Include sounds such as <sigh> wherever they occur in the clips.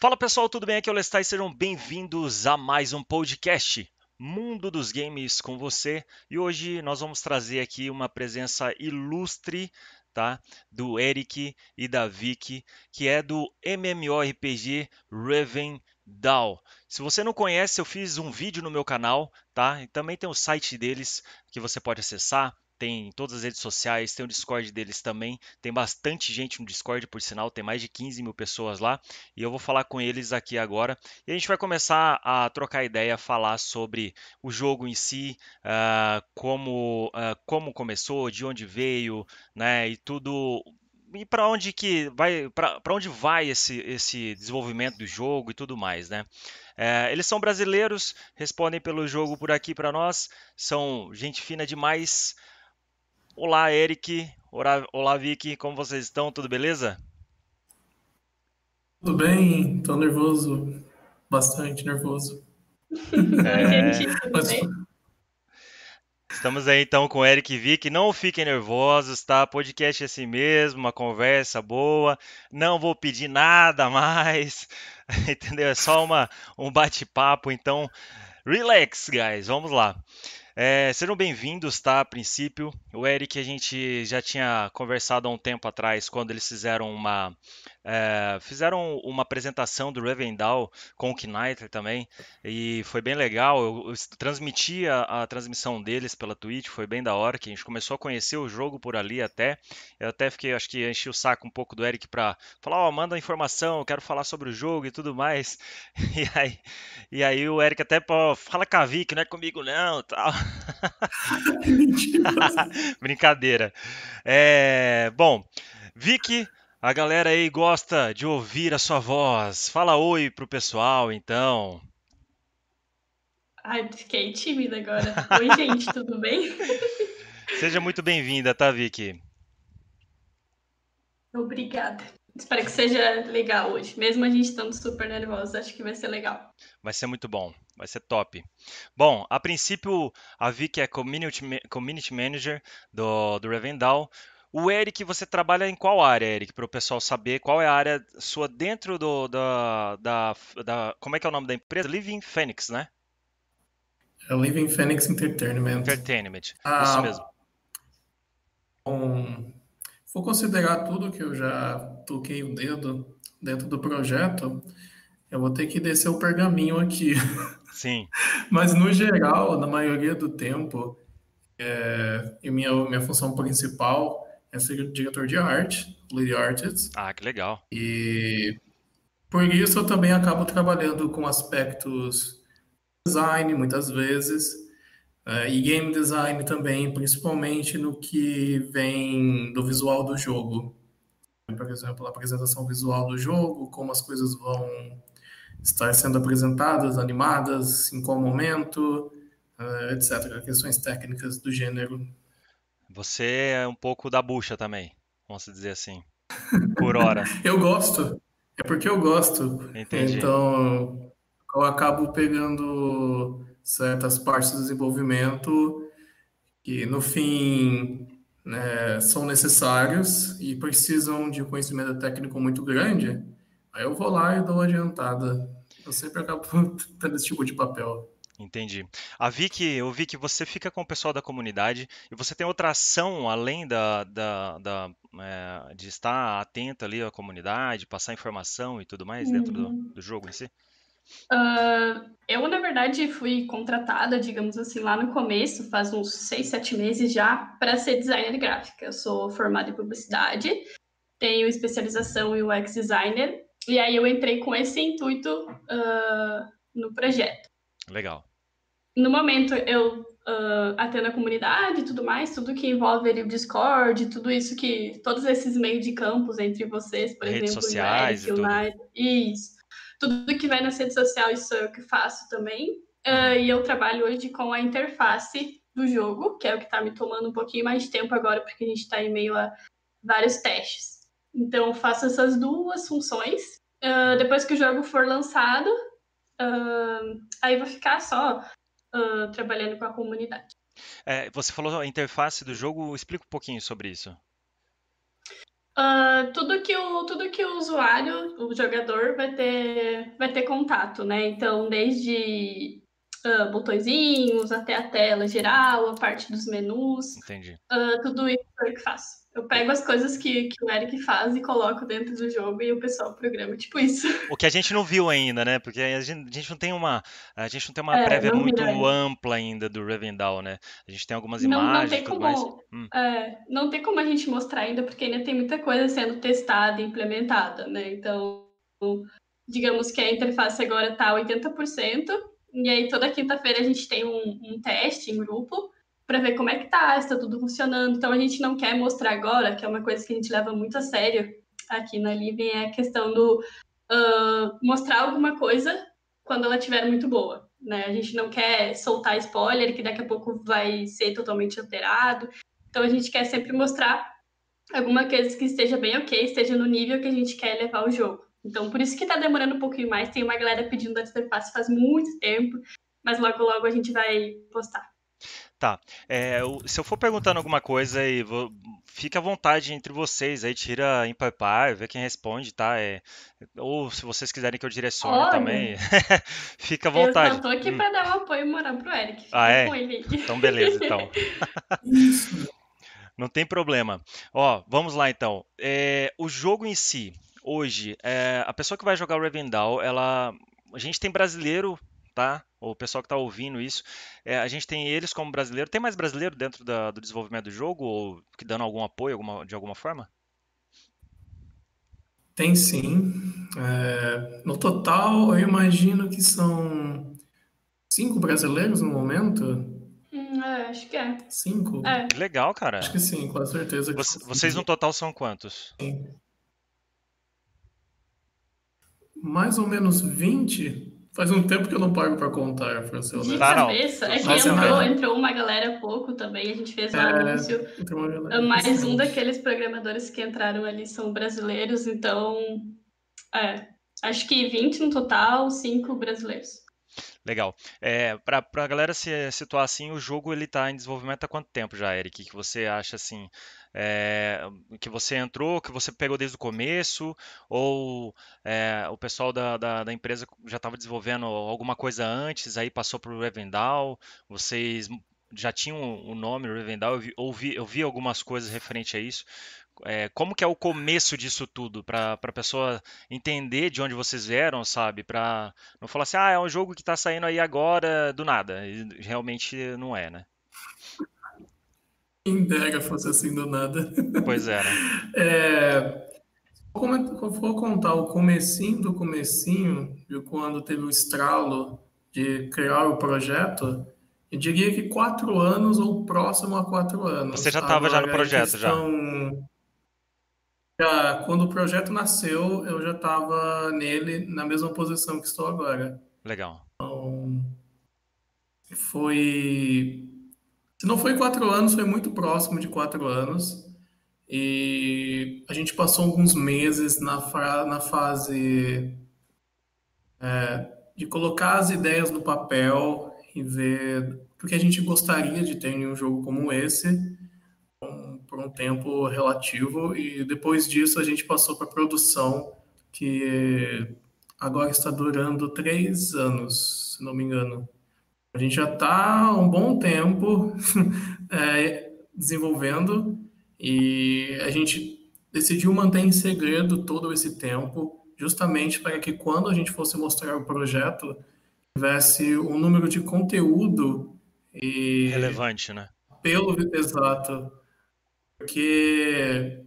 Fala pessoal, tudo bem? Aqui é o Lestai, sejam bem-vindos a mais um podcast Mundo dos Games com você. E hoje nós vamos trazer aqui uma presença ilustre, tá? Do Eric e da Vicky, que é do MMORPG Raven Down. Se você não conhece, eu fiz um vídeo no meu canal, tá? E também tem o site deles que você pode acessar tem todas as redes sociais, tem o Discord deles também. Tem bastante gente no Discord, por sinal, tem mais de 15 mil pessoas lá. E eu vou falar com eles aqui agora. E a gente vai começar a trocar ideia, falar sobre o jogo em si, uh, como, uh, como começou, de onde veio, né? E tudo e para onde que vai para onde vai esse, esse desenvolvimento do jogo e tudo mais, né? É, eles são brasileiros, respondem pelo jogo por aqui para nós, são gente fina demais. Olá, Eric. Olá, olá, Vicky. Como vocês estão? Tudo beleza? Tudo bem, tô nervoso, bastante nervoso. É... <laughs> Mas... Estamos aí então com o Eric e Vicky. Não fiquem nervosos, tá? Podcast é assim mesmo, uma conversa boa. Não vou pedir nada <laughs> mais, <laughs> entendeu? É só uma, um bate-papo. Então, relax, guys. Vamos lá. É, sejam bem-vindos, tá? A princípio, o Eric a gente já tinha conversado há um tempo atrás, quando eles fizeram uma é, fizeram uma apresentação do Revendal com o Knighter também, e foi bem legal. Eu, eu transmiti a, a, transmissão deles pela Twitch, foi bem da hora, que a gente começou a conhecer o jogo por ali até. Eu até fiquei, acho que enchi o saco um pouco do Eric para falar, ó, oh, manda informação, quero falar sobre o jogo e tudo mais. <laughs> E aí, e aí o Eric até, pô, fala com a Vic, não é comigo não, tal. <laughs> <laughs> Brincadeira. É, bom, Vicky a galera aí gosta de ouvir a sua voz. Fala oi pro pessoal, então. Ai, fiquei tímida agora. Oi, gente, <laughs> tudo bem? Seja muito bem-vinda, tá, Vicky? Obrigada. Espero que seja legal hoje. Mesmo a gente estando super nervosa, acho que vai ser legal. Vai ser muito bom, vai ser top. Bom, a princípio, a Vicky é Community, community Manager do, do Revendal. O Eric, você trabalha em qual área, Eric, para o pessoal saber qual é a área sua dentro do, da, da, da, Como é que é o nome da empresa? Living Phoenix, né? É Living Phoenix Entertainment. Entertainment, ah, isso mesmo. Bom, vou considerar tudo que eu já toquei o dedo dentro do projeto, eu vou ter que descer o pergaminho aqui. <laughs> Sim. Mas no geral, na maioria do tempo, é, e minha, minha função principal é diretor de arte, lead artist. Ah, que legal. E por isso eu também acabo trabalhando com aspectos design muitas vezes uh, e game design também, principalmente no que vem do visual do jogo. Por exemplo, a apresentação visual do jogo, como as coisas vão estar sendo apresentadas, animadas, em qual momento, uh, etc. Questões técnicas do gênero. Você é um pouco da bucha também, vamos dizer assim. Por hora. <laughs> eu gosto. É porque eu gosto. Entendi. Então, eu acabo pegando certas partes do desenvolvimento que, no fim, né, são necessários e precisam de um conhecimento técnico muito grande. Aí eu vou lá e dou uma adiantada. Eu sempre acabo <laughs> tendo esse tipo de papel. Entendi. A Vicky, eu vi que você fica com o pessoal da comunidade e você tem outra ação além da, da, da é, de estar atento ali à comunidade, passar informação e tudo mais dentro do, uhum. do jogo em si? Uh, eu, na verdade, fui contratada, digamos assim, lá no começo, faz uns seis, sete meses já, para ser designer gráfica. Eu sou formada em publicidade, tenho especialização em UX designer, e aí eu entrei com esse intuito uh, no projeto. Legal no momento eu uh, atendo a comunidade e tudo mais, tudo que envolve ali, o Discord, tudo isso que. Todos esses meios de campos entre vocês, por redes exemplo, sociais, o Eric, o isso. Tudo que vai nas redes sociais, isso é o que faço também. Uh, e eu trabalho hoje com a interface do jogo, que é o que está me tomando um pouquinho mais de tempo agora, porque a gente está em meio a vários testes. Então, faço essas duas funções. Uh, depois que o jogo for lançado, uh, aí vou ficar só uh, trabalhando com a comunidade. É, você falou a interface do jogo, explica um pouquinho sobre isso. Uh, tudo que o tudo que o usuário, o jogador vai ter vai ter contato, né? Então, desde uh, botõezinhos até a tela geral, a parte dos menus. Entendi. Uh, tudo isso é que faço. Eu pego as coisas que, que o Eric faz e coloco dentro do jogo e o pessoal programa, tipo isso. O que a gente não viu ainda, né? Porque a gente, a gente não tem uma, a gente não tem uma É, prévia não muito ampla ainda do Revendal, né? A gente tem algumas Não, não imagens tem tudo mais. como, Hum, é, não tem como a gente mostrar ainda, porque ainda tem muita coisa sendo testada e implementada, né? Então, digamos que a interface agora está 80%, e aí toda quinta-feira a gente tem um, um teste em grupo para ver como é que tá, se está tudo funcionando. Então a gente não quer mostrar agora, que é uma coisa que a gente leva muito a sério aqui na Living, é a questão do ah, mostrar alguma coisa quando ela estiver muito boa. Né? A gente não quer soltar spoiler, que daqui a pouco vai ser totalmente alterado. Então a gente quer sempre mostrar alguma coisa que esteja bem ok, esteja no nível que a gente quer levar o jogo. Então, por isso que tá demorando um pouquinho mais. Tem uma galera pedindo da interface faz muito tempo, mas logo logo a gente vai postar. Tá. É, o- se eu for perguntando alguma coisa aí, vou- fica à vontade entre vocês aí, tira em pai vê quem responde, tá? É, ou se vocês quiserem que eu direcione Olha. também, <laughs> fica à Eu vontade. só tô aqui Hum, pra dar um apoio moral pro Eric. Fica Ah, é? com ele aí. Então, beleza, então. <laughs> Isso. Não tem problema. Ó, vamos lá então. É, o jogo em si, hoje, é, a pessoa que vai jogar o Revendal, ela, a gente tem brasileiro, tá? O pessoal que tá ouvindo isso, é, a gente tem eles como brasileiro. Tem mais brasileiro dentro da- do desenvolvimento do jogo ou que dando algum apoio alguma- de alguma forma? Tem sim. É, no total, eu imagino que são cinco brasileiros no momento. Hum, é, acho que é. Cinco? É. Que legal, Acho cara. que sim, com certeza. que Voc- são Vocês no total são quantos? Mais ou menos 20. Faz um tempo que eu não pago para contar. Ah, não. cabeça, é que entrou, entrou uma galera há pouco também, a gente fez um É, anúncio. Ah, Mais um daqueles programadores que entraram ali são brasileiros, então, é, acho que 20 no total, 5 brasileiros. Legal. É, para a galera se situar assim, o jogo ele tá em desenvolvimento há quanto tempo já, Eric? Que você acha assim, é, que você entrou, que você pegou desde o começo, ou é, o pessoal da, da, da empresa já estava desenvolvendo alguma coisa antes, aí passou para o Revendal, vocês já tinham o nome Revendal, eu vi, ouvi, eu vi algumas coisas referente a isso. É, como que é o começo disso tudo, para a pessoa entender de onde vocês vieram, sabe? Para não falar assim, ah, é um jogo que tá saindo aí agora do nada. E realmente não é, né? Quem dera fosse assim do nada. Pois <laughs> é, né? É, eu for contar o comecinho do comecinho, de quando teve o estralo de criar o projeto, eu diria que quatro anos ou próximo a quatro anos. Você já estava já no projeto, já. questão- já, quando o projeto nasceu, eu já estava nele na mesma posição que estou agora. Legal. Foi. Se não foi quatro anos, foi muito próximo de quatro anos. E a gente passou alguns meses na, na fase é, de colocar as ideias no papel e ver o que a gente gostaria de ter em um jogo como esse um- por um tempo relativo. E depois disso, a gente passou para produção, que agora está durando três anos, se não me engano. A gente já está há um bom tempo <laughs> é, desenvolvendo e a gente decidiu manter em segredo todo esse tempo, justamente para que quando a gente fosse mostrar o projeto, tivesse um número de conteúdo e Relevante, né? pelo exato, porque,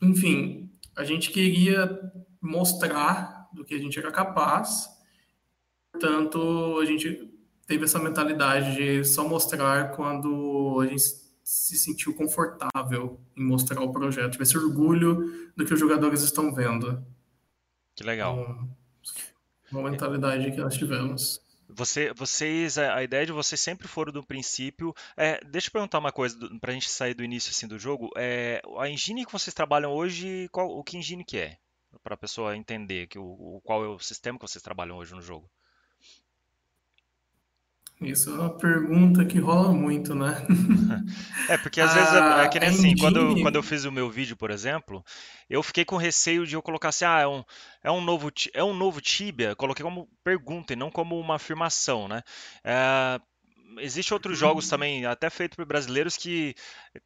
enfim, a gente queria mostrar do que a gente era capaz, portanto, a gente teve essa mentalidade de só mostrar quando a gente se sentiu confortável em mostrar o projeto, tivesse orgulho do que os jogadores estão vendo. Que legal. Então, uma mentalidade que nós tivemos. Você, vocês, a a ideia de vocês sempre foram do princípio. É, deixa eu perguntar uma coisa do- pra gente sair do início assim do jogo. É, a engine que vocês trabalham hoje, qual, o que engine que é? Para a pessoa entender que o- qual é o sistema que vocês trabalham hoje no jogo. Isso é uma pergunta que rola muito, né? <laughs> É, porque às vezes é, é que nem assim, quando, quando eu fiz o meu vídeo, por exemplo, eu fiquei com receio de eu colocar assim, ah, é um, é um novo, é um novo Tibia, coloquei como pergunta e não como uma afirmação, né? É, Existem outros jogos uhum. também, até feito por brasileiros, que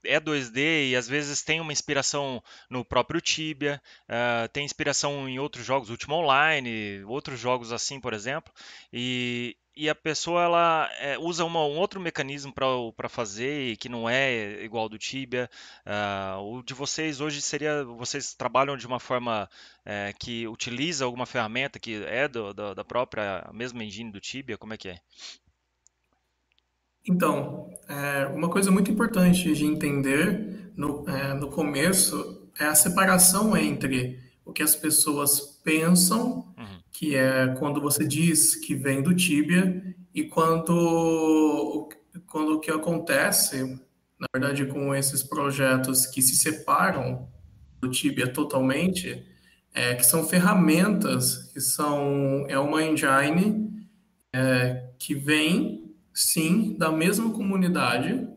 é 2D e às vezes tem uma inspiração no próprio Tibia, uh, tem inspiração em outros jogos, Ultima Online, outros jogos assim, por exemplo, e, e a pessoa ela é, usa uma, um outro mecanismo para fazer que não é igual ao do Tibia. Uh, o de vocês hoje seria, vocês trabalham de uma forma é, que utiliza alguma ferramenta que é do, do, da própria mesma engine do Tibia, como é que é? Então, é, uma coisa muito importante de entender no, é, no começo é a separação entre o que as pessoas pensam, uhum. que é quando você diz que vem do Tibia, e quando, quando o que acontece, na verdade, com esses projetos que se separam do Tibia totalmente, é, que são ferramentas, que são é uma engine é, que vem sim, da mesma comunidade,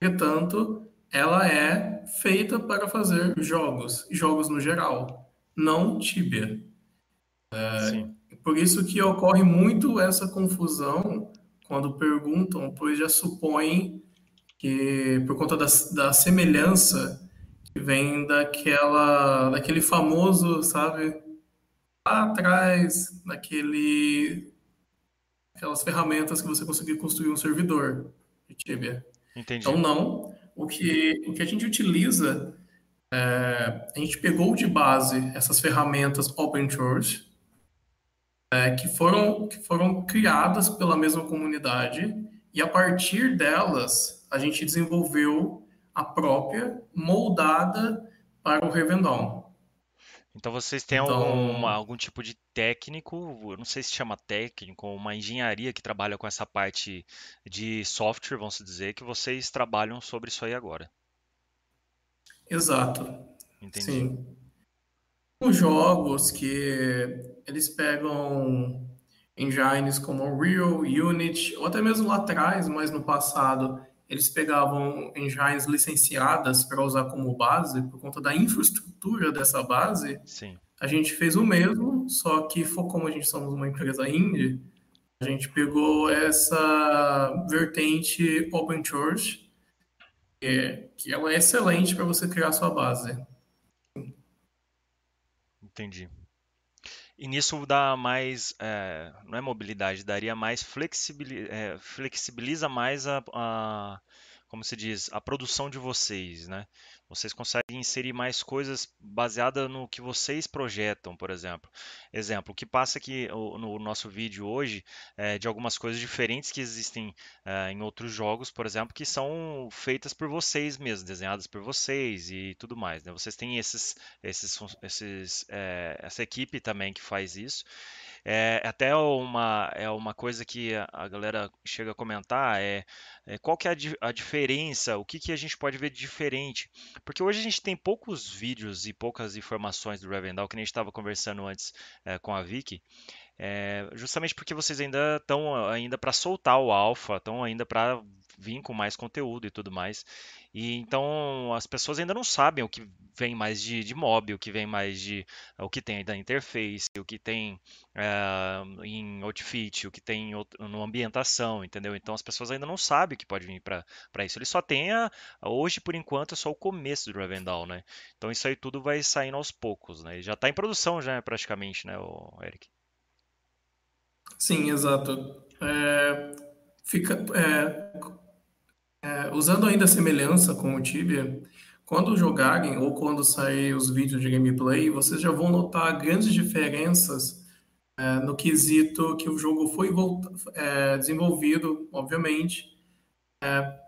entretanto, ela é feita para fazer jogos, jogos no geral, não Tibia. É, por isso que ocorre muito essa confusão quando perguntam, pois já supõem que, por conta da, da semelhança que vem daquela, daquele famoso, sabe, lá atrás, daquele aquelas ferramentas que você conseguir construir um servidor de Tibia. Entendi. Então, não. O que, o que a gente utiliza, é, a gente pegou de base essas ferramentas open source, é, que, foram, que foram criadas pela mesma comunidade, e a partir delas, a gente desenvolveu a própria, moldada para o Revendon. Então vocês têm então... algum, algum tipo de técnico, eu não sei se chama técnico, uma engenharia que trabalha com essa parte de software, vamos dizer, que vocês trabalham sobre isso aí agora. Exato. Entendi. Sim. Os jogos que eles pegam engines como Unreal, Unity, ou até mesmo lá atrás, mas no passado, eles pegavam engines licenciadas para usar como base, por conta da infraestrutura dessa base. Sim. A gente fez o mesmo, só que como a gente somos uma empresa indie, a gente pegou essa vertente open source, é, que ela é excelente para você criar sua base. Entendi. E nisso dá mais, é, não é mobilidade, daria mais flexibiliza, é, flexibiliza mais a, a, como se diz, a produção de vocês, né? Vocês conseguem inserir mais coisas baseadas no que vocês projetam, por exemplo. Exemplo, o que passa aqui no nosso vídeo hoje é de algumas coisas diferentes que existem é, em outros jogos, por exemplo, que são feitas por vocês mesmos, desenhadas por vocês e tudo mais. Né? Vocês têm esses, esses, esses é, essa equipe também que faz isso. É, até uma, é uma coisa que a galera chega a comentar é, é qual que é a, a, diferença, o que, que a gente pode ver de diferente. Porque hoje a gente tem poucos vídeos e poucas informações do Revendal, que nem a gente estava conversando antes é, com a Vicky. É, justamente porque vocês ainda estão ainda para soltar o alpha, estão ainda para vir com mais conteúdo e tudo mais. E então as pessoas ainda não sabem o que vem mais de, de mob, o que vem mais de o que tem da interface, o que tem uh, em Outfit, o que tem no ambientação, entendeu? Então as pessoas ainda não sabem o que pode vir para isso. Ele só tem a, hoje por enquanto é só o começo do Ravendal, né? Então isso aí tudo vai saindo aos poucos, né? já está em produção já praticamente, né, Eric? Sim, exato. É, fica, é, é, usando ainda a semelhança com o Tibia, quando jogarem ou quando sair os vídeos de gameplay, vocês já vão notar grandes diferenças é, no quesito que o jogo foi é, desenvolvido, obviamente, é,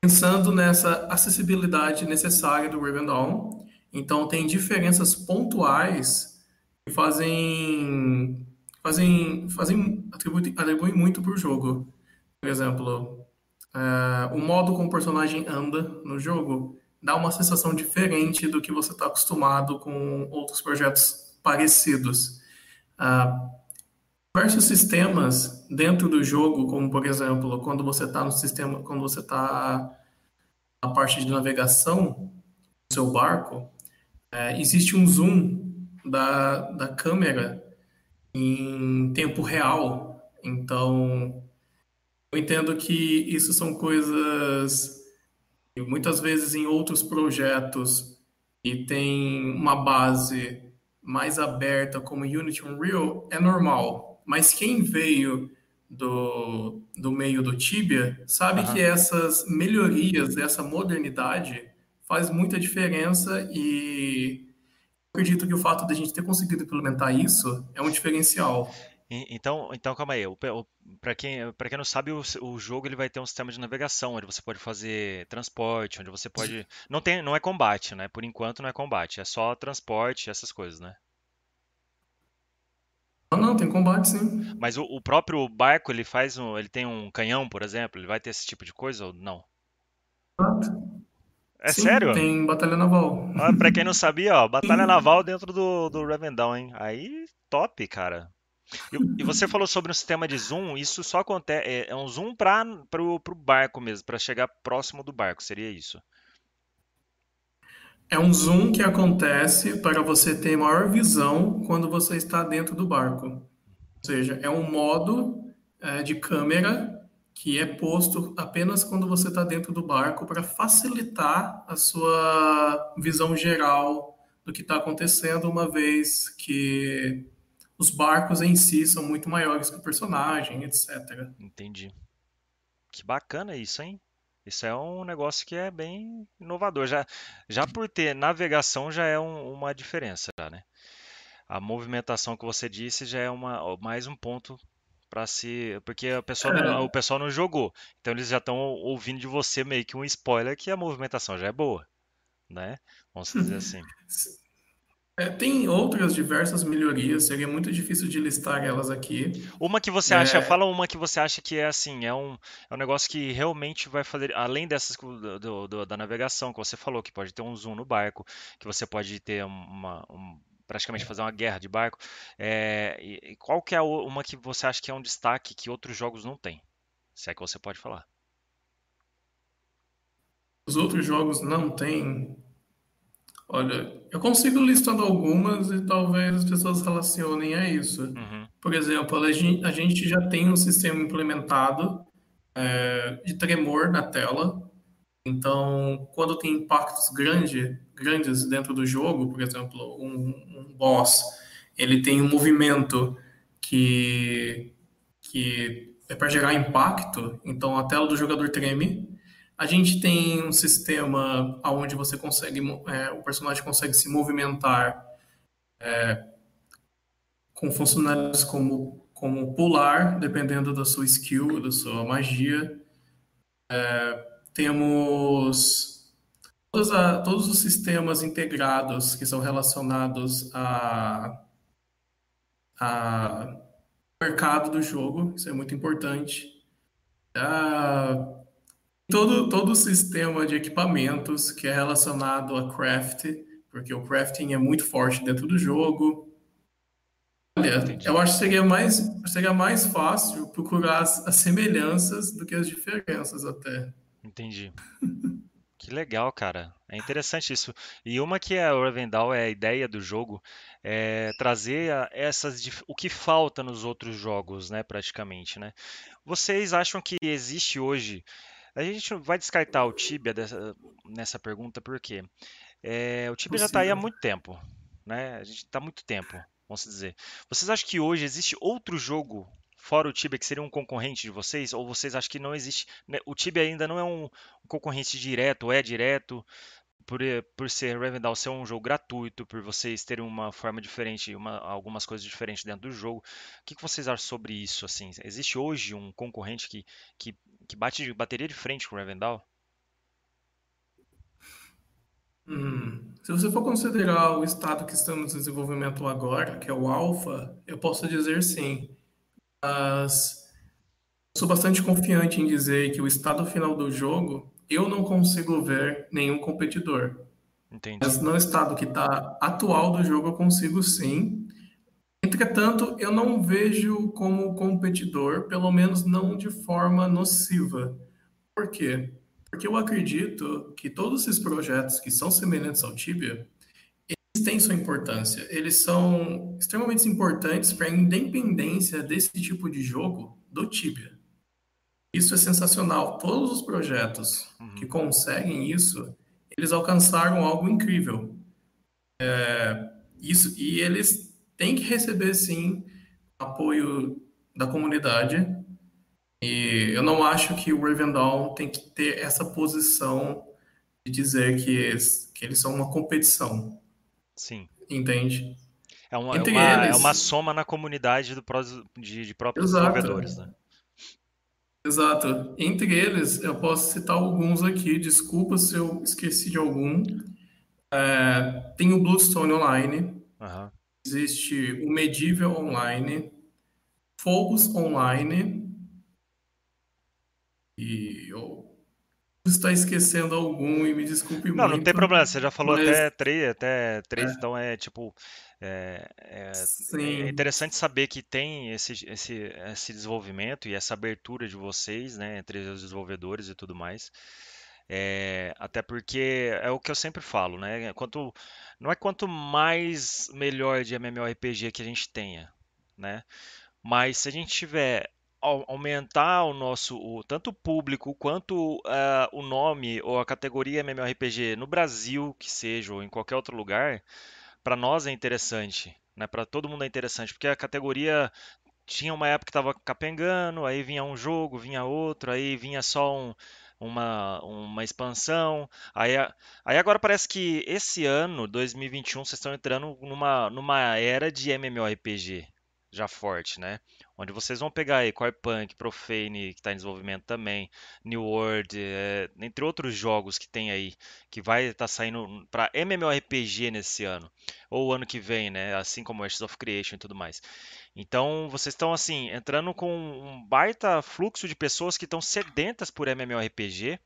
pensando nessa acessibilidade necessária do Raven Dawn. Então, tem diferenças pontuais que fazem, fazem, fazem atribuem, muito para o jogo. Por exemplo, uh, o modo como o personagem anda no jogo dá uma sensação diferente do que você está acostumado com outros projetos parecidos. Uh, diversos sistemas dentro do jogo, como por exemplo, quando você está no sistema, quando você está na parte de navegação do seu barco, é, existe um zoom da, da câmera em tempo real. Então, eu entendo que isso são coisas que muitas vezes em outros projetos e tem uma base mais aberta como Unity Unreal é normal. Mas quem veio do, do meio do Tibia sabe uhum. que essas melhorias, essa modernidade faz muita diferença e acredito que o fato de a gente ter conseguido implementar isso é um diferencial. Então, então calma aí. Para quem, para quem não sabe, o, o, jogo ele vai ter um sistema de navegação onde você pode fazer transporte, onde você pode. Não tem, não é combate, né? Por enquanto não é combate, é só transporte, essas coisas, né? Não, não, tem combate sim. Mas o, o próprio barco ele faz um, ele tem um canhão, por exemplo, ele vai ter esse tipo de coisa ou não? É sim, sério? Tem batalha naval. Ah, pra quem não sabia, ó, batalha naval dentro do, do Revendal, hein? Aí, top, cara. E, você falou sobre um sistema de zoom, isso só acontece. É, é um zoom para o barco mesmo, para chegar próximo do barco, seria isso? É um zoom que acontece para você ter maior visão quando você está dentro do barco. Ou seja, é um modo é, de câmera que é posto apenas quando você está dentro do barco para facilitar a sua visão geral do que está acontecendo, uma vez que os barcos em si são muito maiores que o personagem, etc. Entendi. Que bacana isso, hein? Isso é um negócio que é bem inovador. Já, já por ter navegação já é um, uma diferença, né? A movimentação que você disse já é uma, mais um ponto para se. Porque a pessoa é. o pessoal não jogou. Então eles já estão ouvindo de você meio que um spoiler que a movimentação já é boa. Né? Vamos dizer assim. <laughs> É, tem outras diversas melhorias, seria muito difícil de listar elas aqui. Uma que você acha, é... fala uma que você acha que é assim, é um, é um negócio que realmente vai fazer, além dessas do, do, da navegação que você falou, que pode ter um zoom no barco, que você pode ter uma, um, praticamente fazer uma guerra de barco. É, e, qual que é uma que você acha que é um destaque que outros jogos não têm? Se é que você pode falar. Os outros jogos não têm Olha, eu consigo listando algumas e talvez as pessoas relacionem a isso. Uhum. Por exemplo, a gente, a gente, já tem um sistema implementado é, de tremor na tela. Então, quando tem impactos grande, grandes dentro do jogo, por exemplo, um, um boss, ele tem um movimento que, que é para gerar impacto, então a tela do jogador treme a gente tem um sistema onde você consegue, é, o personagem consegue se movimentar é, com funcionalidades como, como pular, dependendo da sua skill, da sua magia. É, temos todos, a, todos os sistemas integrados que são relacionados a, a mercado do jogo, isso é muito importante. Uh, todo, todo o sistema de equipamentos que é relacionado a craft, porque o crafting é muito forte dentro do jogo. Olha, Entendi. eu acho que seria mais, seria mais fácil procurar as, as semelhanças do que as diferenças até. Entendi. <laughs> Que legal, cara. É interessante isso. E uma que é o Revendal é a ideia do jogo é trazer essas o que falta nos outros jogos, né, praticamente, né? Vocês acham que existe hoje a gente vai descartar o Tibia dessa, nessa pergunta porque é, o Tibia já está aí há muito tempo, né? A gente está há muito tempo, vamos dizer. Vocês acham que hoje existe outro jogo fora o Tibia que seria um concorrente de vocês? Ou vocês acham que não existe? Né? O Tibia ainda não é um, um concorrente direto, ou é direto? Por, por ser Revendal ser um jogo gratuito, por vocês terem uma forma diferente, uma, algumas coisas diferentes dentro do jogo, o que, que vocês acham sobre isso? Assim, existe hoje um concorrente que, que que bate, bateria de frente com o Revendal? Hum, se você for considerar o estado que estamos em desenvolvimento agora, que é o alfa, eu posso dizer sim. Mas sou bastante confiante em dizer que o estado final do jogo, eu não consigo ver nenhum competidor. Entendi. Mas no estado que está atual do jogo, eu consigo sim. Entretanto, eu não vejo como competidor, pelo menos não de forma nociva. Por quê? Porque eu acredito que todos esses projetos que são semelhantes ao Tibia, eles têm sua importância. Eles são extremamente importantes para a independência desse tipo de jogo do Tibia. Isso é sensacional. Todos os projetos uhum. que conseguem isso, eles alcançaram algo incrível. É, isso e eles têm que receber sim apoio da comunidade. E eu não acho que o Rivendell tem que ter essa posição de dizer que eles, que eles são uma competição. Sim. Entende? É uma, é uma, é eles... é uma soma na comunidade do, de, de próprios Exato. desenvolvedores, né? Exato. Entre eles, eu posso citar alguns aqui, desculpa se eu esqueci de algum. É, tem o Bluestone Online, uhum. Existe o Medieval Online, Focus Online, e eu está esquecendo algum e me desculpe não, muito. Não, não tem problema, você já falou mas... até três, até três é. então é tipo. É, é, é, interessante saber que tem esse, esse, esse desenvolvimento e essa abertura de vocês, né, entre os desenvolvedores e tudo mais. É, até porque é o que eu sempre falo, né? Quanto, não é quanto mais melhor de MMORPG que a gente tenha, né? Mas se a gente tiver aumentar o nosso o, tanto o público quanto uh, o nome ou a categoria MMORPG no Brasil que seja ou em qualquer outro lugar para nós é interessante né para todo mundo é interessante porque a categoria tinha uma época que estava capengando aí vinha um jogo vinha outro aí vinha só um, uma, uma expansão. Aí, aí agora parece que esse ano, 2021, vocês estão entrando numa, numa era de MMORPG já forte, né? Onde vocês vão pegar aí Core Punk, Profane, que está em desenvolvimento também, New World, é, entre outros jogos que tem aí, que vai estar tá saindo para MMORPG nesse ano, ou ano que vem, né? Assim como Ashes of Creation e tudo mais. Então, vocês estão, assim, entrando com um baita fluxo de pessoas que estão sedentas por MMORPG,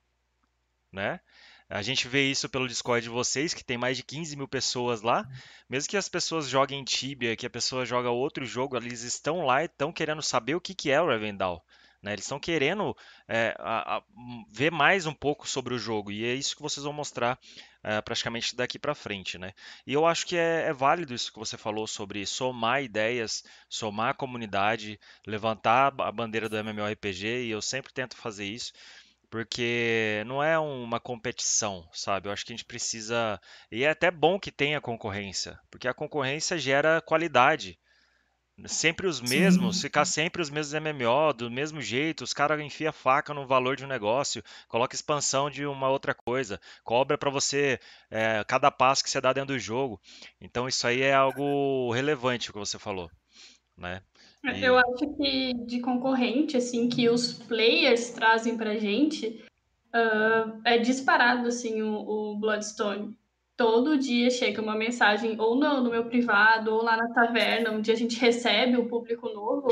né? A gente vê isso pelo Discord de vocês, que tem mais de 15 mil pessoas lá. Mesmo que as pessoas joguem Tibia, que a pessoa joga outro jogo, eles estão lá e estão querendo saber o que, que é o Revendal. Né? Eles estão querendo é, a, a, ver mais um pouco sobre o jogo. E é isso que vocês vão mostrar é, praticamente daqui para frente. Né? E eu acho que é, é válido isso que você falou sobre somar ideias, somar a comunidade, levantar a bandeira do MMORPG. E eu sempre tento fazer isso porque não é uma competição, sabe? Eu acho que a gente precisa. E é até bom que tenha concorrência, porque a concorrência gera qualidade. Sempre os mesmos, Sim. ficar sempre os mesmos MMO, do mesmo jeito, os caras enfiam faca no valor de um negócio, coloca expansão de uma outra coisa, cobra para você é, cada passo que você dá dentro do jogo. Então isso aí é algo relevante o que você falou, né? E... Eu acho que de concorrente, assim, que os players trazem pra gente, uh, é disparado, assim, o, o, Bloodstone. Todo dia chega uma mensagem, ou no, no meu privado, ou lá na taverna, onde a gente recebe o público novo,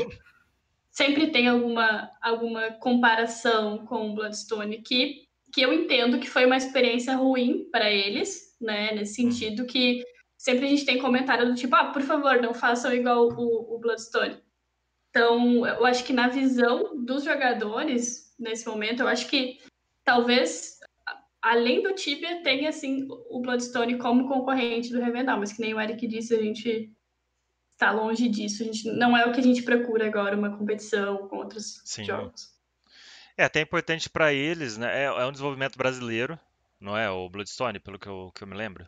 sempre tem alguma, alguma comparação com o Bloodstone, que, que eu entendo que foi uma experiência ruim para eles, né, nesse uhum. sentido que sempre a gente tem comentário do tipo, ah, por favor, não façam igual o, o Bloodstone. Então, eu acho que na visão dos jogadores, nesse momento, eu acho que talvez, além do Tibia, tenha, assim, o Bloodstone como concorrente do Revendal, mas que nem o Eric disse, a gente está longe disso. A gente, não é o que a gente procura agora, uma competição com outros Sim. jogos. É até importante para eles, né? É, é, um desenvolvimento brasileiro, não é? O Bloodstone, pelo que eu, que eu me lembro.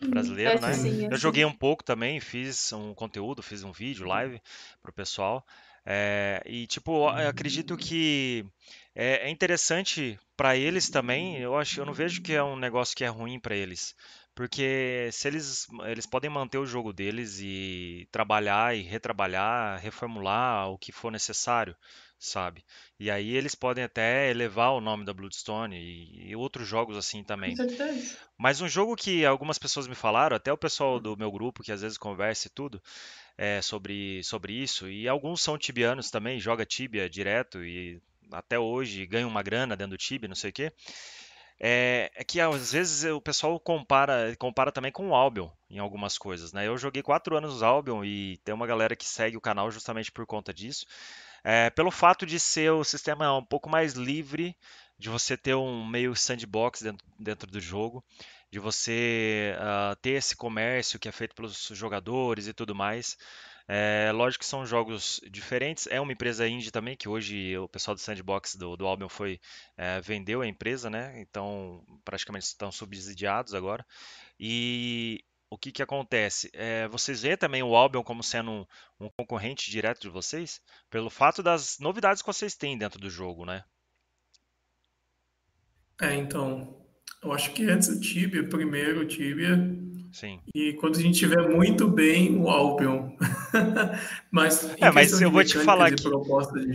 Brasileiro, né? Sim, eu joguei um pouco também, fiz um conteúdo, fiz um vídeo, uhum. live pro pessoal. É, e tipo, eu acredito que é, é interessante para eles também. Eu acho, eu não vejo que é um negócio que é ruim para eles, porque se eles eles podem manter o jogo deles e trabalhar e retrabalhar, reformular o que for necessário sabe? E aí eles podem até elevar o nome da Bloodstone e, e outros jogos assim também. Mas um jogo que algumas pessoas me falaram, até o pessoal do meu grupo que às vezes conversa e tudo, é, sobre, sobre isso, e alguns são tibianos também, joga Tibia direto e até hoje ganha uma grana dentro do Tibia, não sei o quê. é, é que às vezes o pessoal compara, compara também com o Albion em algumas coisas, né? Eu joguei quatro anos no Albion e tem uma galera que segue o canal justamente por conta disso. É, pelo fato de ser o sistema um pouco mais livre, de você ter um meio sandbox dentro, dentro do jogo, de você uh, ter esse comércio que é feito pelos jogadores e tudo mais. É, lógico que são jogos diferentes. É uma empresa indie também, que hoje o pessoal do Sandbox do, do Albion foi é, vendeu a empresa, né? Então praticamente estão subsidiados agora. E o que, que acontece? É, vocês veem também o Albion como sendo um, um concorrente direto de vocês, pelo fato das novidades que vocês têm dentro do jogo, né? É, então, eu acho que antes o Tibia, primeiro o Tibia, Sim. E quando a gente tiver muito bem o Albion. <laughs> mas é, mas eu vou te falar que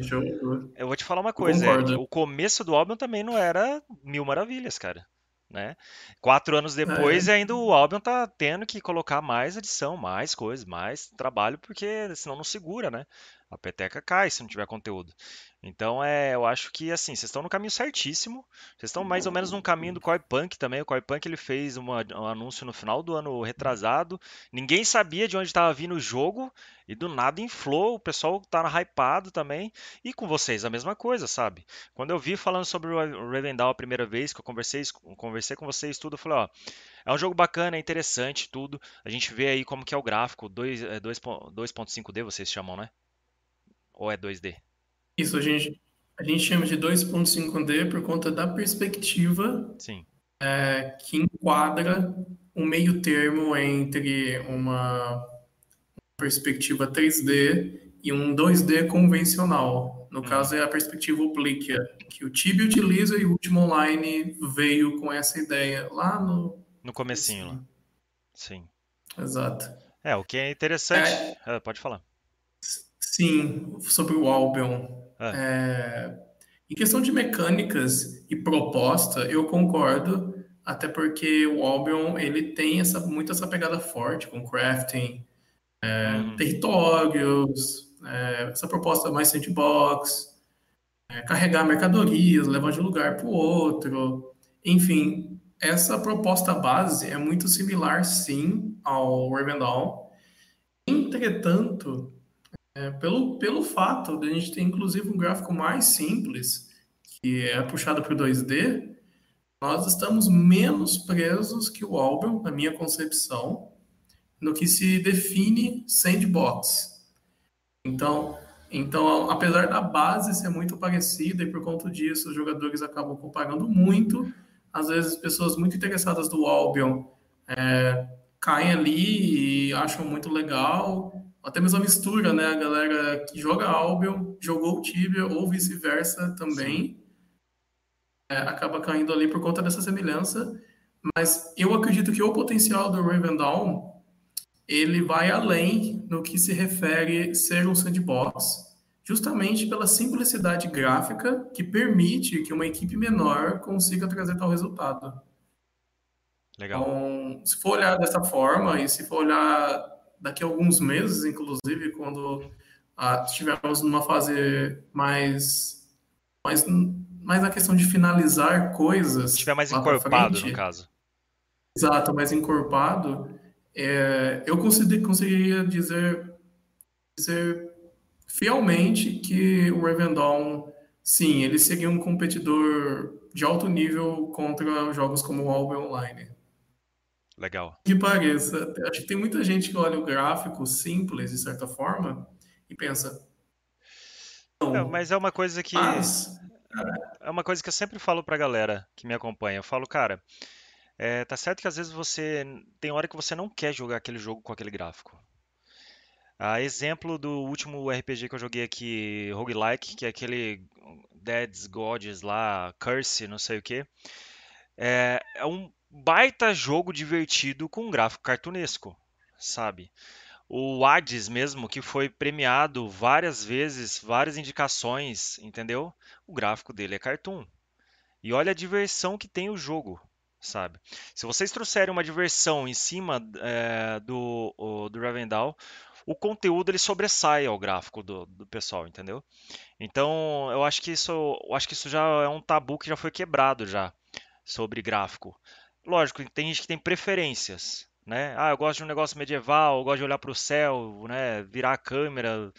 jogo, eu vou te falar uma coisa, é, o começo do Albion também não era mil maravilhas, cara. Né? Quatro anos depois, é. ainda o Albion tá tendo que colocar mais edição, mais coisas, mais trabalho, porque senão não segura, né? A peteca cai se não tiver conteúdo. Então, é, eu acho que assim, vocês estão no caminho certíssimo. Vocês estão mais ou menos no caminho do Koi Punk também. O Koi Punk ele fez uma, um anúncio no final do ano retrasado. Ninguém sabia de onde estava vindo o jogo e do nada inflou. O pessoal tá hypado também. E com vocês a mesma coisa, sabe? Quando eu vi falando sobre o Revendal a primeira vez que eu conversei, conversei com vocês tudo, eu falei, ó, é um jogo bacana, é interessante, tudo. A gente vê aí como que é o gráfico, 2.5D é, vocês chamam, né? Ou é 2D? Isso, a gente, a gente chama de 2.5D por conta da perspectiva é, que enquadra um meio termo entre uma perspectiva 3D e um 2D convencional. No hum. caso, é a perspectiva oblíqua, que o Tibia utiliza e o Último Online veio com essa ideia lá no... No comecinho, lá. Sim. Exato. É, o que é interessante... É... Ah, pode falar. Sim, sobre o Albion. É. É, em questão de mecânicas e proposta, eu concordo, até porque o Albion ele tem essa, muito essa pegada forte com crafting, é, uhum. territórios, é, essa proposta mais sandbox, é, carregar mercadorias, levar de um lugar para o outro, enfim, essa proposta base é muito similar, sim, ao Ravendawn. Entretanto, é, pelo, pelo fato de a gente ter inclusive um gráfico mais simples, que é puxado para o 2D, nós estamos menos presos que o Albion, na minha concepção, no que se define sandbox. Então, então, apesar da base ser muito parecida e por conta disso os jogadores acabam comparando muito, às vezes pessoas muito interessadas do Albion é, caem ali e acham muito legal até mesmo a mistura, né? A galera que joga Albion jogou o Tibia ou vice-versa também. É, acaba caindo ali por conta dessa semelhança. Mas eu acredito que o potencial do Raven Dawn ele vai além no que se refere ser um sandbox, justamente pela simplicidade gráfica que permite que uma equipe menor consiga trazer tal resultado. Legal. Então, se for olhar dessa forma e se for olhar daqui a alguns meses, inclusive, quando ah, estivermos numa fase mais, mais, mais na questão de finalizar coisas. Estiver mais encorpado, frente, no caso. Exato, mais encorpado. É, eu conseguiria dizer, dizer fielmente que o Raven sim, ele seria um competidor de alto nível contra jogos como o Albion Online. Legal. Que pareça. Acho que tem muita gente que olha o gráfico simples, de certa forma, e pensa. Não, mas é uma coisa que. Mas, é uma coisa que eu sempre falo pra galera que me acompanha. Eu falo, cara, é, tá certo que às vezes você. Tem hora que você não quer jogar aquele jogo com aquele gráfico. A exemplo do último RPG que eu joguei aqui, Roguelike, que é aquele Dead's Gods lá, Curse, não sei o que. É, é um baita jogo divertido com gráfico cartunesco, sabe? O Hades mesmo, que foi premiado várias vezes, várias indicações, entendeu? O gráfico dele é cartoon. E olha a diversão que tem o jogo, sabe? Se vocês trouxerem uma diversão em cima é, do, o, do Ravendal, o conteúdo ele sobressai ao gráfico do, do pessoal, entendeu? Então, eu acho que isso, eu acho que isso já é um tabu que já foi quebrado já sobre gráfico. Lógico, tem gente que tem preferências, né? Ah, eu gosto de um negócio medieval, eu gosto de olhar para o céu, né? Virar a câmera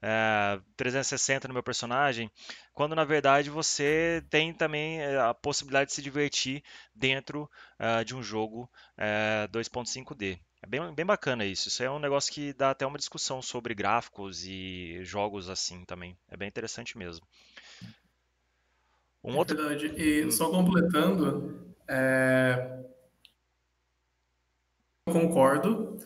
é, 360 no meu personagem, quando na verdade você tem também eh, a possibilidade de se divertir dentro uh, de um jogo uh, 2.5D. É bem, bem bacana isso. Isso é um negócio que dá até uma discussão sobre gráficos e jogos assim também. É bem interessante mesmo. Um é outro... verdade. E só completando, é... concordo.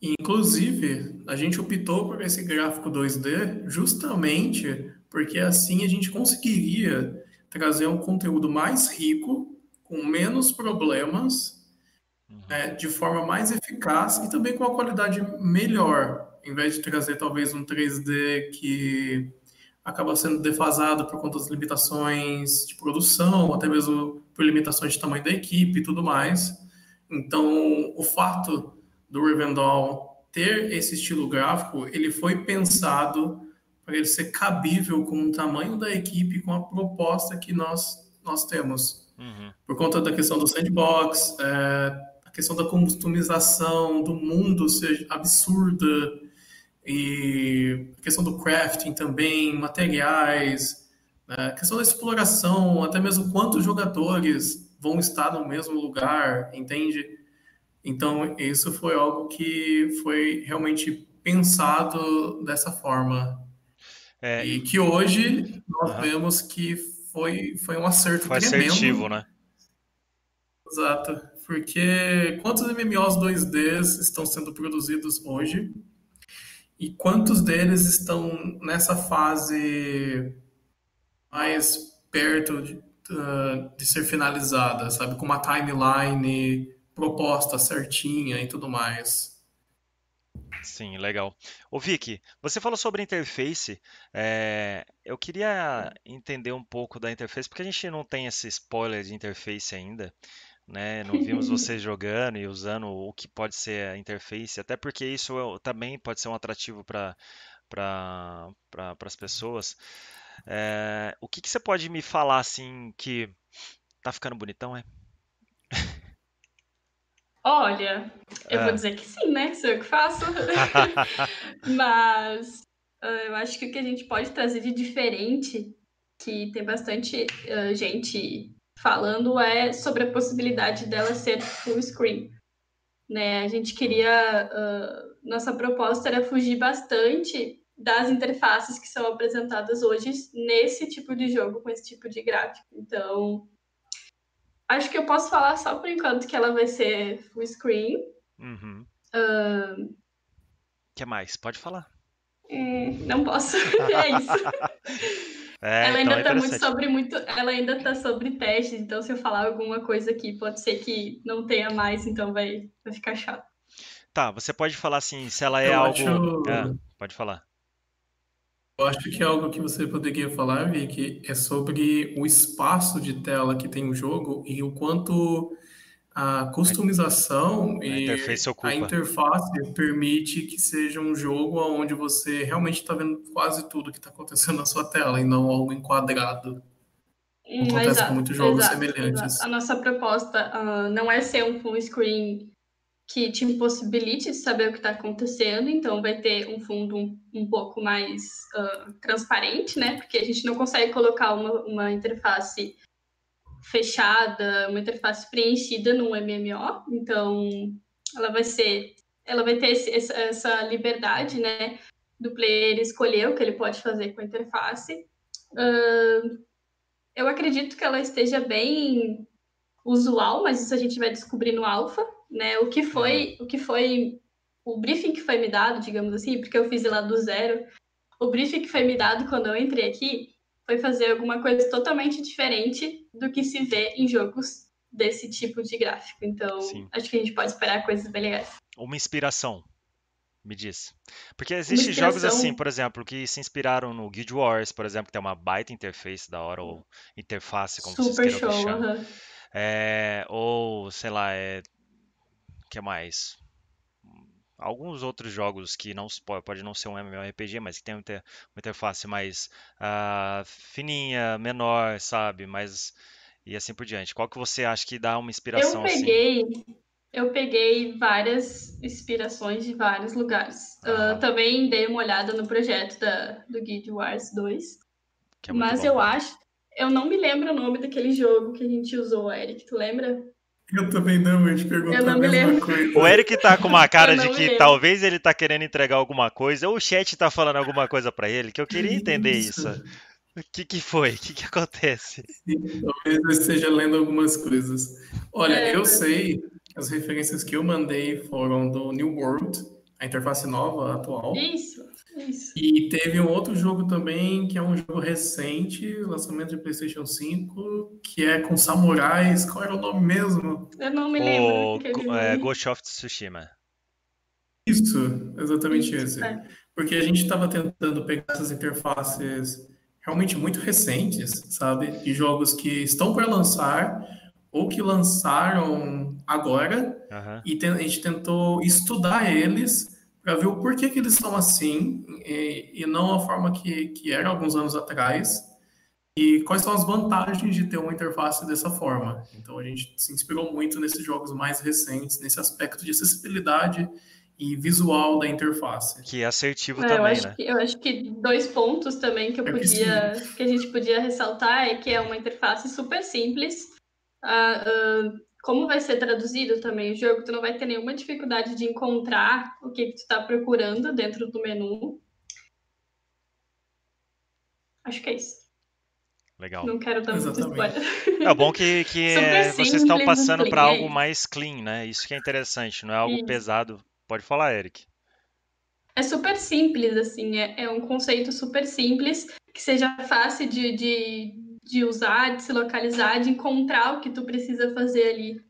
Inclusive, a gente optou por esse gráfico 2D justamente porque assim a gente conseguiria trazer um conteúdo mais rico, com menos problemas, uhum. é, de forma mais eficaz e também com uma qualidade melhor, em vez de trazer talvez um 3D que acaba sendo defasado por conta das limitações de produção, até mesmo por limitações de tamanho da equipe e tudo mais. Então, o fato do Rivendell ter esse estilo gráfico, ele foi pensado para ele ser cabível com o tamanho da equipe, com a proposta que nós, nós temos. Uhum. Por conta da questão do sandbox, é, a questão da customização do mundo ser absurda, e a questão do crafting também, materiais, né, a questão da exploração, até mesmo quantos jogadores vão estar no mesmo lugar, entende? Então, isso foi algo que foi realmente pensado dessa forma. É, e que hoje nós uhum. vemos que foi, foi um acerto foi tremendo. assertivo, né? Exato. Porque quantos MMOs 2Ds estão sendo produzidos hoje? E quantos deles estão nessa fase mais perto de, uh, de ser finalizada, sabe? Com uma timeline proposta certinha e tudo mais. Sim, legal. Ô Vicky, você falou sobre interface. é, eu queria entender um pouco da interface, porque a gente não tem esse spoiler de interface ainda, né? Não vimos <laughs> você jogando e usando o que pode ser a interface, até porque isso é também pode ser um atrativo para para pra, as pessoas. É, o que que você pode me falar assim que tá ficando bonitão, é? Olha, eu vou é. dizer que sim, né? Sou eu que faço. <laughs> <laughs> Mas uh, eu acho que o que a gente pode trazer de diferente, que tem bastante uh, gente falando, é sobre a possibilidade dela ser full screen. Né? A gente queria. Uh, nossa proposta era fugir bastante das interfaces que são apresentadas hoje nesse tipo de jogo, com esse tipo de gráfico. Então, Acho que eu posso falar só por enquanto que ela vai ser full screen. Uhum. Uh... que mais? Pode falar. É, não posso. <laughs> é isso. <laughs> É, ela então ainda então é muito sobre muito. Ela ainda tá sobre teste, então se eu falar alguma coisa aqui, pode ser que não tenha mais, então vai, vai ficar chato. Tá, você pode falar assim, se ela é eu algo. Acho... É, pode falar. Eu acho que algo que você poderia falar, Vicky, é sobre o espaço de tela que tem o jogo e o quanto a customização a e interface a interface permite que seja um jogo onde você realmente está vendo quase tudo que está acontecendo <laughs> na sua tela e não algo enquadrado. Hum, Acontece exato, com muitos jogos exato, semelhantes. Exato. A nossa proposta uh, não é ser um full screen que te impossibilite de saber o que está acontecendo, então vai ter um fundo um, um pouco mais uh, transparente, né? Porque a gente não consegue colocar uma, uma interface fechada, uma interface preenchida num MMO, então ela vai ser, ela vai ter esse, essa liberdade, né? Do player escolher o que ele pode fazer com a interface. Uh, eu acredito que ela esteja bem usual, mas isso a gente vai descobrir no alfa, né? O que foi, o que foi o briefing que foi me dado, digamos assim, porque eu fiz lá do zero. O briefing que foi me dado quando eu entrei aqui foi fazer alguma coisa totalmente diferente do que se vê em jogos desse tipo de gráfico. Então, Sim. acho que a gente pode esperar coisas bem legais. Uma inspiração, me diz. Porque existem jogos assim, por exemplo, que se inspiraram no Guild Wars, por exemplo, que tem uma baita interface da hora, ou interface, como Super vocês queiram show, uh -huh. é, ou, sei lá, é, que mais? Alguns outros jogos que não pode não ser um MMORPG, mas que tem uma interface mais uh, fininha, menor, sabe? Mas e assim por diante. Qual que você acha que dá uma inspiração eu peguei, assim? Eu peguei várias inspirações de vários lugares. Uh, também dei uma olhada no projeto da, do Guild Wars 2. É mas bom. eu acho. Eu não me lembro o nome daquele jogo que a gente usou, Eric. Tu lembra? Eu também não, eu te pergunto a mesma coisa. O Eric tá com uma <laughs> cara de que lembro. talvez ele tá querendo entregar alguma coisa, ou o chat tá falando alguma coisa para ele, que eu queria entender isso. isso. O que, que foi? O que, que acontece? Sim, talvez eu esteja lendo algumas coisas. Olha, é, eu sei, as referências que eu mandei foram do New World, a interface nova, atual. Isso, isso. E teve um outro jogo também, que é um jogo recente, lançamento de PlayStation 5, que é com samurais. Qual era o nome mesmo? Eu não me lembro. O, é, Ghost of Tsushima. Isso, exatamente isso, esse. É. Porque a gente estava tentando pegar essas interfaces realmente muito recentes, sabe? De jogos que estão para lançar ou que lançaram agora uhum. e a gente tentou estudar eles para ver o porquê que eles são assim e, e, não a forma que, que era alguns anos atrás e quais são as vantagens de ter uma interface dessa forma. Então a gente se inspirou muito nesses jogos mais recentes, nesse aspecto de acessibilidade e visual da interface. Que é assertivo é, também, eu acho né? Que, eu acho que dois pontos também que eu é podia, que, que, a gente podia ressaltar é que é uma interface super simples. Uh, uh, como vai ser traduzido também o jogo, tu não vai ter nenhuma dificuldade de encontrar o que, que tu está procurando dentro do menu. Acho que é isso. Legal. Não quero dar muito spoiler. É bom que, que <laughs> é, vocês estão passando para algo mais clean, né? Isso que é interessante, não é algo isso. pesado Pode falar, Eric. É super simples, assim, é, é um conceito super simples, que seja fácil de, de, de usar, de se localizar, de encontrar o que tu precisa fazer ali.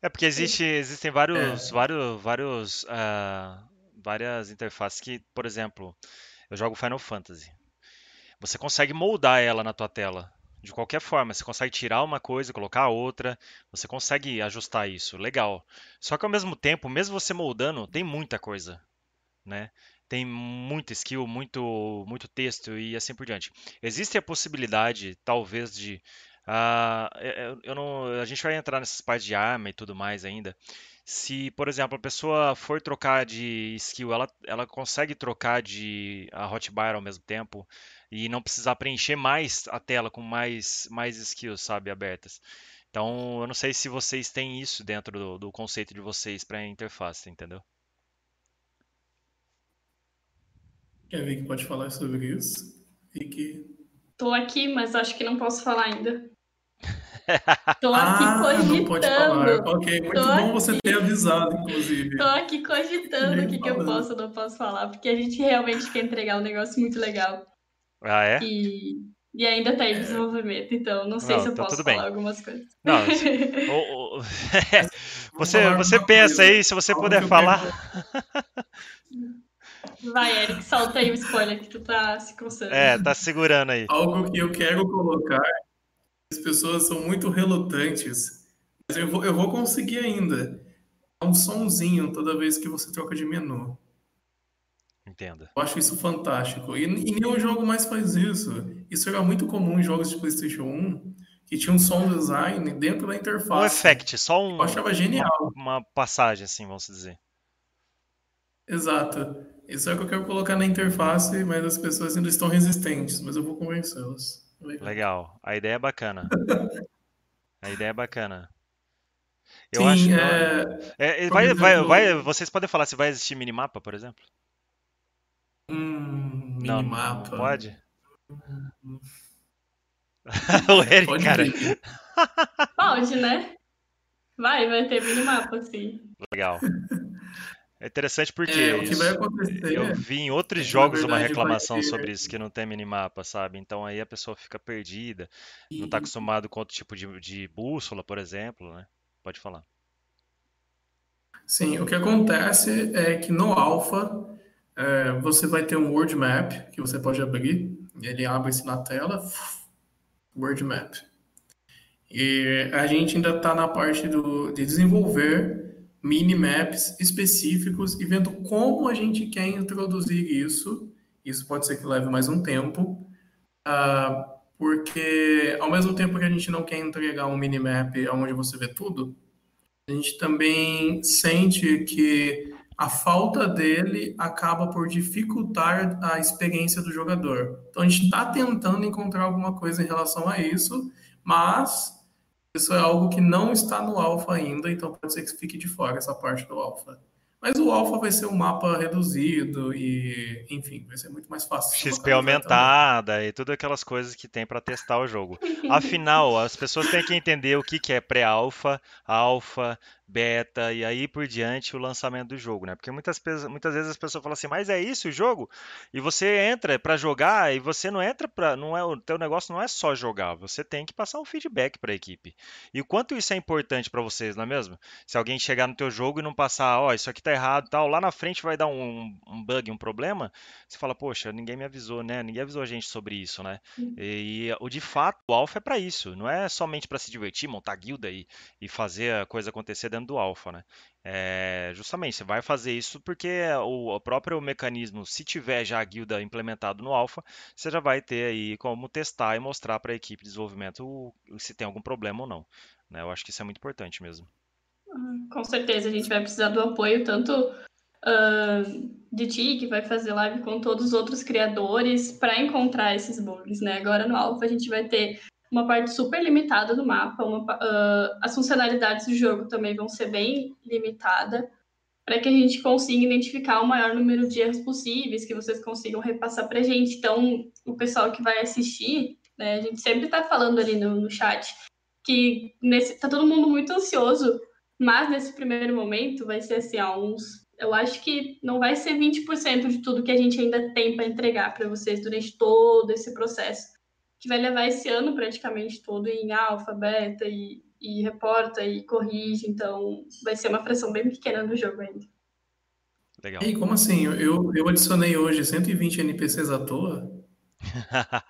É porque existe, existem vários, é. vários, vários, uh, várias interfaces que, por exemplo, eu jogo Final Fantasy. Você consegue moldar ela na tua tela de qualquer forma. Você consegue tirar uma coisa, colocar outra, você consegue ajustar isso, legal. Só que ao mesmo tempo, mesmo você moldando, tem muita coisa, né? Tem muita skill, muito, muito texto e assim por diante. Existe a possibilidade, talvez, de. Uh, eu, não, a gente vai entrar nessas partes de arma e tudo mais ainda. Se, por exemplo, a pessoa for trocar de skill, ela, ela consegue trocar de a hotbar ao mesmo tempo e não precisar preencher mais a tela com mais, mais skills, sabe, abertas. Então, eu não sei se vocês têm isso dentro do, do conceito de vocês para a interface, entendeu? Quer ver que pode falar sobre isso? que Tô aqui, mas acho que não posso falar ainda. <laughs> Tô aqui ah, cogitando. Não pode falar. Ok, muito Tô bom aqui. você ter avisado, inclusive. Tô aqui cogitando o que, que eu posso ou não posso falar, porque a gente realmente quer entregar um negócio muito legal. Ah, é? E, e ainda está em desenvolvimento, então não sei não, se eu tá posso falar bem. algumas coisas. Não, <laughs> o, o, <laughs> você, você pensa aí, se você puder falar. <laughs> Vai, Eric, solta aí o spoiler que tu tá se coçando. É, tá segurando aí. Algo que eu quero colocar, as pessoas são muito relutantes, mas eu vou, eu vou conseguir ainda. É um sonzinho toda vez que você troca de menu. Entenda. Eu acho isso fantástico. E, e nenhum jogo mais faz isso. Isso era muito comum em jogos de PlayStation 1, que tinha um som design dentro da interface. Um effect, só um. Eu achava genial. Uma, uma passagem, assim, vamos dizer. Exato. Isso é o que eu quero colocar na interface, mas as pessoas ainda estão resistentes, mas eu vou convencê-las. Legal. A ideia é bacana. <laughs> A ideia é bacana. Eu Sim, acho. É... É, vai, exemplo... vai, vai, vocês podem falar se vai existir minimapa, por exemplo? Hum, minimapa. Não, pode? <laughs> o Eric, pode cara. pode, né? Vai, vai ter minimapa, sim. Legal. É interessante porque é, o que vai acontecer, eu vi em outros é jogos uma reclamação sobre isso, que não tem minimapa, sabe? Então aí a pessoa fica perdida, e... não está acostumado com outro tipo de, de bússola, por exemplo, né? Pode falar. Sim, o que acontece é que no alfa é, você vai ter um Word Map que você pode abrir, ele abre-se na tela, Word Map. E a gente ainda está na parte do, de desenvolver mini-maps específicos e vendo como a gente quer introduzir isso. Isso pode ser que leve mais um tempo. Uh, porque ao mesmo tempo que a gente não quer entregar um minimap onde você vê tudo, a gente também sente que a falta dele acaba por dificultar a experiência do jogador. Então a gente está tentando encontrar alguma coisa em relação a isso, mas isso é algo que não está no alfa ainda, então pode ser que fique de fora essa parte do alfa. Mas o alfa vai ser um mapa reduzido e, enfim, vai ser muito mais fácil. XP aumentada também. e tudo aquelas coisas que tem para testar o jogo. <laughs> Afinal, as pessoas têm que entender o que, que é pré-alfa, alfa, beta e aí por diante o lançamento do jogo, né? Porque muitas, muitas vezes as pessoas falam assim, mas é isso o jogo? E você entra para jogar e você não entra para, não é o teu negócio não é só jogar, você tem que passar um feedback para a equipe. E o quanto isso é importante para vocês, não é mesmo? Se alguém chegar no teu jogo e não passar, ó, oh, isso aqui tá errado, tal, lá na frente vai dar um, um bug, um problema, você fala, poxa, ninguém me avisou, né? Ninguém avisou a gente sobre isso, né? E, o de fato, o alpha é para isso, não é somente para se divertir, montar guilda e, e fazer a coisa acontecer dentro do alfa, né? É, justamente, você vai fazer isso porque o, próprio mecanismo, se tiver já a guilda implementado no alfa, você já vai ter aí como testar e mostrar para a equipe de desenvolvimento se tem algum problema ou não. Né? Eu acho que isso é muito importante mesmo. Ah, com certeza, a gente vai precisar do apoio tanto uh, de ti, que vai fazer live com todos os outros criadores, para encontrar esses bugs. Né? Agora no alfa a gente vai ter uma parte super limitada do mapa. Uma, uh, as funcionalidades do jogo também vão ser bem limitadas para que a gente consiga identificar o maior número de erros possíveis, que vocês consigam repassar para a gente. Então, o pessoal que vai assistir, né, a gente sempre está falando ali no, no chat que nesse, tá todo mundo muito ansioso, mas nesse primeiro momento vai ser assim, ó, uns, eu acho que não vai ser 20% de tudo que a gente ainda tem para entregar para vocês durante todo esse processo que vai levar esse ano praticamente todo em alfa, beta e, e reporta e corrige, então vai ser uma fração bem pequena do jogo ainda. Legal. E como assim? Eu, eu adicionei hoje 120 NPCs à toa? <laughs>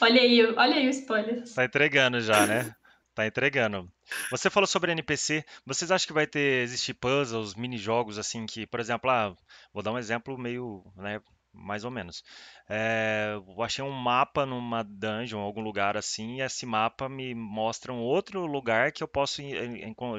olha aí, olha aí o spoiler. Tá entregando já, né? Tá entregando. Você falou sobre NPC. Vocês acham que vai ter existir puzzles, mini-jogos assim que, por exemplo, ah, vou dar um exemplo meio, né, mais ou menos. É, eu achei um mapa numa dungeon, algum lugar assim, e esse mapa me mostra um outro lugar que eu posso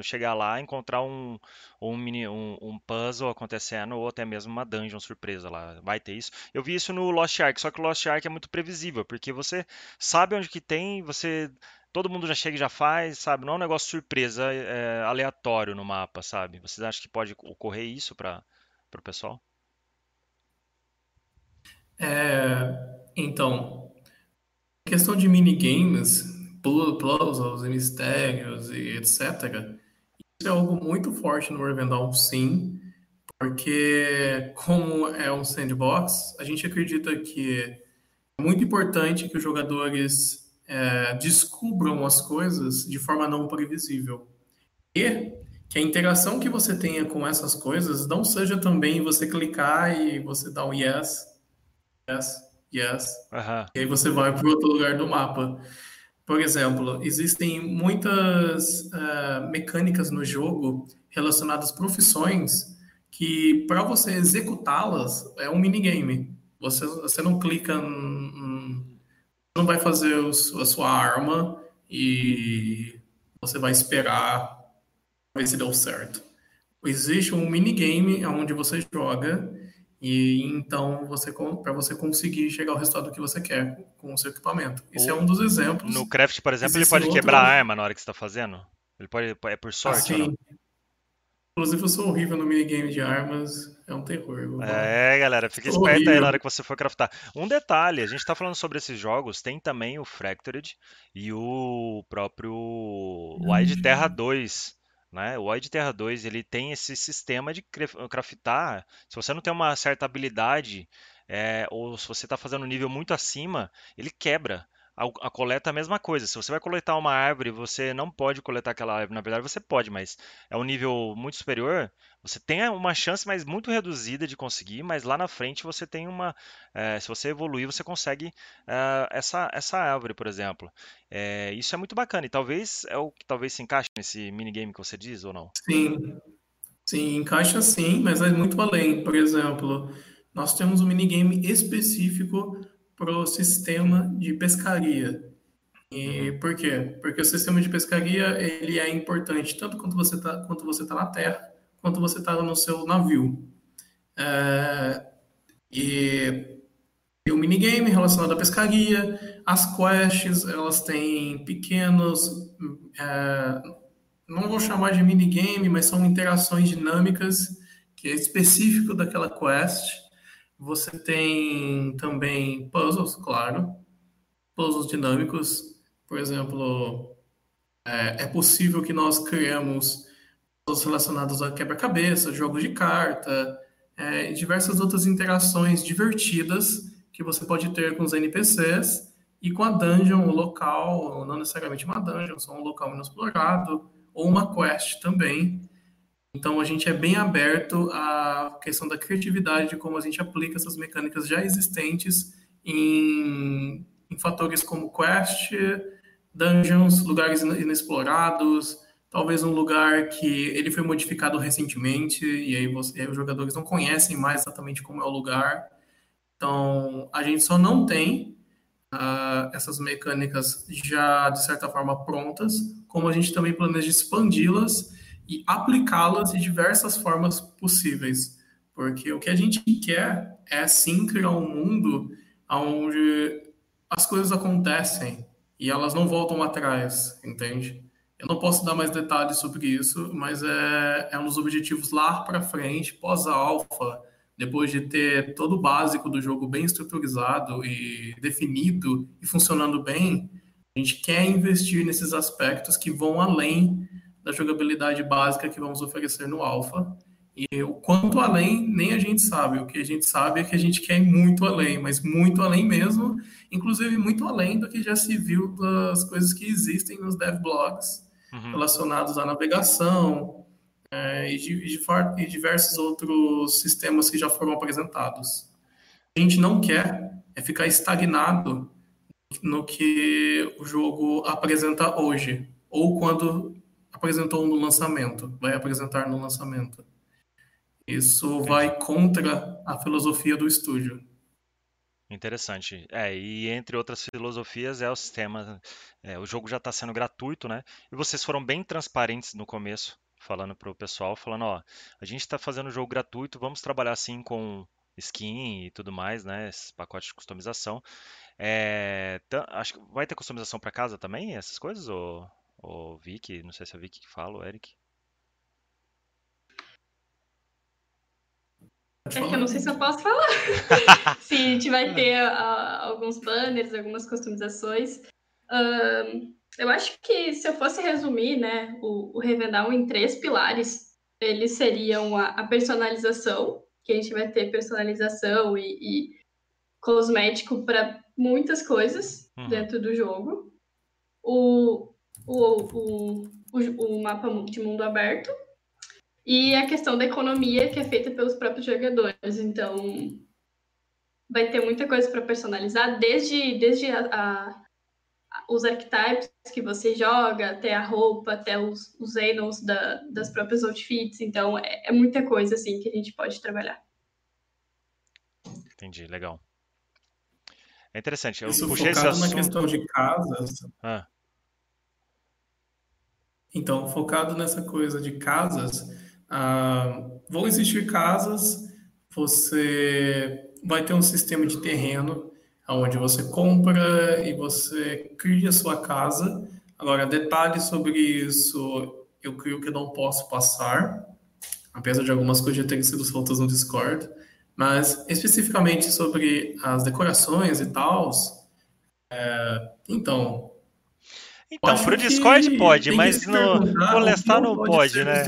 chegar lá, encontrar um, um, mini, um, um, puzzle acontecendo, ou até mesmo uma dungeon surpresa lá. Vai ter isso. Eu vi isso no Lost Ark, só que o Lost Ark é muito previsível, porque você sabe onde que tem, você todo mundo já chega e já faz, sabe? Não é um negócio surpresa é, aleatório no mapa, sabe? Vocês acham que pode ocorrer isso para o pessoal? É, então, questão de minigames, puzzles e mistérios e etc., isso é algo muito forte no Revendal, sim, porque como é um sandbox, a gente acredita que é muito importante que os jogadores é, descubram as coisas de forma não previsível. E que a interação que você tenha com essas coisas não seja também você clicar e você dar um yes yes, yes. Uhum. E aí você vai para outro lugar do mapa. Por exemplo, existem muitas uh, mecânicas no jogo relacionadas a profissões que, para você executá-las, é um minigame. Você, você não clica, não vai fazer os, a sua arma e você vai esperar ver se deu certo. Existe um minigame onde você joga e então você para você conseguir chegar ao resultado que você quer com o seu equipamento. Isso é um dos exemplos. No craft, por exemplo, Existe ele pode outro... quebrar a arma na hora que você está fazendo? Ele pode é por sorte? Assim, Inclusive, eu sou horrível no minigame de armas. É um terror. É, galera, fica sou esperto horrível. aí na hora que você for craftar. Um detalhe, a gente está falando sobre esses jogos, tem também o Fractured e o próprio Wide Terra 2 né? O Void Terra 2 ele tem esse sistema de craftar. Se você não tem uma certa habilidade, é, ou se você está fazendo um nível muito acima, ele quebra. A, coleta é a mesma coisa. Se você vai coletar uma árvore, você não pode coletar aquela árvore. Na verdade, você pode, mas é um nível muito superior. Você tem uma chance, mas muito reduzida de conseguir, mas lá na frente você tem uma. É, se você evoluir, você consegue é, essa, essa árvore, por exemplo. É, isso é muito bacana e talvez é o que talvez se encaixe nesse minigame que você diz ou não? Sim, sim, encaixa sim, mas é muito além. Por exemplo, nós temos um minigame específico para o sistema de pescaria. E uhum. por quê? Porque o sistema de pescaria ele é importante tanto quando você está quanto você tá na terra, quanto você está no seu navio. É, e, e o minigame relacionado à pescaria, as quests, elas têm pequenos, é, não vou chamar de minigame, mas são interações dinâmicas que é específico daquela quest. Você tem também puzzles, claro, puzzles dinâmicos. Por exemplo, é, é possível que nós criemos puzzles relacionados a quebra-cabeça, jogos de carta, é, e diversas outras interações divertidas que você pode ter com os NPCs e com a dungeon, o local, não necessariamente uma dungeon, só um local inexplorado, ou uma quest também, então a gente é bem aberto à questão da criatividade, de como a gente aplica essas mecânicas já existentes em, em fatores como quest, dungeons, lugares inexplorados, talvez um lugar que ele foi modificado recentemente e aí, você, e aí os jogadores não conhecem mais exatamente como é o lugar. Então a gente só não tem uh, essas mecânicas já de certa forma prontas, como a gente também planeja expandi-las e aplicá-las de diversas formas possíveis. Porque o que a gente quer é sim criar um mundo onde as coisas acontecem e elas não voltam atrás, entende? Eu não posso dar mais detalhes sobre isso, mas é, é um dos objetivos lá para frente, pós-alfa, depois de ter todo o básico do jogo bem estruturizado e definido e funcionando bem, a gente quer investir nesses aspectos que vão além da jogabilidade básica que vamos oferecer no alfa. E o quanto além, nem a gente sabe. O que a gente sabe é que a gente quer ir muito além, mas muito além mesmo, inclusive muito além do que já se viu das coisas que existem nos devblogs uhum. relacionados à navegação é, e, de, e diversos outros sistemas que já foram apresentados. A gente não quer é ficar estagnado no que o jogo apresenta hoje, ou quando apresentou no lançamento, vai apresentar no lançamento. Isso vai contra a filosofia do estúdio. Interessante. É, e entre outras filosofias é o sistema. É, o jogo já está sendo gratuito, né? E vocês foram bem transparentes no começo, falando para o pessoal, falando, ó, a gente está fazendo o jogo gratuito, vamos trabalhar assim com skin e tudo mais, né? Esses pacotes de customização. É, acho que vai ter customização para casa também, essas coisas? Ou, ou Vicky, não sei se é a Vicky que fala, ou Eric. É que eu não sei se eu posso falar. <laughs> se a gente vai ter uh, alguns banners, algumas customizações. Uh, eu acho que se eu fosse resumir, né, o, o Revendal em três pilares, eles seriam a, a, personalização, que a gente vai ter personalização e, e cosmético para muitas coisas uhum. dentro do jogo. O, o, o, o, o mapa de mundo aberto e a questão da economia que é feita pelos próprios jogadores. Então, vai ter muita coisa para personalizar, desde, desde a, a, os archetypes que você joga, até a roupa, até os, os anals da, das próprias outfits. Então, é, é, muita coisa assim que a gente pode trabalhar. Entendi, legal. É interessante. Eu Isso puxei esse assunto... na questão de casas. Ah. Então, focado nessa coisa de casas, ah, vão existir casas, você vai ter um sistema de terreno onde você compra e você cria sua casa. Agora, detalhes sobre isso eu creio que não posso passar, apesar de algumas coisas já terem sido soltas no Discord. Mas especificamente sobre as decorações e tal, é, então, então, pro Discord pode, mas no Molestar não pode, pode né?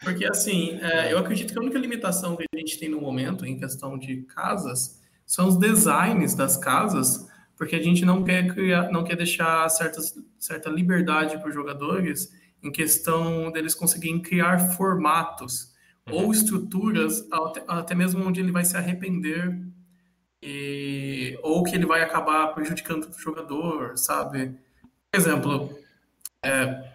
Porque, assim, é, eu acredito que a única limitação que a gente tem no momento, em questão de casas, são os designs das casas, porque a gente não quer criar, não quer deixar certas, certa liberdade para os jogadores em questão deles conseguirem criar formatos uhum. ou estruturas, até, até mesmo onde ele vai se arrepender e, ou que ele vai acabar prejudicando o jogador, sabe? Por exemplo, é,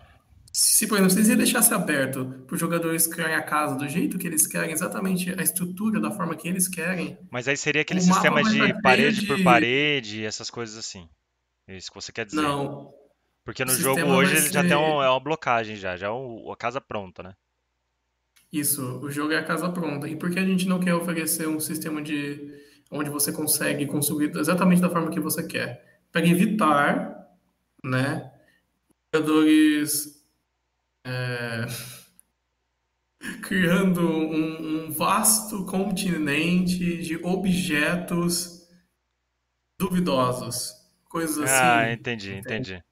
se, por exemplo, vocês iam deixasse aberto para os jogadores criarem a casa do jeito que eles querem, exatamente a estrutura, da forma que eles querem. Mas aí seria aquele sistema de parede por parede, essas coisas assim. É isso que você quer dizer. Não. Porque no jogo hoje ele ser... já tem um, é uma blocagem já, já é um, a casa pronta, né? Isso, o jogo é a casa pronta. E por que a gente não quer oferecer um sistema de onde você consegue construir exatamente da forma que você quer? Para evitar, né, jogadores é, <laughs> criando um, um, vasto continente de objetos duvidosos, coisas assim. Ah, entendi, entendi.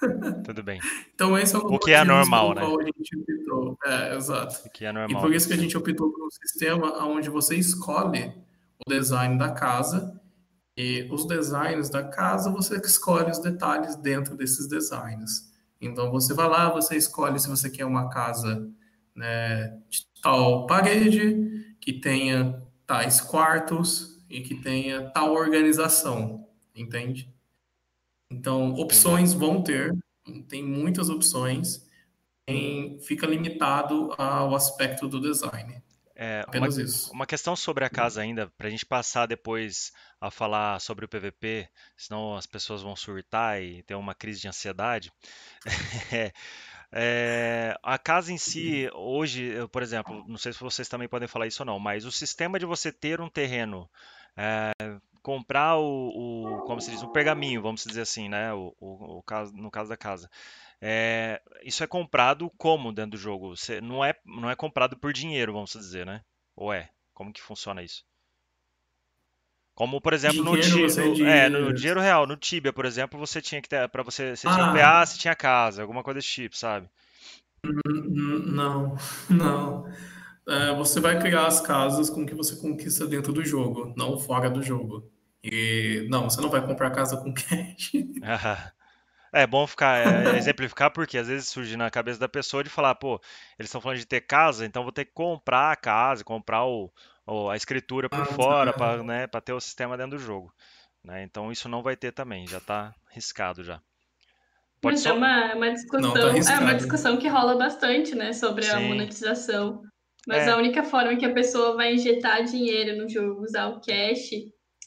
<laughs> Tudo bem. Então esse é o, o que é normal, né? É, exato. O que é normal. E por isso que a gente optou por um sistema onde você escolhe o design da casa e os designs da casa você escolhe os detalhes dentro desses designs. Então você vai lá, você escolhe se você quer uma casa né, de tal parede, que tenha tais quartos e que tenha tal organização, entende? Então, opções vão ter, tem muitas opções, em, fica limitado ao aspecto do design. É, Apenas uma, isso. Uma questão sobre a casa ainda, para a gente passar depois a falar sobre o PVP, senão as pessoas vão surtar e ter uma crise de ansiedade. é, <laughs> é, a casa em si, hoje, por exemplo, não sei se vocês também podem falar isso ou não, mas o sistema de você ter um terreno, é, comprar o, o, como se diz, um pergaminho, vamos dizer assim, né? O, o, o caso, no caso da casa. É, isso é comprado como dentro do jogo? Você, não, é, não é comprado por dinheiro, vamos dizer, né? Ou é? Como que funciona isso? Como, por exemplo, no, no, é, no dinheiro real, no Tibia, por exemplo, você tinha que ter, para você, você ah. tinha PA, você tinha casa, alguma coisa desse tipo, sabe? Não, <laughs> não. É, você vai criar as casas com que você conquista dentro do jogo, não fora do jogo. E não, você não vai comprar casa com cash. <laughs> É bom ficar, é, exemplificar, porque às vezes surge na cabeça da pessoa de falar, pô, eles estão falando de ter casa, então vou ter que comprar a casa, comprar o, a escritura por ah, fora tá. para né, ter o sistema dentro do jogo. Né? Então isso não vai ter também, já está riscado já. Pode Mas só... é uma, uma discussão, não, tá é uma discussão que rola bastante, né, sobre Sim. a monetização. Mas é. a única forma que a pessoa vai injetar dinheiro no jogo, usar o cash,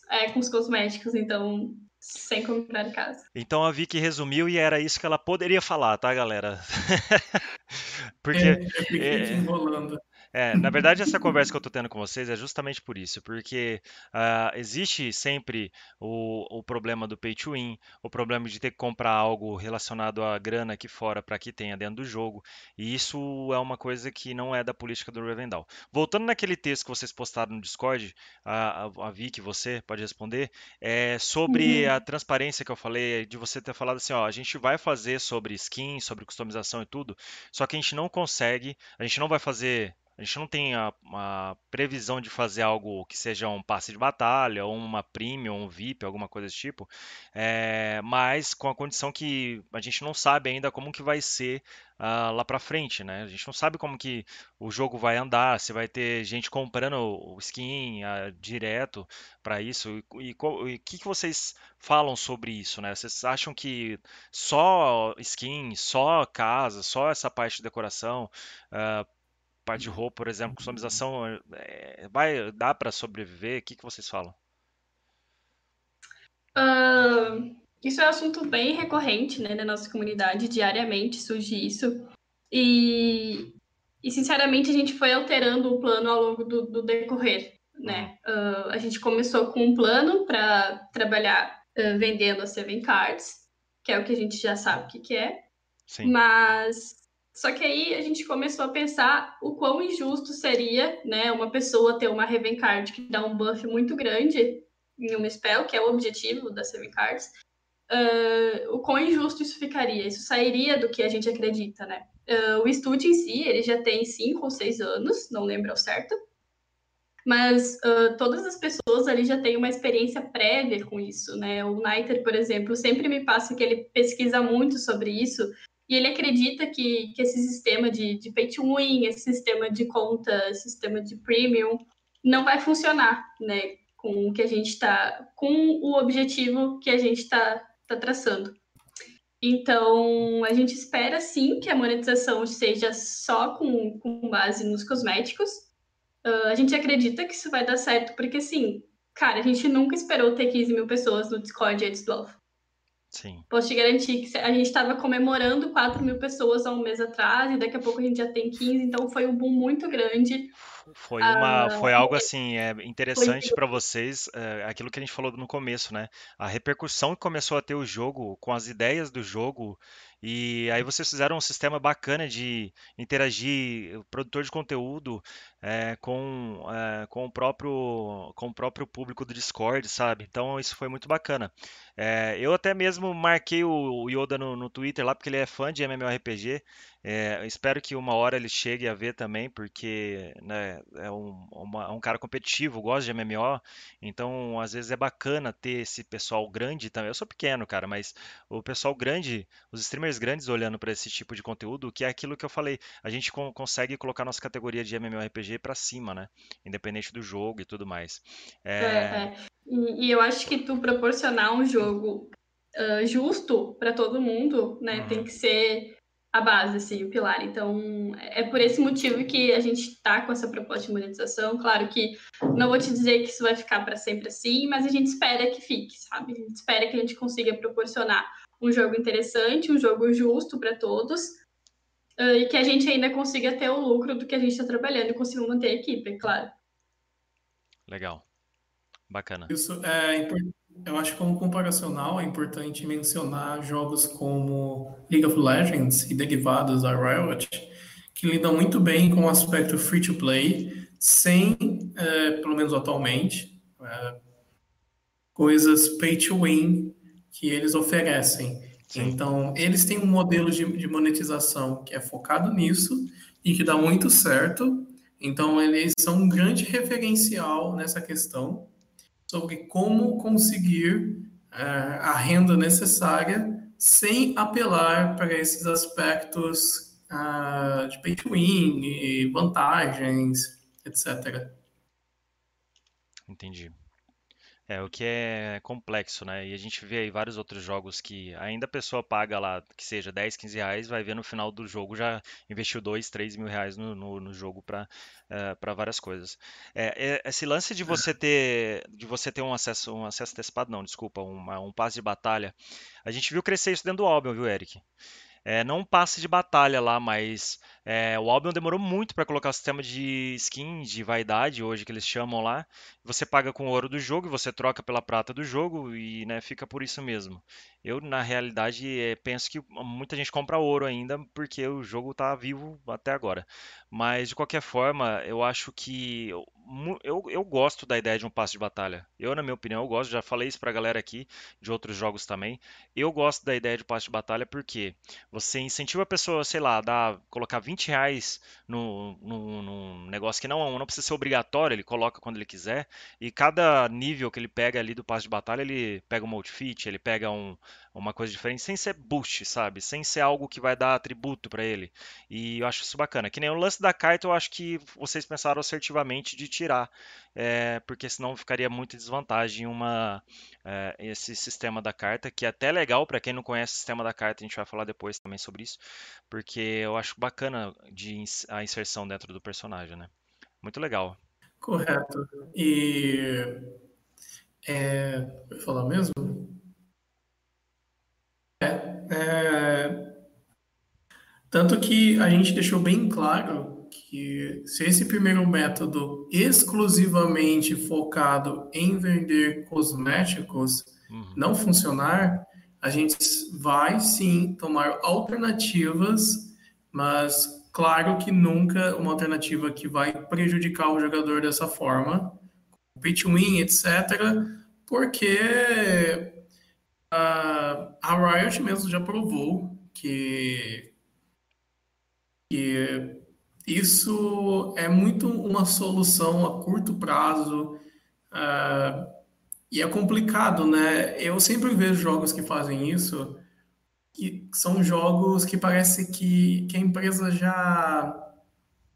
é com os cosméticos, então sem comprar casa. Então a Vicky resumiu e era isso que ela poderia falar, tá, galera? <laughs> Porque é, eu é, enrolando. É, na verdade, essa conversa que eu estou tendo com vocês é justamente por isso, porque uh, existe sempre o, o problema do pay to win, o problema de ter que comprar algo relacionado à grana aqui fora para que tenha dentro do jogo, e isso é uma coisa que não é da política do Revendal. Voltando naquele texto que vocês postaram no Discord, a, a, a Vicky, você pode responder, é sobre uhum. a transparência que eu falei, de você ter falado assim, ó, a gente vai fazer sobre skin, sobre customização e tudo, só que a gente não consegue, a gente não vai fazer a gente não tem a, a, previsão de fazer algo que seja um passe de batalha, ou uma premium, um VIP, alguma coisa desse tipo, é, mas com a condição que a gente não sabe ainda como que vai ser uh, lá para frente, né? A gente não sabe como que o jogo vai andar, se vai ter gente comprando o skin uh, direto para isso. E o que, que vocês falam sobre isso, né? Vocês acham que só skin, só casa, só essa parte de decoração uh, parte de roupa, por exemplo, customização, é, vai dar para sobreviver? O que, que vocês falam? Uh, isso é um assunto bem recorrente né, na nossa comunidade, diariamente surge isso. E, e, sinceramente, a gente foi alterando o plano ao longo do, do decorrer. Né? Uh, a gente começou com um plano para trabalhar uh, vendendo as Seven Cards, que é o que a gente já sabe o que, que é. Sim. Mas só que aí a gente começou a pensar o quão injusto seria, né, uma pessoa ter uma Raven Card que dá um buff muito grande em uma spell, que é o objetivo das Raven Cards. Uh, o quão injusto isso ficaria? Isso sairia do que a gente acredita, né? Uh, o estúdio em si, ele já tem cinco ou seis anos, não lembro ao certo, mas uh, todas as pessoas ali já têm uma experiência prévia com isso, né? O Niter, por exemplo, sempre me passa que ele pesquisa muito sobre isso e ele acredita que, que esse sistema de, de pay to win, esse sistema de conta, sistema de premium, não vai funcionar, né? Com o que a gente está, com o objetivo que a gente está tá traçando. Então, a gente espera sim que a monetização seja só com, com base nos cosméticos. Uh, a gente acredita que isso vai dar certo, porque assim, cara, a gente nunca esperou ter 15 mil pessoas no Discord antes do Alpha. Sim. Posso te garantir que a gente estava comemorando 4 mil pessoas há um mês atrás, e daqui a pouco a gente já tem 15, então foi um boom muito grande. Foi uma, ah, foi algo assim é, interessante para vocês, é, aquilo que a gente falou no começo, né? A repercussão que começou a ter o jogo, com as ideias do jogo, e aí vocês fizeram um sistema bacana de interagir, o produtor de conteúdo é, com, é, com, o próprio, com o próprio público do Discord, sabe? Então isso foi muito bacana. É, eu até mesmo marquei o Yoda no, no Twitter lá, porque ele é fã de MMORPG. É, espero que uma hora ele chegue a ver também, porque né, é um, uma, um, cara competitivo, gosta de MMO, então às vezes é bacana ter esse pessoal grande também. Eu sou pequeno, cara, mas o pessoal grande, os streamers grandes olhando para esse tipo de conteúdo, que é aquilo que eu falei, a gente con consegue colocar nossa categoria de MMORPG para cima, né? Independente do jogo e tudo mais. É... É, e, e, eu acho que tu proporcionar um jogo uh, justo para todo mundo, né, uhum. tem que ser a base, assim, o pilar. Então, é por esse motivo que a gente está com essa proposta de monetização. Claro que não vou te dizer que isso vai ficar para sempre assim, mas a gente espera que fique, sabe? A gente espera que a gente consiga proporcionar um jogo interessante, um jogo justo para todos, e que a gente ainda consiga ter o lucro do que a gente está trabalhando e consiga manter a equipe, é claro. Legal. Bacana. Isso é importante eu acho que como comparacional é importante mencionar jogos como League of Legends e derivados da Riot, que lidam muito bem com o aspecto free to play, sem, é, pelo menos atualmente, é, coisas pay to win que eles oferecem. Sim. Então, eles têm um modelo de, de monetização que é focado nisso e que dá muito certo. Então, eles são um grande referencial nessa questão sobre como conseguir uh, a renda necessária sem apelar para esses aspectos uh, de pay to win e vantagens, etc. Entendi. É, o que é complexo, né? E a gente vê aí vários outros jogos que ainda a pessoa paga lá, que seja 10, 15 reais, vai ver no final do jogo já investiu 2, 3 mil reais no, no, no jogo para uh, para várias coisas. É, é, esse lance de você ter de você ter um acesso um acesso antecipado, não, desculpa, uma, um passe de batalha, a gente viu crescer isso dentro do Albion, viu, Eric? É, não um passe de batalha lá, mas é, o Albion demorou muito para colocar o sistema de skin, de vaidade, hoje que eles chamam lá. Você paga com o ouro do jogo e você troca pela prata do jogo e né, fica por isso mesmo. Eu, na realidade, é, penso que muita gente compra ouro ainda porque o jogo está vivo até agora. Mas, de qualquer forma, eu acho que. Eu, eu, eu gosto da ideia de um passe de batalha. Eu, na minha opinião, eu gosto. Já falei isso pra galera aqui, de outros jogos também. Eu gosto da ideia de passe de batalha porque você incentiva a pessoa, sei lá, a dar, colocar 20 reais num, no no negócio que não, não precisa ser obrigatório, ele coloca quando ele quiser. E cada nível que ele pega ali do passe de batalha, ele pega um outfit, ele pega um, uma coisa diferente, sem ser boost, sabe? Sem ser algo que vai dar atributo para ele. E eu acho isso bacana. Que nem o lance da carta, eu acho que vocês pensaram assertivamente de tirar, é, porque senão ficaria muito desvantagem uma, é, esse sistema da carta, que é até legal para quem não conhece o sistema da carta, a gente vai falar depois também sobre isso, porque eu acho bacana de, a inserção dentro do personagem, né? Muito legal. Correto. E. É, vou falar mesmo? É, tanto que a gente deixou bem claro que se esse primeiro método exclusivamente focado em vender cosméticos uhum. não funcionar, a gente vai sim tomar alternativas, mas claro que nunca uma alternativa que vai prejudicar o jogador dessa forma, pitch win, etc., porque a, a Riot mesmo já provou que, que isso é muito uma solução a curto prazo uh, e é complicado, né? Eu sempre vejo jogos que fazem isso que são jogos que parece que, que a empresa já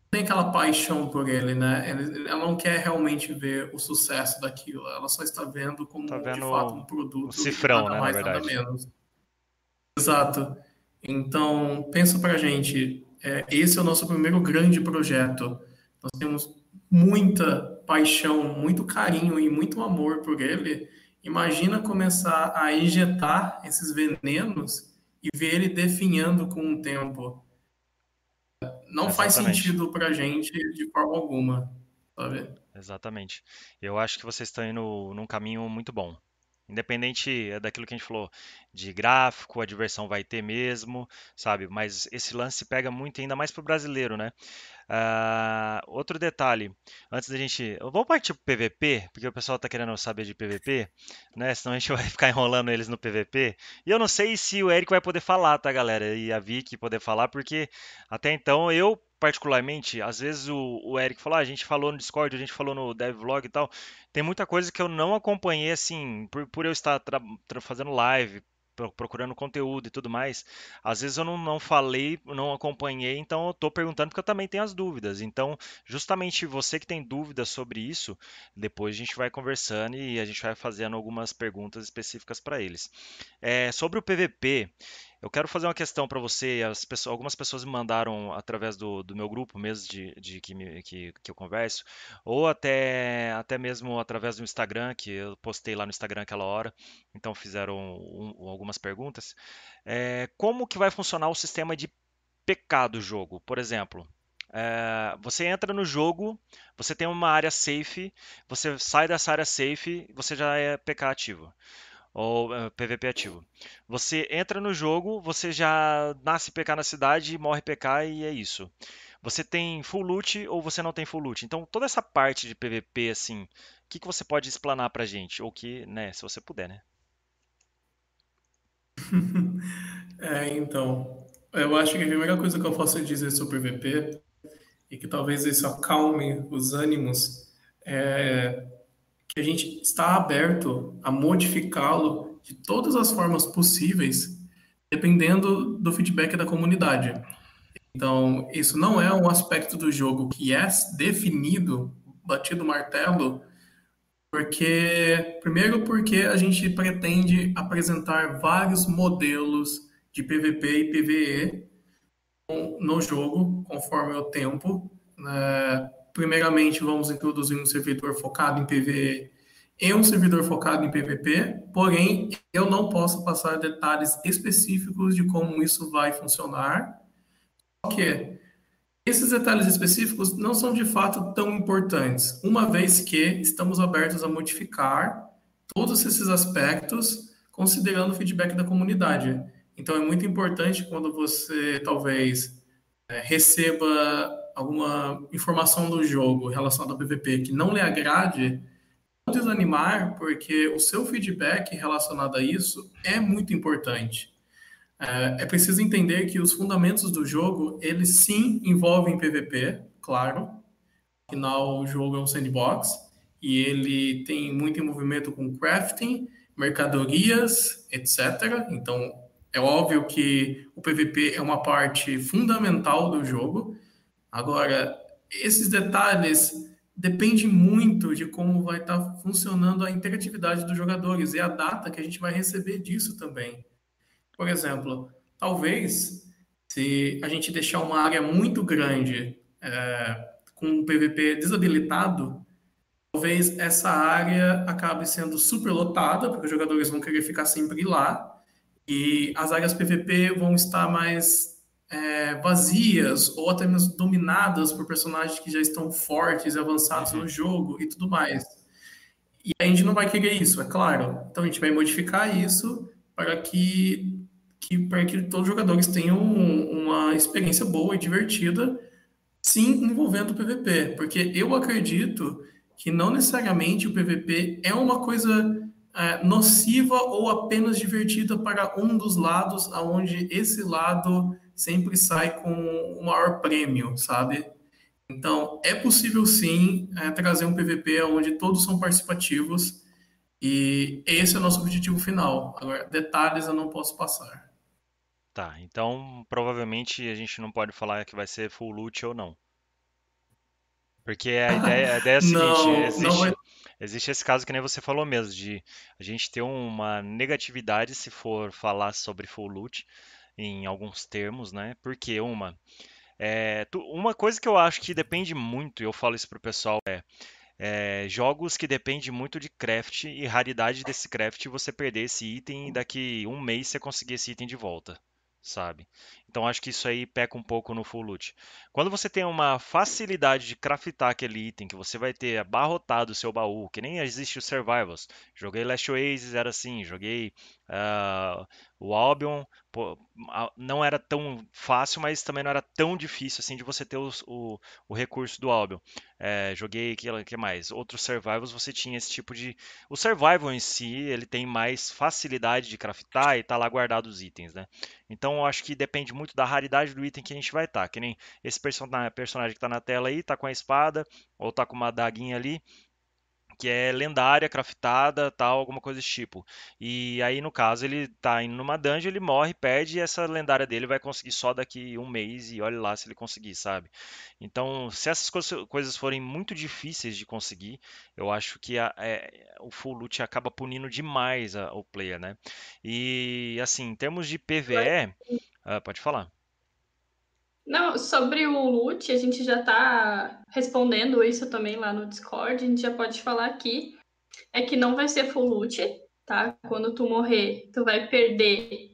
tem aquela paixão por ele, né? Ela não quer realmente ver o sucesso daquilo, ela só está vendo como tá vendo de fato um produto. O cifrão, né, mais, na verdade. menos. Exato. Então, pensa para a gente, é, esse é o nosso primeiro grande projeto. Nós temos muita paixão, muito carinho e muito amor por ele. Imagina começar a injetar esses venenos e ver ele definhando com o tempo. Não Exatamente. faz sentido para a gente de forma alguma, sabe? Exatamente. Eu acho que vocês estão indo num caminho muito bom. Independente é daquilo que a gente falou, de gráfico, a diversão vai ter mesmo, sabe? Mas esse lance pega muito, ainda mais pro brasileiro, né? Uh, outro detalhe, antes da gente. Vamos partir pro PVP, porque o pessoal tá querendo saber de PVP, né? Senão a gente <laughs> vai ficar enrolando eles no PVP. E eu não sei se o Eric vai poder falar, tá, galera? E a Vicky poder falar, porque até então eu particularmente, às vezes o, o Eric falou, ah, a gente falou no Discord, a gente falou no Devlog e tal. Tem muita coisa que eu não acompanhei, assim, por, por eu estar fazendo live, procurando conteúdo e tudo mais. Às vezes eu não, não falei, não acompanhei, então eu estou perguntando porque eu também tenho as dúvidas. Então, justamente você que tem dúvidas sobre isso, depois a gente vai conversando e a gente vai fazendo algumas perguntas específicas para eles. É, sobre o PVP, eu quero fazer uma questão para você. Pessoas, algumas pessoas me mandaram através do, do meu grupo mesmo de, de que, me, que, que, eu converso, ou até, até mesmo através do Instagram, que eu postei lá no Instagram aquela hora. Então fizeram um, algumas perguntas. É, como que vai funcionar o sistema de PK do jogo? Por exemplo, é, você entra no jogo, você tem uma área safe, você sai dessa área safe, você já é PK ativo ou uh, eh, PVP ativo. Você entra no jogo, você já nasce PK na cidade, morre PK e é isso. Você tem full loot ou você não tem full loot. Então toda essa parte de PVP assim, o que, que você pode explanar pra gente? Ou que, né, se você puder, né? <laughs> é, então, eu acho que a primeira coisa que eu posso dizer sobre PVP e que talvez isso acalme os ânimos é que a gente está aberto a modificá-lo de todas as formas possíveis, dependendo do feedback da comunidade. Então, isso não é um aspecto do jogo que é definido, batido martelo, porque primeiro porque a gente pretende apresentar vários modelos de PVP e PVE no jogo, conforme o tempo. Né? Primeiramente, vamos introduzir um servidor focado em PVE e um servidor focado em PVP, porém, eu não posso passar detalhes específicos de como isso vai funcionar. Só que esses detalhes específicos não são de fato tão importantes, uma vez que estamos abertos a modificar todos esses aspectos considerando o feedback da comunidade. Então, é muito importante quando você talvez é, receba alguma informação do jogo relacionada ao PVP que não lhe agrade, não desanimar, porque o seu feedback relacionado a isso é muito importante. É, é preciso entender que os fundamentos do jogo, eles sim envolvem PVP, claro. Afinal, o jogo é um sandbox e ele tem muito envolvimento com crafting, mercadorias, etc. Então, é óbvio que o PVP é uma parte fundamental do jogo, Agora, esses detalhes dependem muito de como vai estar tá funcionando a interatividade dos jogadores e a data que a gente vai receber disso também. Por exemplo, talvez se a gente deixar uma área muito grande é, com o PVP desabilitado, talvez essa área acabe sendo superlotada, porque os jogadores vão querer ficar sempre lá, e as áreas PVP vão estar mais é, vazias ou até mesmo dominadas por personagens que já estão fortes e avançados uhum. no jogo e tudo mais. E a gente não vai querer isso, é claro. Então a gente vai modificar isso para que, que para que todos os jogadores tenham uma experiência boa e divertida, sim, envolvendo o PVP, porque eu acredito que não necessariamente o PVP é uma coisa é, nociva ou apenas divertida para um dos lados, aonde esse lado sempre sai com o maior prêmio, sabe? Então, é possível sim é, trazer um PVP onde todos são participativos e esse é o nosso objetivo final. Agora, detalhes eu não posso passar. Tá, então provavelmente a gente não pode falar que vai ser full loot ou não. Porque a <laughs> ideia, a ideia é a seguinte, não, existe, não vai... existe esse caso que nem você falou mesmo, de a gente ter uma negatividade se for falar sobre full loot em alguns termos, né? Porque uma, é, uma coisa que eu acho que depende muito, e eu falo isso pro pessoal, é, é, jogos que dependem muito de craft e raridade desse craft você perder esse item e daqui um mês você conseguir esse item de volta sabe? Então acho que isso aí peca um pouco no full loot. Quando você tem uma facilidade de craftar aquele item, que você vai ter abarrotado o seu baú, que nem existe o Survivals. Joguei Last Oasis, era assim, joguei uh, o Albion, pô, não era tão fácil, mas também não era tão difícil assim de você ter os, o, o recurso do Albion. É, joguei que, que mais? Outros survivals você tinha esse tipo de. O survival em si ele tem mais facilidade de craftar e tá lá guardado os itens, né? Então eu acho que depende muito da raridade do item que a gente vai estar. Tá. Que nem esse personagem que está na tela aí, tá com a espada ou tá com uma daguinha ali que é lendária, craftada, tal, alguma coisa desse tipo. E aí, no caso, ele tá indo numa dungeon, ele morre, perde, e essa lendária dele vai conseguir só daqui um mês, e olha lá se ele conseguir, sabe? Então, se essas coisas forem muito difíceis de conseguir, eu acho que a, é, o full loot acaba punindo demais a, o player, né? E, assim, em termos de PVE, ah, pode falar. Não, sobre o loot, a gente já tá respondendo isso também lá no Discord, a gente já pode falar aqui. É que não vai ser full loot, tá? Quando tu morrer, tu vai perder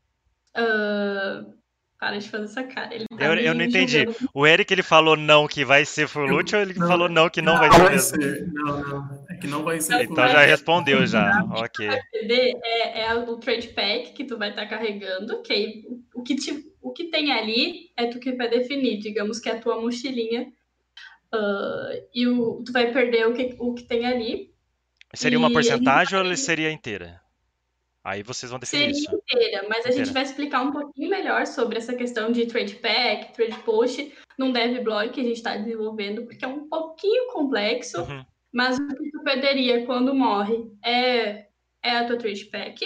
uh, para de fazer essa cara. Ele tá eu, eu não entendi. Jogando. O Eric ele falou não que vai ser full loot ou ele não, falou não que não, não vai, vai ser mesmo? Não, não. É que não vai ser. Então já respondeu já. ok. O que vai perder é, é o trade pack que tu vai estar tá carregando, que aí, o que, te, o que tem ali é tu que vai definir, digamos que é a tua mochilinha. Uh, e o, tu vai perder o que, o que tem ali. Seria uma porcentagem ou seria inteira? Aí vocês vão definir Seria isso. inteira, mas a gente vai explicar um pouquinho melhor sobre essa questão de trade pack, trade post, num dev blog que a gente está desenvolvendo, porque é um pouquinho complexo, uhum. mas o que tu perderia quando morre é, é a tua trade pack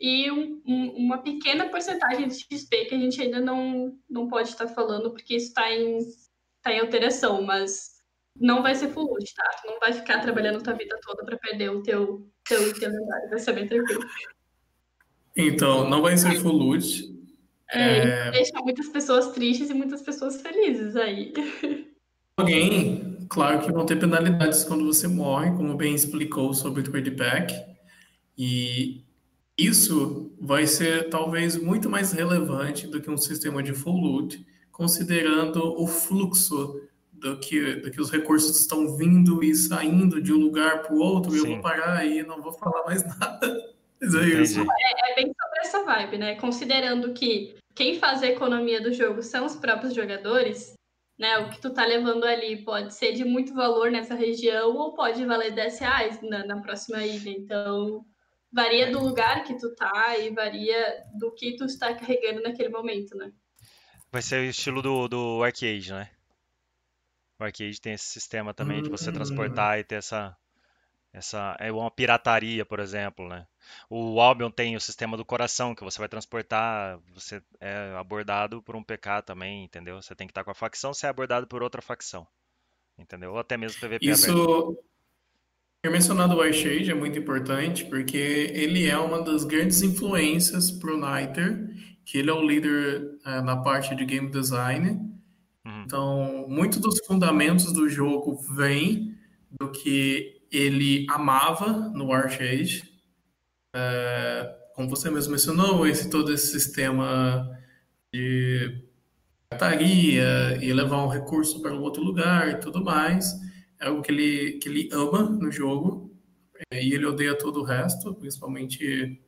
e um, um, uma pequena porcentagem de XP que a gente ainda não, não pode estar tá falando, porque isso está em, tá em alteração, mas não vai ser full loot, tá? Tu não vai ficar trabalhando tua vida toda para perder o teu, teu lendário, vai ser bem tranquilo. Então, não vai ser full loot. É, é... Deixa muitas pessoas tristes e muitas pessoas felizes aí. <laughs> Alguém, claro que vão ter penalidades quando você morre, como bem explicou sobre o Trade Pack. E isso vai ser talvez muito mais relevante do que um sistema de full loot, considerando o fluxo do que, do que os recursos estão vindo e saindo de um lugar para o outro. Sim. Eu vou parar aí, não vou falar mais <laughs> nada. É, isso. É, é bem sobre essa vibe, né? Considerando que quem faz a economia do jogo são os próprios jogadores, né? O que tu tá levando ali pode ser de muito valor nessa região ou pode valer 10 reais na, na próxima ilha. Então, varia do lugar que tu tá e varia do que tu está carregando naquele momento, né? Vai ser o estilo do, do arcade, né? O arcade tem esse sistema também de você transportar e ter essa essa é uma pirataria, por exemplo, né? O Albion tem o sistema do coração que você vai transportar, você é abordado por um PK também, entendeu? Você tem que estar com a facção, você é abordado por outra facção, entendeu? Ou até mesmo PVP Isso, aberto. ter mencionado o Ice é muito importante porque ele é uma das grandes influências para o Niter, que ele é o líder é, na parte de game design. Uhum. Então, muitos dos fundamentos do jogo vêm do que ele amava no Archage. É, como você mesmo mencionou, esse todo esse sistema de cataria e levar um recurso para um outro lugar e tudo mais, é algo que ele, que ele ama no jogo é, e ele odeia todo o resto, principalmente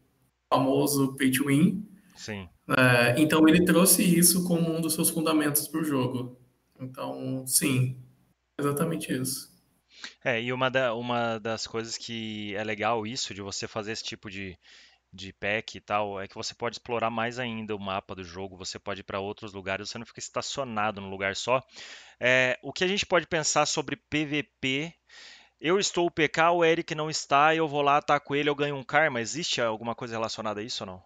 o famoso pay to win. Sim. É, então ele trouxe isso como um dos seus fundamentos para o jogo. Então, sim, exatamente isso. É, e uma, da, uma das coisas que é legal isso, de você fazer esse tipo de, de pack e tal, é que você pode explorar mais ainda o mapa do jogo, você pode ir para outros lugares, você não fica estacionado num lugar só. É, o que a gente pode pensar sobre PVP? Eu estou o PK, o Eric não está, eu vou lá, ataco ele, eu ganho um karma. Existe alguma coisa relacionada a isso ou não?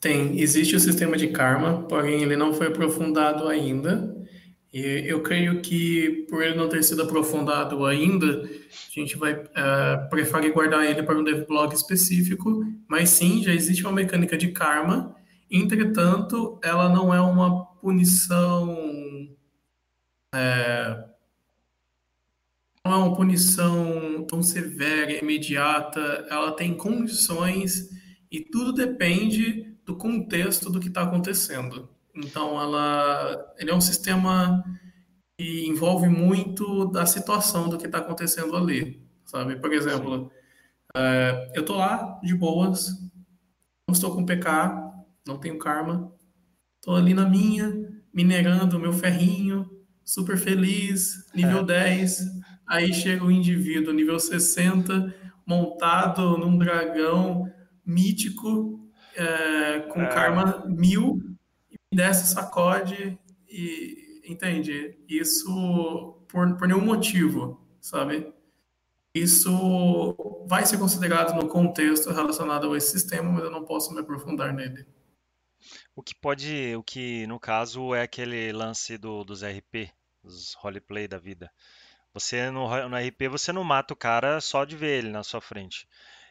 Tem, existe o sistema de karma, porém ele não foi aprofundado ainda. Eu creio que, por ele não ter sido aprofundado ainda, a gente vai uh, preferir guardar ele para um devblog específico, mas sim, já existe uma mecânica de karma, entretanto, ela não é uma punição. É, não é uma punição tão severa, imediata, ela tem condições e tudo depende do contexto do que está acontecendo. Então, ela, ele é um sistema que envolve muito da situação do que está acontecendo ali, sabe? Por exemplo, é, eu tô lá de boas, não estou com PK, não tenho karma, estou ali na minha, minerando meu ferrinho, super feliz, nível é. 10. Aí chega o indivíduo nível 60, montado num dragão mítico, é, com é. karma mil, desce, sacode e entende? Isso por, por nenhum motivo, sabe? Isso vai ser considerado no contexto relacionado a esse sistema, mas eu não posso me aprofundar nele. O que pode, o que no caso é aquele lance do, dos RP, dos roleplay da vida. Você no, no RP você não mata o cara só de ver ele na sua frente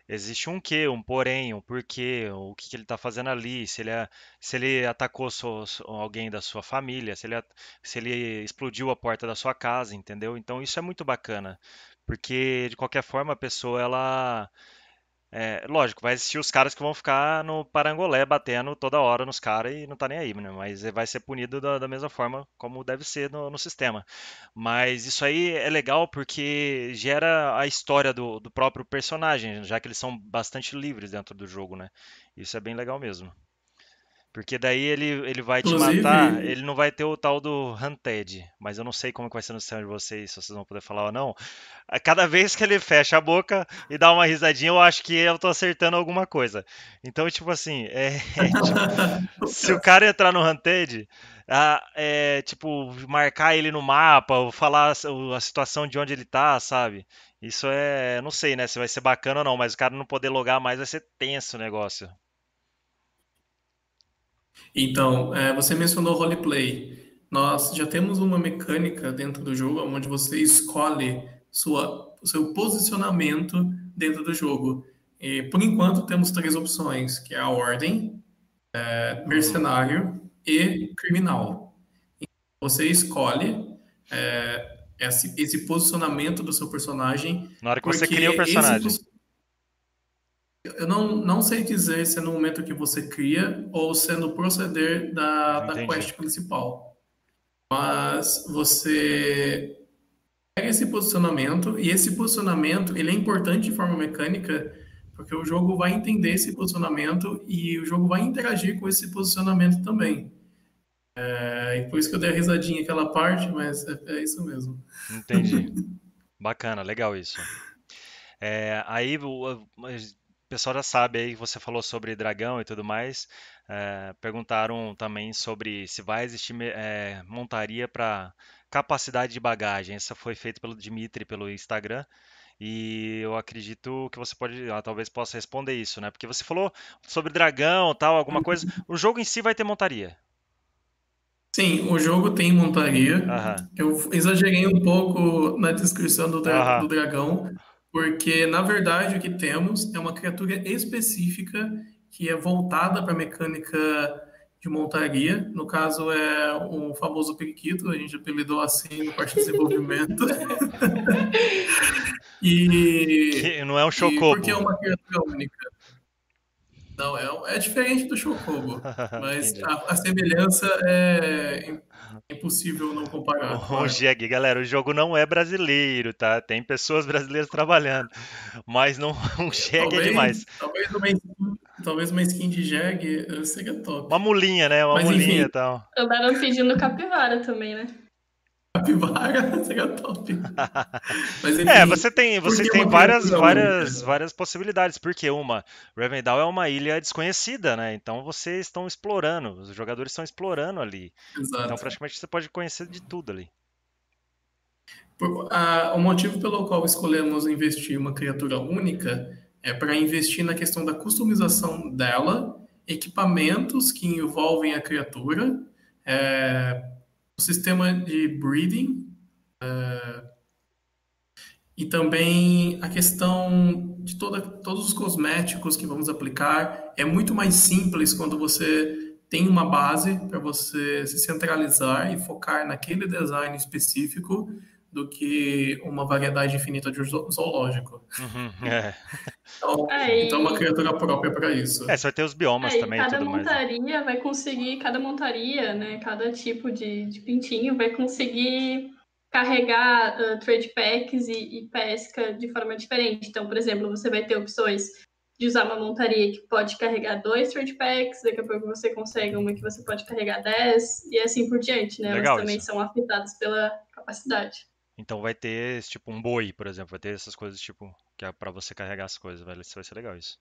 existe um quê, um porém, um porquê, o que, que ele está fazendo ali, se ele, é, se ele atacou alguém da sua família, se ele, se ele explodiu a porta da sua casa, entendeu? Então isso é muito bacana, porque de qualquer forma a pessoa ela é, lógico, vai existir os caras que vão ficar no parangolé batendo toda hora nos caras e não tá nem aí, né? Mas vai ser punido da, da mesma forma como deve ser no, no, sistema. Mas isso aí é legal porque gera a história do, do próprio personagem, já que eles são bastante livres dentro do jogo, né? Isso é bem legal mesmo. Porque daí ele, ele vai te Inclusive... matar, ele não vai ter o tal do Hunted, mas eu não sei como vai ser no sistema de vocês, se vocês vão poder falar ou não. Cada vez que ele fecha a boca e dá uma risadinha, eu acho que eu tô acertando alguma coisa. Então, tipo assim, é, <laughs> é, tipo, <laughs> se o cara entrar no Hunted, é, tipo, marcar ele no mapa, ou falar a situação de onde ele tá, sabe? Isso é, não sei, né, se vai ser bacana ou não, mas o cara não poder logar mais vai ser tenso o negócio. Então, é, você mencionou roleplay. Nós já temos uma mecânica dentro do jogo onde você escolhe sua, o seu posicionamento dentro do jogo. E, por enquanto, temos três opções, que é a ordem, é, mercenário e criminal. Você escolhe é, esse, esse, posicionamento do seu personagem. Na hora que você cria o personagem. Esse, eu não, não sei dizer se é no momento que você cria ou se é no proceder da, da quest principal. Mas você pega esse posicionamento e esse posicionamento ele é importante de forma mecânica porque o jogo vai entender esse posicionamento e o jogo vai interagir com esse posicionamento também. É, e por isso que eu dei a risadinha aquela parte, mas é, é isso mesmo. Entendi. <laughs> Bacana, legal isso. É, aí o pessoal já sabe aí, você falou sobre dragão e tudo mais. É, perguntaram também sobre se vai existir é, montaria para capacidade de bagagem. Essa foi feita pelo Dimitri pelo Instagram. E eu acredito que você pode, ah, talvez possa responder isso, né? Porque você falou sobre dragão, tal, alguma coisa. O jogo em si vai ter montaria? Sim, o jogo tem montaria. Eu exagerei um pouco na descrição do, dra do dragão, porque na verdade o que temos é uma criatura específica que é voltada para a mecânica de montaria. No caso, é um famoso periquito, a gente apelidou assim no parte de desenvolvimento. <laughs> e, que não é um chocobo. Porque é uma criatura única. Não, é, é diferente do chocobo, <laughs> mas a, a, semelhança é é impossível não comparar. O Jeg, galera, o jogo não é brasileiro, tá? Tem pessoas brasileiras trabalhando, mas não, <laughs> um Jeg é demais. Talvez uma, skin, talvez uma skin de Jeg eh, seja top. Uma mulinha, né? Uma mas, mulinha e tal. Andaram pedindo capivara também, né? Capivara <laughs> seria top. <laughs> Mas, enfim, é, você tem, você tem várias, várias, várias possibilidades. Porque uma, Revendal é uma ilha desconhecida, né? Então vocês estão explorando, os jogadores estão explorando ali. Exato. Então praticamente você pode conhecer de tudo ali. Por, a, o motivo pelo qual escolhemos investir uma criatura única é para investir na questão da customização dela, equipamentos que envolvem a criatura, é, o sistema de breeding uh, e também a questão de toda, todos os cosméticos que vamos aplicar. É muito mais simples quando você tem uma base para você se centralizar e focar naquele design específico do que uma variedade infinita de zoológico. Uhum, é. Então, Aí, então, uma criatura própria para isso. É, você vai ter os biomas Aí, também. Cada montaria mais. vai conseguir, cada montaria, né, cada tipo de, de pintinho vai conseguir carregar uh, trade packs e, e pesca de forma diferente. Então, por exemplo, você vai ter opções de usar uma montaria que pode carregar dois trade packs, daqui a pouco você consegue uma que você pode carregar dez, e assim por diante, né? Legal Elas também isso. são afetadas pela capacidade. Então vai ter tipo um boi, por exemplo, vai ter essas coisas tipo que é para você carregar as coisas, vai, vai ser legal isso.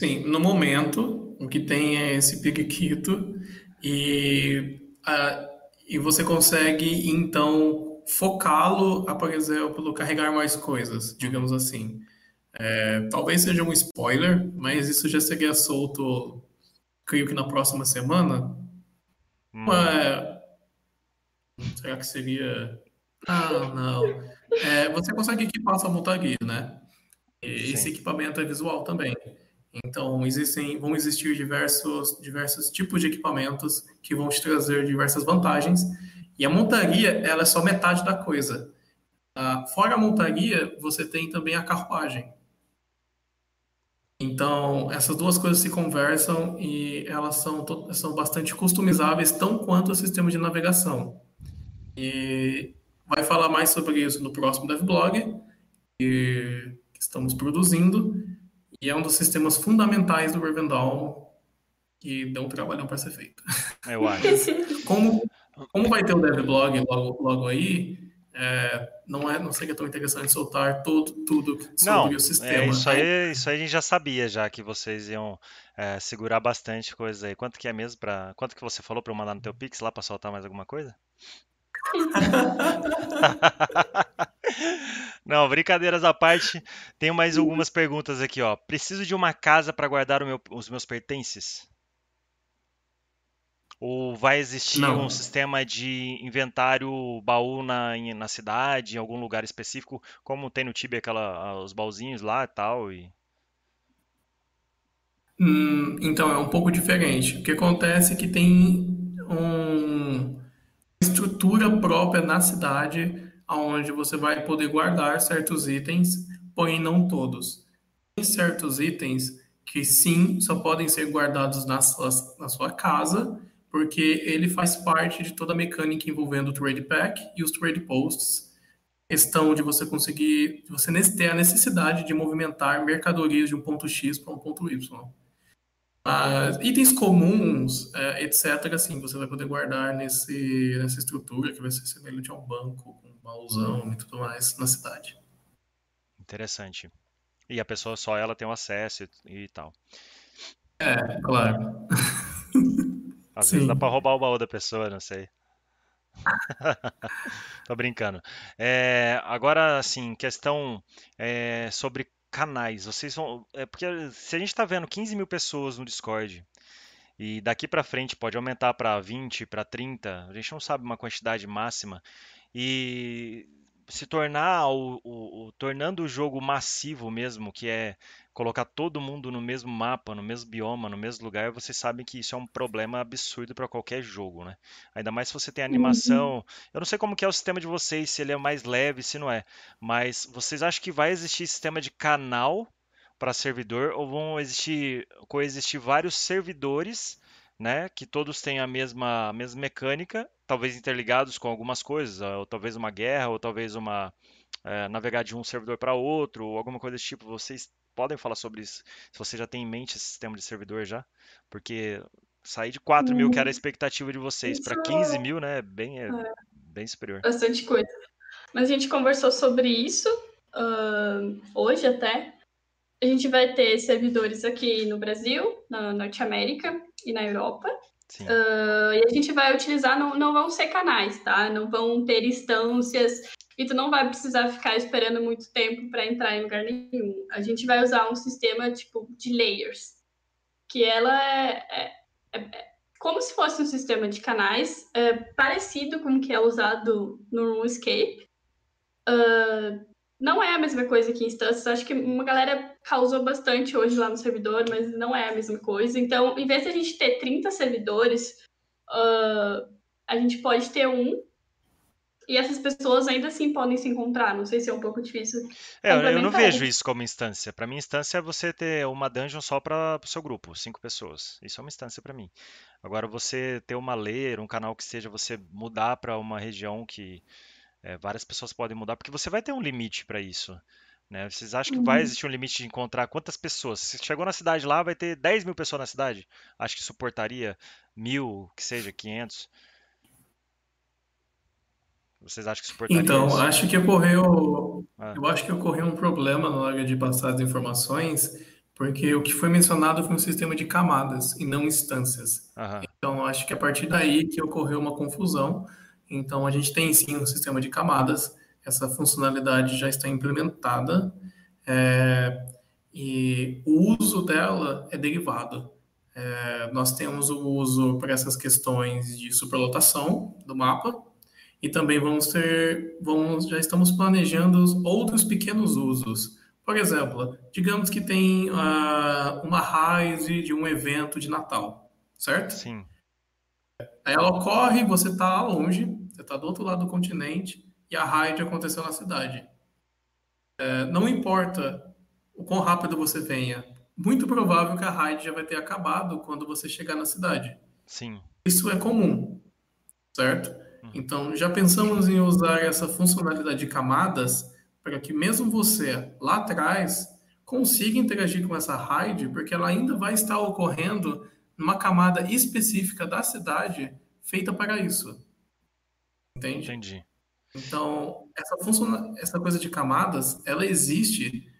Sim, no momento o que tem é esse periquito e a, e você consegue então focá-lo a, por exemplo, carregar mais coisas, digamos assim. É, talvez seja um spoiler, mas isso já seria solto, creio que na próxima semana. Hum. Será que seria. Ah, não. É, você consegue equipar sua montaria, né? E esse equipamento é visual também. Então, existem, vão existir diversos, diversos tipos de equipamentos que vão te trazer diversas vantagens. E a montaria, ela é só metade da coisa. Uh, fora a montaria, você tem também a carruagem. Então, essas duas coisas se conversam e elas são, são bastante customizáveis, tão quanto o sistema de navegação. E vai falar mais sobre isso no próximo DevBlog, que estamos produzindo. E é um dos sistemas fundamentais do Revendal que deu um trabalhão para ser feito. Eu acho. <laughs> como, como vai ter o devblog logo, logo aí, é, não, é, não seria tão interessante soltar todo, tudo sobre não, o sistema. É, isso, aí, isso aí a gente já sabia já que vocês iam é, segurar bastante coisa aí. Quanto que é mesmo para Quanto que você falou para eu mandar no teu Pix lá para soltar mais alguma coisa? <laughs> Não, brincadeiras à parte. Tenho mais algumas perguntas aqui, ó. Preciso de uma casa para guardar meu, os meus pertences? Ou vai existir Não. um sistema de inventário baú na, na cidade, em algum lugar específico, como tem no Tibia aquela, os baúzinhos lá e tal? E... Hum, então, é um pouco diferente. O que acontece é que tem um, estrutura própria na cidade onde você vai poder guardar certos itens, porém não todos. Tem certos itens que sim, só podem ser guardados na sua, na sua casa, porque ele faz parte de toda a mecânica envolvendo o Trade Pack e os Trade Posts. Questão de você conseguir, de você ter a necessidade de movimentar mercadorias de um ponto X para um ponto Y. Uh, itens comuns, uh, etc., assim, você vai poder guardar nesse, nessa estrutura que vai ser semelhante a um banco, com um baúzão e tudo mais na cidade. Interessante. E a pessoa só ela tem o acesso e, e tal. É, claro. <laughs> Às Sim. vezes dá para roubar o baú da pessoa, não sei. <laughs> Tô brincando. É, agora, assim, questão é, sobre canais. Vocês vão. É porque se a gente está vendo 15 mil pessoas no Discord e daqui para frente pode aumentar para 20, para 30, a gente não sabe uma quantidade máxima. E se tornar o, o, o, tornando o jogo massivo mesmo, que é colocar todo mundo no mesmo mapa, no mesmo bioma, no mesmo lugar, vocês sabem que isso é um problema absurdo para qualquer jogo, né? Ainda mais se você tem animação. Uhum. Eu não sei como que é o sistema de vocês, se ele é mais leve, se não é, mas vocês acham que vai existir sistema de canal para servidor ou vão existir coexistir vários servidores né, que todos têm a mesma, a mesma mecânica, talvez interligados com algumas coisas, ou talvez uma guerra, ou talvez uma é, navegar de um servidor para outro, ou alguma coisa desse tipo. Vocês podem falar sobre isso, se você já tem em mente esse sistema de servidor já? Porque sair de 4 mil, que era a hum, expectativa de vocês, para 15 mil, né, é bem, é, é, bem superior. Bastante coisa. Mas a gente conversou sobre isso uh, hoje até. A gente vai ter servidores aqui no Brasil, na Norte América, e na Europa. Uh, e a gente vai utilizar, não, não vão ser canais, tá? Não vão ter instâncias e tu não vai precisar ficar esperando muito tempo para entrar em lugar nenhum. A gente vai usar um sistema tipo de layers, que ela é, é, é, como se fosse um sistema de canais é, parecido com o que é usado no RuneScape. Uh, não é a mesma coisa que instâncias. Acho que uma galera causou bastante hoje lá no servidor, mas não é a mesma coisa. Então, em vez de a gente ter 30 servidores, uh, a gente pode ter um e essas pessoas ainda assim podem se encontrar. Não sei se é um pouco difícil. É, eu não vejo isso como instância. Para mim, instância é você ter uma dungeon só para o seu grupo, cinco pessoas. Isso é uma instância para mim. Agora, você ter uma layer, um canal que seja você mudar para uma região que é, várias pessoas podem mudar, porque você vai ter um limite para isso. Né? Vocês acham que uhum. vai existir um limite de encontrar quantas pessoas? Se chegou na cidade lá, vai ter 10 mil pessoas na cidade. Acho que suportaria mil, que seja 500. Vocês acham que suportaria Então, isso? acho que ocorreu, ah. eu acho que ocorreu um problema na hora de passar as informações, porque o que foi mencionado foi um sistema de camadas e não instâncias. Aham. Então, acho que a partir daí que ocorreu uma confusão. Então, a gente tem sim um sistema de camadas, essa funcionalidade já está implementada é, e o uso dela é derivado. É, nós temos o uso para essas questões de superlotação do mapa, e também vamos ter, vamos, já estamos planejando outros pequenos usos. Por exemplo, digamos que tem uh, uma raiz de um evento de Natal, certo? Sim. Aí ela ocorre, você está longe, você está do outro lado do continente e a raid aconteceu na cidade. É, não importa o quão rápido você venha, muito provável que a raid já vai ter acabado quando você chegar na cidade. Sim. Isso é comum, certo? Uhum. Então, já pensamos em usar essa funcionalidade de camadas para que mesmo você lá atrás consiga interagir com essa RAID, porque ela ainda vai estar ocorrendo numa camada específica da cidade feita para isso. Entende? Entendi. Então, essa, função, essa coisa de camadas, ela existe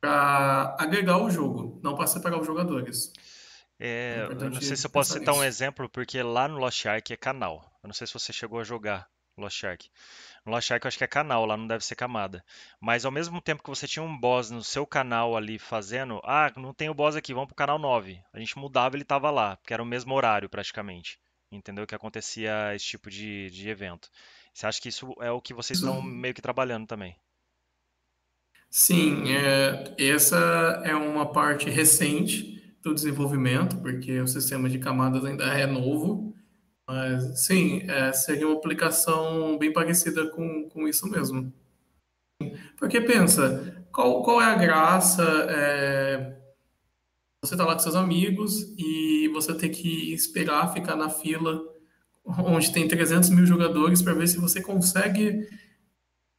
para agregar o jogo, não para separar os jogadores. É, é eu não sei se eu posso citar um exemplo, porque lá no Lost Ark é canal. Eu não sei se você chegou a jogar Lost Ark. No Lost Ark eu acho que é canal, lá não deve ser camada. Mas ao mesmo tempo que você tinha um boss no seu canal ali fazendo, ah, não tem o boss aqui, vamos pro canal 9. A gente mudava ele tava lá, porque era o mesmo horário praticamente. Entendeu? Que acontecia esse tipo de, de evento. Você acha que isso é o que vocês estão meio que trabalhando também? Sim, é, essa é uma parte recente do desenvolvimento, porque o sistema de camadas ainda é novo, mas sim, é, seria uma aplicação bem parecida com, com isso mesmo. Porque pensa, qual, qual é a graça? É, você está lá com seus amigos e você tem que esperar ficar na fila onde tem 300 mil jogadores para ver se você consegue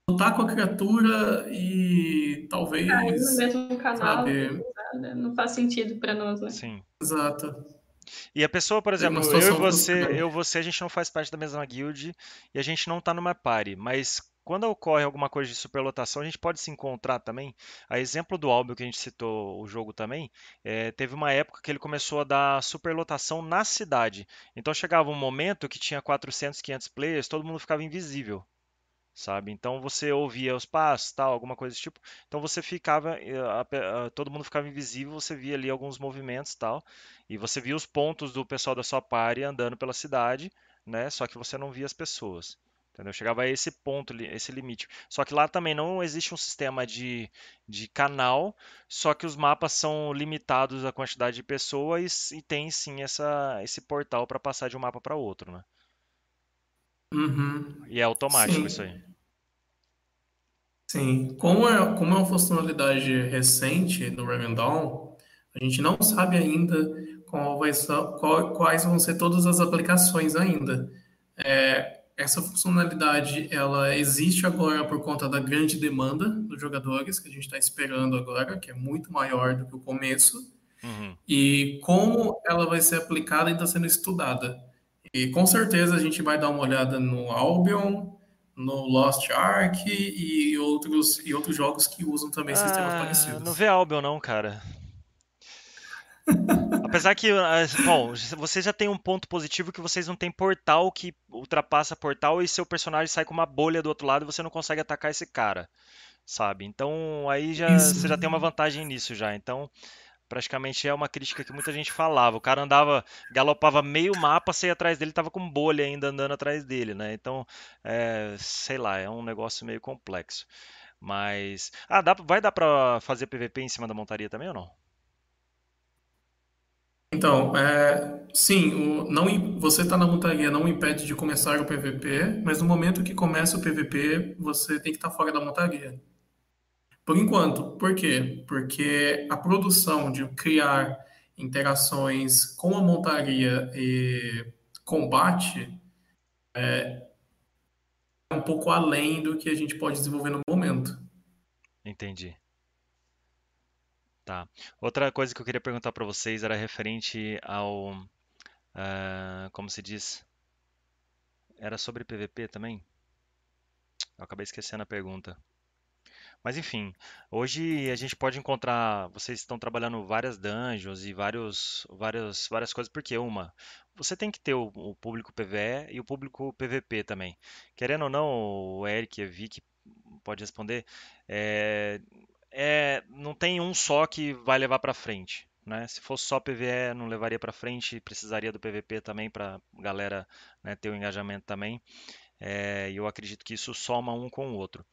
lutar com a criatura e talvez. Ah, no mesmo canal. Sabe, né? Não faz sentido para nós, né? Sim. Exato. E a pessoa, por exemplo, eu e você, eu você, a gente não faz parte da mesma guild e a gente não tá numa party, mas quando ocorre alguma coisa de superlotação, a gente pode se encontrar também. A exemplo do Albion que a gente citou o jogo também, é, teve uma época que ele começou a dar superlotação na cidade. Então chegava um momento que tinha 400, 500 players, todo mundo ficava invisível sabe? Então você ouvia os passos, tal, alguma coisa desse tipo. Então você ficava, eh, todo mundo ficava invisível, você via ali alguns movimentos, tal, e você via os pontos do pessoal da sua party andando pela cidade, né? Só que você não via as pessoas. Entendeu? Chegava a esse ponto, esse limite. Só que lá também não existe um sistema de, de canal, só que os mapas são limitados à quantidade de pessoas e tem sim essa, esse portal para passar de um mapa para outro, né? Uhum. E é automático Sim. isso aí. Sim, como é, como é uma funcionalidade recente no Dawn, a gente não sabe ainda qual vai qual, quais vão ser todas as aplicações ainda. É, essa funcionalidade ela existe agora por conta da grande demanda dos jogadores que a gente está esperando agora, que é muito maior do que o começo. Uhum. E como ela vai ser aplicada ainda sendo estudada. E com certeza a gente vai dar uma olhada no Albion, no Lost Ark e outros, e outros jogos que usam também ah, sistemas parecidos. Não vê Albion não, cara. Apesar que, ah, bom, você já tem um ponto positivo que vocês não têm portal que ultrapassa portal e seu personagem sai com uma bolha do outro lado e você não consegue atacar esse cara, sabe? Então aí já Isso. você já tem uma vantagem nisso já. Então praticamente é uma crítica que muita gente falava. O cara andava, galopava meio mapa, saía atrás dele, tava com bolha ainda andando atrás dele, né? Então, é, sei lá, é um negócio meio complexo. Mas, ah, dá, vai dar pra fazer PVP em cima da montaria também ou não? Então, é, sim, o, não, você está na montaria não impede de começar o PVP, mas no momento que começa o PVP, você tem que estar tá fora da montaria. Por enquanto. Por quê? Porque a produção de criar interações com a montaria e combate é um pouco além do que a gente pode desenvolver no momento. Entendi. Tá. Outra coisa que eu queria perguntar para vocês era referente ao, uh, como se diz, era sobre PVP também? Eu acabei esquecendo a pergunta. Mas enfim, hoje a gente pode encontrar. Vocês estão trabalhando várias dungeons e vários, várias, várias coisas, porque uma, você tem que ter o, o público PVE e o público PVP também. Querendo ou não, o Eric e a Vicky pode responder. É, é, não tem um só que vai levar para frente. Né? Se fosse só PVE, não levaria para frente, precisaria do PVP também para galera né, ter o engajamento também. É, e eu acredito que isso soma um com o outro.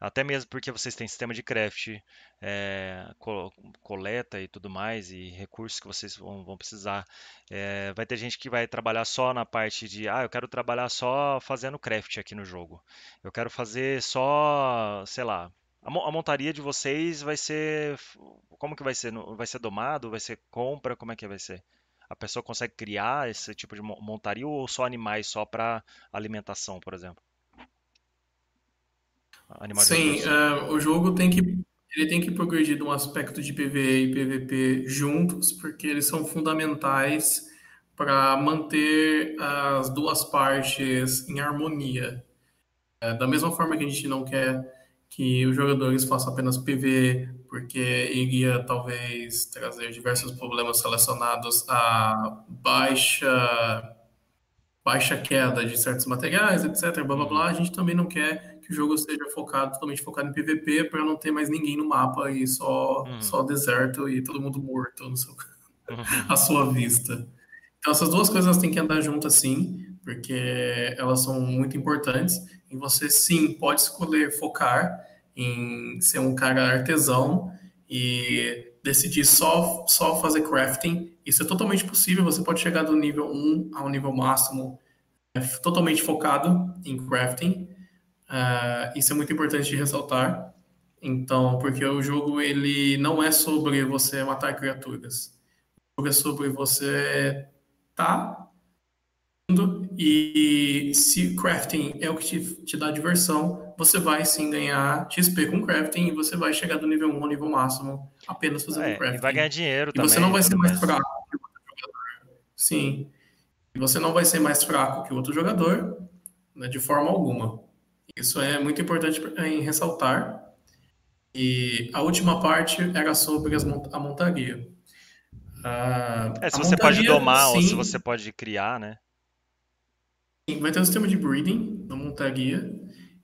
Até mesmo porque vocês têm sistema de craft, é, coleta e tudo mais, e recursos que vocês vão, vão precisar. É, vai ter gente que vai trabalhar só na parte de, ah, eu quero trabalhar só fazendo craft aqui no jogo. Eu quero fazer só, sei lá, a, montaria de vocês vai ser, como que vai ser? Vai ser domado? Vai ser compra? Como é que vai ser? A pessoa consegue criar esse tipo de montaria ou só animais só para alimentação, por exemplo? Animais Sim, uh, o jogo tem que ele tem que progredir de um aspecto de PvE e PvP juntos, porque eles são fundamentais para manter as duas partes em harmonia. É, da mesma forma que a gente não quer que os jogadores façam apenas PvE, porque iria talvez trazer diversos problemas relacionados a baixa baixa queda de certos materiais, etc, blá blá blá, a gente também não quer que o jogo seja focado totalmente focado em PVP para não ter mais ninguém no mapa e só uhum. só deserto e todo mundo morto no seu, uhum. <laughs> à sua vista. Então essas duas coisas têm que andar juntas sim, porque elas são muito importantes e você sim pode escolher focar em ser um cara artesão e decidir só, só fazer crafting. Isso é totalmente possível, você pode chegar do nível 1 ao nível máximo é, totalmente focado em crafting. Uh, isso é muito importante de ressaltar. Então, porque o jogo ele não é sobre você matar criaturas. O jogo é sobre você tá e se crafting é o que te, te dá diversão, você vai sim ganhar XP com crafting e você vai chegar do nível 1 ao nível máximo apenas fazendo é, crafting. E vai ganhar dinheiro e também. você não vai ser mais mais. fraco que o outro jogador. Sim. E você não vai ser mais fraco que o outro jogador, né, de forma alguma. Isso é muito importante em ressaltar. E a última parte era sobre as, a montaria. Ah, é, se você montaria, pode domar sim, ou se você pode criar, né? Vai ter um sistema de breeding na montaria.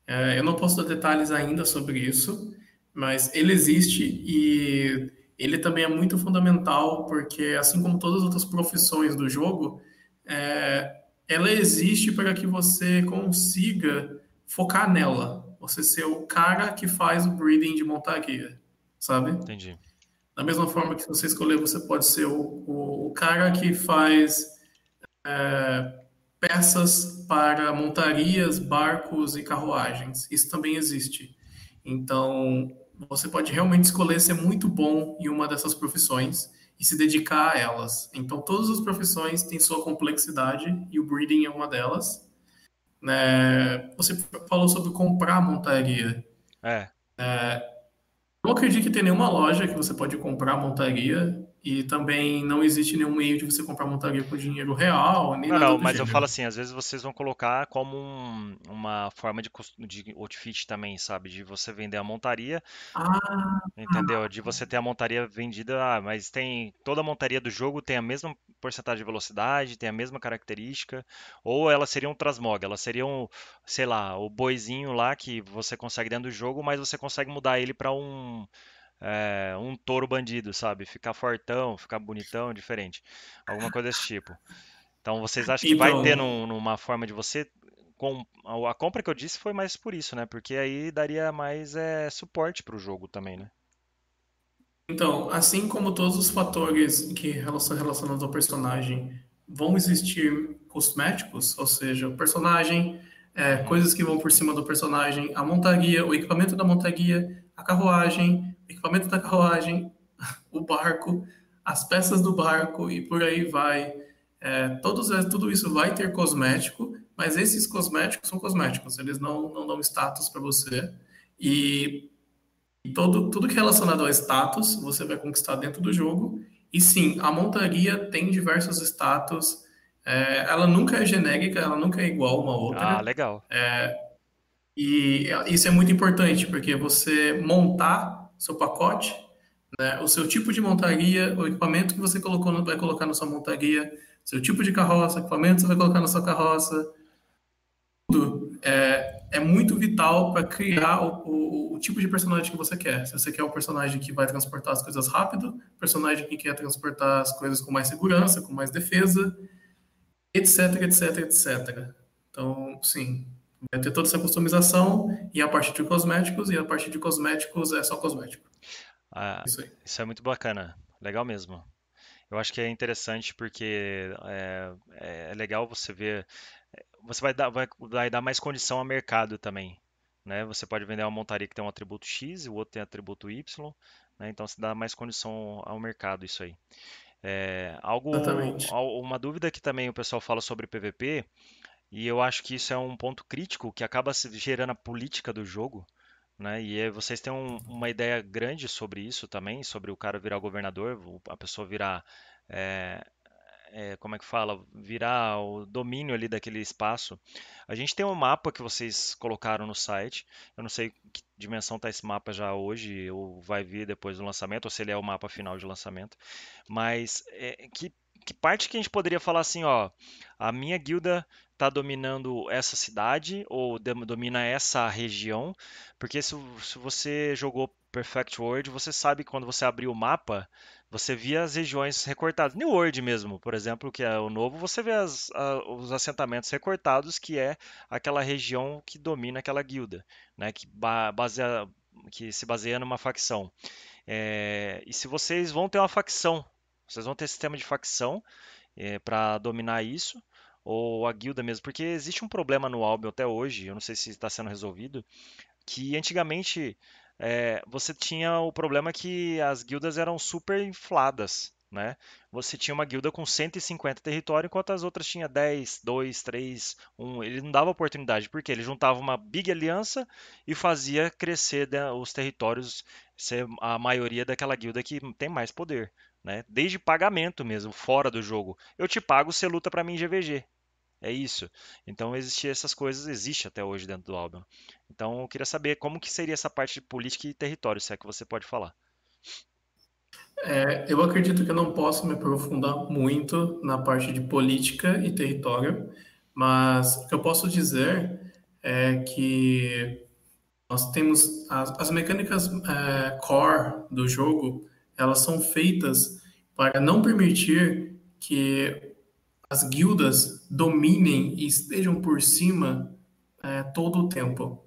É, eu não posso dar detalhes ainda sobre isso, mas ele existe e ele também é muito fundamental porque, assim como todas as outras profissões do jogo, é, ela existe para que você consiga focar nela. Você ser o cara que faz o breeding de montaria, sabe? Entendi. Da mesma forma que você escolher, você pode ser o, o, o cara que faz é, peças para montarias, barcos e carruagens. Isso também existe. Então, você pode realmente escolher ser muito bom em uma dessas profissões e se dedicar a elas. Então, todas as profissões têm sua complexidade e o breeding é uma delas. É, você falou sobre comprar montaria. É. é. Não acredito que tem nenhuma loja que você pode comprar montaria e também não existe nenhum meio de você comprar montaria com dinheiro real, nem não, nada Não, mas gênero. eu falo assim, às vezes vocês vão colocar como um, uma forma de, de outfit também, sabe? De você vender a montaria, ah, entendeu? De você ter a montaria vendida, ah, mas tem toda a montaria do jogo tem a mesma porcentagem de velocidade, tem a mesma característica, ou ela seria um transmog, ela seria um, sei lá, o boizinho lá que você consegue dentro do jogo, mas você consegue mudar ele para um é, um touro bandido, sabe? Ficar fortão, ficar bonitão, diferente. Alguma coisa desse tipo. Então vocês acham que então... vai ter então num, numa forma de você. Com, a compra que eu disse foi mais por isso, né? Porque aí daria mais é, suporte para o jogo também, né? Então, assim como todos os fatores que são relacionados ao personagem vão existir cosméticos, ou seja, o personagem, é, uhum. coisas que vão por cima do personagem, a montaria, o equipamento da montaria, a carruagem, equipamento da carruagem, o barco, as peças do barco e por aí vai. É, todos, é, tudo isso vai ter cosmético, mas esses cosméticos são cosméticos, eles não, não dão status para você. E todo, tudo que é relacionado ao status, você vai conquistar dentro do jogo. E sim, a montaria tem diversos status. É, ela nunca é genérica, ela nunca é igual uma outra. Ah, legal. É, e isso é muito importante, porque você montar seu pacote, né, o seu tipo de montaria, o equipamento que você colocou no, vai colocar na sua montaria, seu tipo de carroça, equipamento que você vai colocar na sua carroça, tudo é, é muito vital para criar o, o, o, tipo de personagem que você quer. Se você quer um personagem que vai transportar as coisas rápido, personagem que quer transportar as coisas com mais segurança, com mais defesa, etc, etc, etc. Então, sim, vai ter toda essa customização e a parte de cosméticos, e a parte de cosméticos é só cosmético. Ah, isso, isso, é muito bacana, legal mesmo. Eu acho que é interessante porque é, é legal você ver você vai dar, vai, vai dar mais condição ao mercado também. Né? Você pode vender uma montaria que tem um atributo X e o outro tem atributo Y, né? então você dá mais condição ao mercado isso aí. É, algo, uma dúvida que também o pessoal fala sobre PVP, e eu acho que isso é um ponto crítico que acaba gerando a política do jogo, né? E vocês têm um, uma ideia grande sobre isso também, sobre o cara virar governador, a pessoa virar é, é, como é que fala, virar o domínio ali daquele espaço. A gente tem um mapa que vocês colocaram no site. Eu não sei que dimensão está esse mapa já hoje, ou vai vir depois do lançamento, ou se ele é o mapa final de lançamento. Mas é, que, que parte que a gente poderia falar assim, ó, a minha guilda está dominando essa cidade ou domina essa região? Porque se, se você jogou Perfect World, você sabe quando você abrir o mapa, você via as regiões recortadas. New World mesmo, por exemplo, que é o novo, você vê as, a, os assentamentos recortados, que é aquela região que domina aquela guilda, né, que, baseia, que se baseia numa facção. É, e se vocês vão ter uma facção, vocês vão ter sistema de facção é, para dominar isso, ou a guilda mesmo, porque existe um problema no Albion até hoje, eu não sei se está sendo resolvido, que antigamente é, você tinha o problema que as guildas eram super infladas. Né? Você tinha uma guilda com 150 territórios, enquanto as outras tinha 10, 2, 3, 1. Ele não dava oportunidade, porque ele juntava uma big aliança e fazia crescer né, os territórios, ser a maioria daquela guilda que tem mais poder. Né? Desde pagamento mesmo, fora do jogo. Eu te pago, você luta para mim em GVG. É isso. Então existia essas coisas, existe até hoje dentro do Albion. Então eu queria saber como que seria essa parte de política e território, se é que você pode falar. É, eu acredito que eu não posso me aprofundar muito na parte de política e território, mas o que eu posso dizer é que nós temos as, as mecânicas é, core do jogo, elas são feitas para não permitir que as guildas dominem e estejam por cima é, todo o tempo.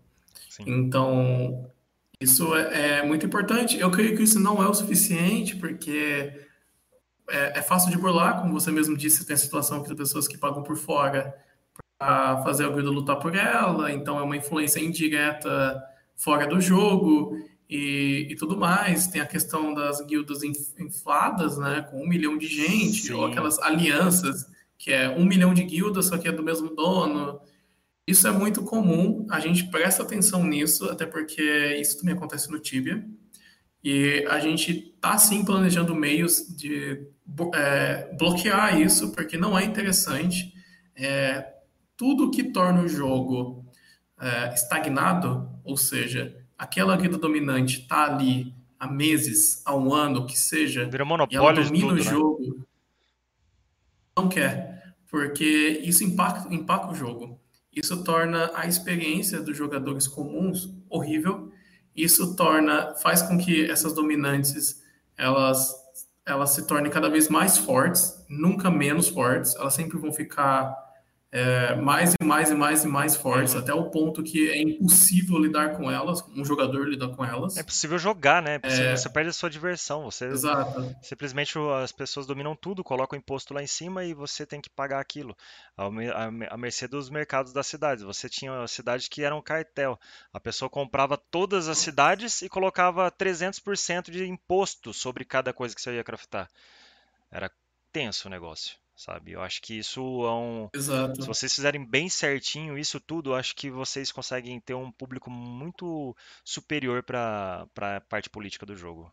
Sim. Então, isso é, é, muito importante. Eu creio que isso não é o suficiente, porque é, é fácil de burlar, como você mesmo disse, tem a situação que tem pessoas que pagam por fora para fazer a guilda lutar por ela, então é uma influência indireta fora do jogo e, e tudo mais. Tem a questão das guildas infladas, né, com um milhão de gente, Sim. ou aquelas alianças que é um milhão de guildas, só que é do mesmo dono. Isso é muito comum, a gente presta atenção nisso, até porque isso também acontece no Tibia. E a gente está sim planejando meios de é, bloquear isso, porque não é interessante. É, tudo que torna o jogo é, estagnado, ou seja, aquela guilda dominante está ali há meses, há um ano, que seja, Vira e ela domina tudo, o né? jogo, não quer, porque isso impacta, impacta o jogo. Isso torna a experiência dos jogadores comuns horrível Isso torna, faz com que essas dominantes elas elas se tornem cada vez mais fortes, nunca menos fortes. Elas sempre vão ficar é, mais e mais e mais e mais fortes, uhum. até o ponto que é impossível lidar com elas, um jogador lidar com elas. É possível jogar, né? É... Você perde a sua diversão. Você Exato. simplesmente as pessoas dominam tudo, colocam o imposto lá em cima e você tem que pagar aquilo. A mercê dos mercados das cidades. Você tinha cidades que eram cartel. A pessoa comprava todas as cidades e colocava 300% de imposto sobre cada coisa que você ia craftar. Era tenso o negócio sabe? Eu acho que isso é um. Exato. Se vocês fizerem bem certinho isso tudo, eu acho que vocês conseguem ter um público muito superior para a parte política do jogo.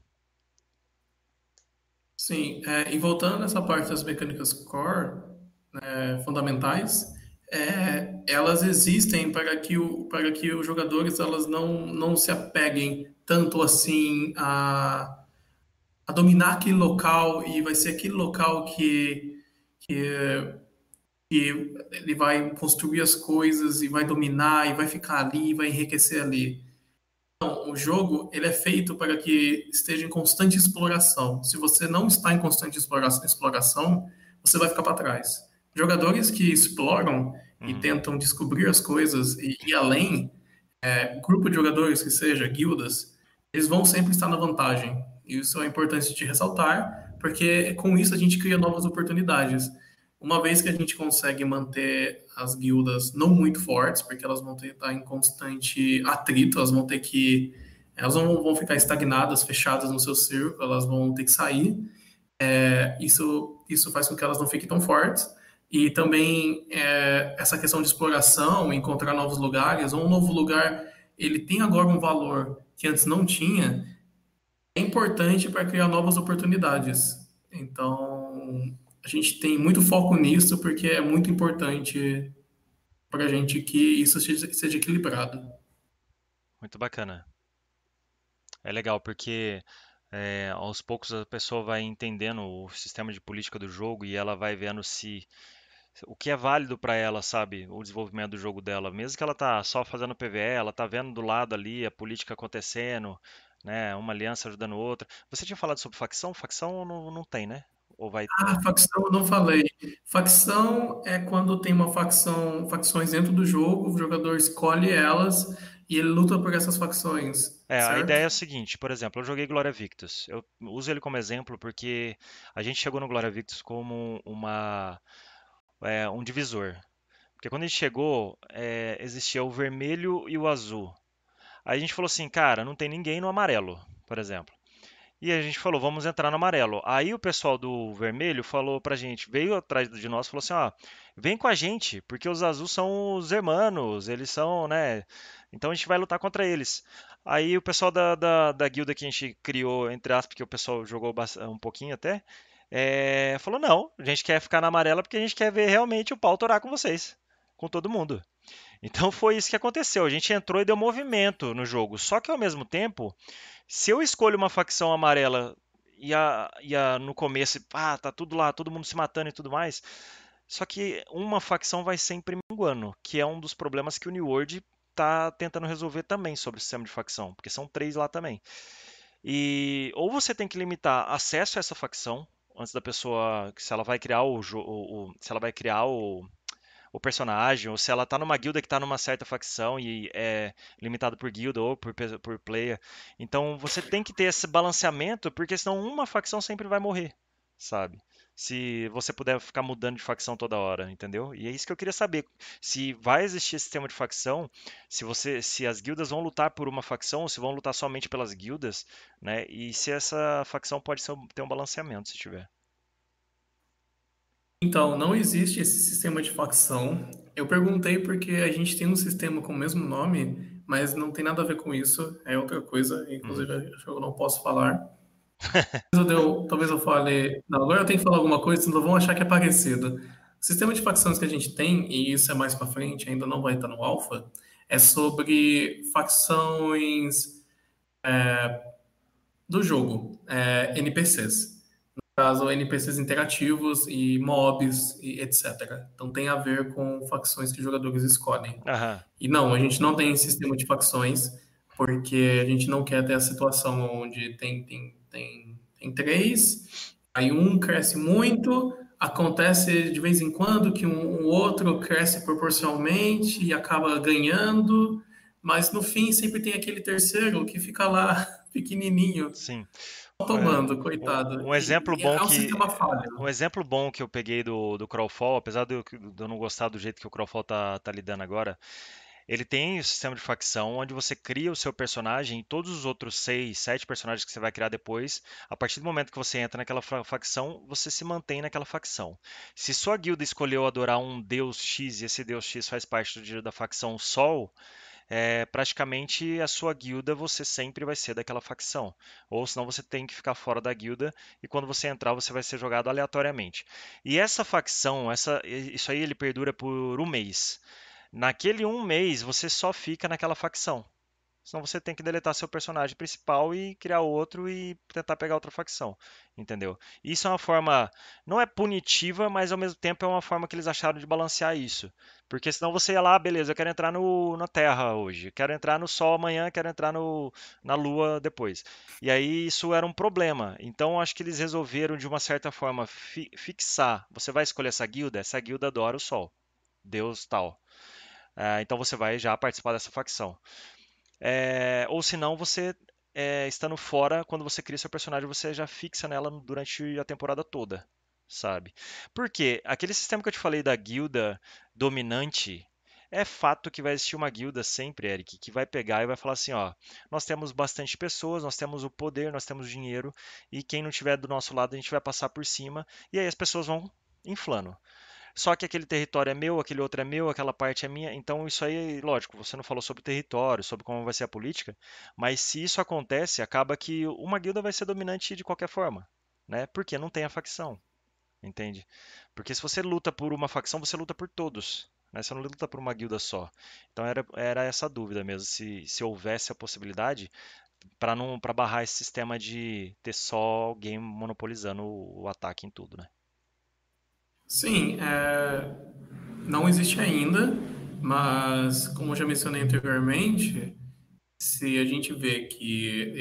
Sim, é, e voltando nessa parte das mecânicas core, é, fundamentais, é, elas existem para que, o, para que os jogadores elas não, não se apeguem tanto assim a, a dominar aquele local e vai ser aquele local que que, que ele vai construir as coisas e vai dominar e vai ficar ali e vai enriquecer ali. Então, o jogo ele é feito para que esteja em constante exploração. Se você não está em constante exploração, você vai ficar para trás. Jogadores que exploram uhum. e tentam descobrir as coisas e ir além, é, grupo de jogadores que seja, guildas, eles vão sempre estar na vantagem. Isso é importante de ressaltar, porque com isso a gente cria novas oportunidades. Uma vez que a gente consegue manter as guildas não muito fortes, porque elas vão ter estar em constante atrito, elas vão ter que. Elas vão ficar estagnadas, fechadas no seu círculo, elas vão ter que sair. É, isso, isso faz com que elas não fiquem tão fortes. E também é, essa questão de exploração, encontrar novos lugares, ou um novo lugar, ele tem agora um valor que antes não tinha, é importante para criar novas oportunidades. Então, a gente tem muito foco nisso porque é muito importante para a gente que isso seja, seja equilibrado. Muito bacana. É legal porque é, aos poucos a pessoa vai entendendo o sistema de política do jogo e ela vai vendo se o que é válido para ela, sabe, o desenvolvimento do jogo dela, mesmo que ela tá só fazendo PvE, ela tá vendo do lado ali a política acontecendo, né? Uma aliança ajudando outra. Você tinha falado sobre facção? Facção não, não tem, né? Ou vai Ah, facção eu não falei. Facção é quando tem uma facção, facções dentro do jogo, o jogador escolhe elas e ele luta por essas facções. É, certo? a ideia é a seguinte, por exemplo, eu joguei Glória Victus. Eu uso ele como exemplo porque a gente chegou no Glória Victus como uma é, um divisor. Porque quando a gente chegou, é, existia o vermelho e o azul. Aí a gente falou assim, cara, não tem ninguém no amarelo, por exemplo. E a gente falou, vamos entrar no amarelo. Aí o pessoal do vermelho falou pra gente, veio atrás de nós, falou assim, ó, vem com a gente, porque os azuis são os hermanos, eles são, né? Então a gente vai lutar contra eles. Aí o pessoal da, da, da guilda que a gente criou, entre aspas, porque o pessoal jogou um pouquinho até, é, falou, não, a gente quer ficar na amarela porque a gente quer ver realmente o pau torar com vocês, com todo mundo. Então foi isso que aconteceu. A gente entrou e deu movimento no jogo. Só que ao mesmo tempo, se eu escolho uma facção amarela e, a, e a, no começo, ah, tá tudo lá, todo mundo se matando e tudo mais. Só que uma facção vai sempre minguando, que é um dos problemas que o New World tá tentando resolver também sobre o sistema de facção, porque são três lá também. E ou você tem que limitar acesso a essa facção antes da pessoa, se ela vai criar o, o, o se ela vai criar o o personagem, ou se ela tá numa guilda que tá numa certa facção e é limitado por guilda ou por, por player. Então você tem que ter esse balanceamento, porque senão uma facção sempre vai morrer, sabe? Se você puder ficar mudando de facção toda hora, entendeu? E é isso que eu queria saber. Se vai existir esse sistema de facção, se você, se as guildas vão lutar por uma facção, ou se vão lutar somente pelas guildas, né? E se essa facção pode ser, ter um balanceamento, se tiver. Então, não existe esse sistema de facção. Eu perguntei porque a gente tem um sistema com o mesmo nome, mas não tem nada a ver com isso. É outra coisa. Inclusive, hum. eu não posso falar. talvez, eu, talvez eu fale. Não, agora eu tenho que falar alguma coisa, senão vão achar que é parecido. O sistema de facções que a gente tem, e isso é mais para frente, ainda não vai estar no alfa, é sobre facções é, do jogo, é, NPCs caso NPCs interativos e mobs e etc. Então tem a ver com facções que jogadores escolhem. E não, a gente não tem sistema de facções. porque a gente não quer ter a situação onde tem, tem, tem, tem três, aí um cresce muito, acontece de vez em quando que um, um outro cresce proporcionalmente e acaba ganhando, mas no fim sempre tem aquele terceiro que fica lá <laughs> pequenininho. Sim tomando, coitado. Um, um exemplo bom é um que um exemplo bom que eu peguei do, do Crawlfall, apesar de eu, de eu, não gostar do jeito que o Crawlfall tá, tá lidando agora, ele tem o sistema de facção onde você cria o seu personagem e todos os outros seis, sete personagens que você vai criar depois, a partir do momento que você entra naquela facção, você se mantém naquela facção. Se sua guilda escolheu adorar um deus X e esse deus X faz parte do, da facção Sol, é, praticamente a sua guilda você sempre vai ser daquela facção. Ou senão você tem que ficar fora da guilda e quando você entrar você vai ser jogado aleatoriamente. E essa facção, essa, isso aí ele perdura por um mês. Naquele um mês você só fica naquela facção. Senão você tem que deletar seu personagem principal e criar outro e tentar pegar outra facção. Entendeu? Isso é uma forma. Não é punitiva, mas ao mesmo tempo é uma forma que eles acharam de balancear isso. Porque senão você ia lá, beleza, eu quero entrar no, na Terra hoje, quero entrar no Sol amanhã, quero entrar no, na Lua depois. E aí isso era um problema. Então acho que eles resolveram de uma certa forma fi, fixar. Você vai escolher essa guilda, essa guilda adora o Sol. Deus tal. É, então você vai já participar dessa facção. É, ou senão você, é, estando fora, quando você cria seu personagem, você já fixa nela durante a temporada toda, sabe? Porque aquele sistema que eu te falei da guilda dominante, é fato que vai existir uma guilda sempre, Eric, que vai pegar e vai falar assim, ó, nós temos bastante pessoas, nós temos o poder, nós temos dinheiro, e quem não tiver do nosso lado a gente vai passar por cima, e aí as pessoas vão inflando. Só que aquele território é meu, aquele outro é meu, aquela parte é minha. Então isso aí, lógico, você não falou sobre território, sobre como vai ser a política, mas se isso acontece, acaba que uma guilda vai ser dominante de qualquer forma, né? Porque não tem a facção, entende? Porque se você luta por uma facção, você luta por todos. Né? Você não luta por uma guilda só. Então era, era essa dúvida mesmo, se, se houvesse a possibilidade para não para barrar esse sistema de ter só alguém monopolizando o, o ataque em tudo, né? Sim, é, não existe ainda, mas como eu já mencionei anteriormente, se a gente vê que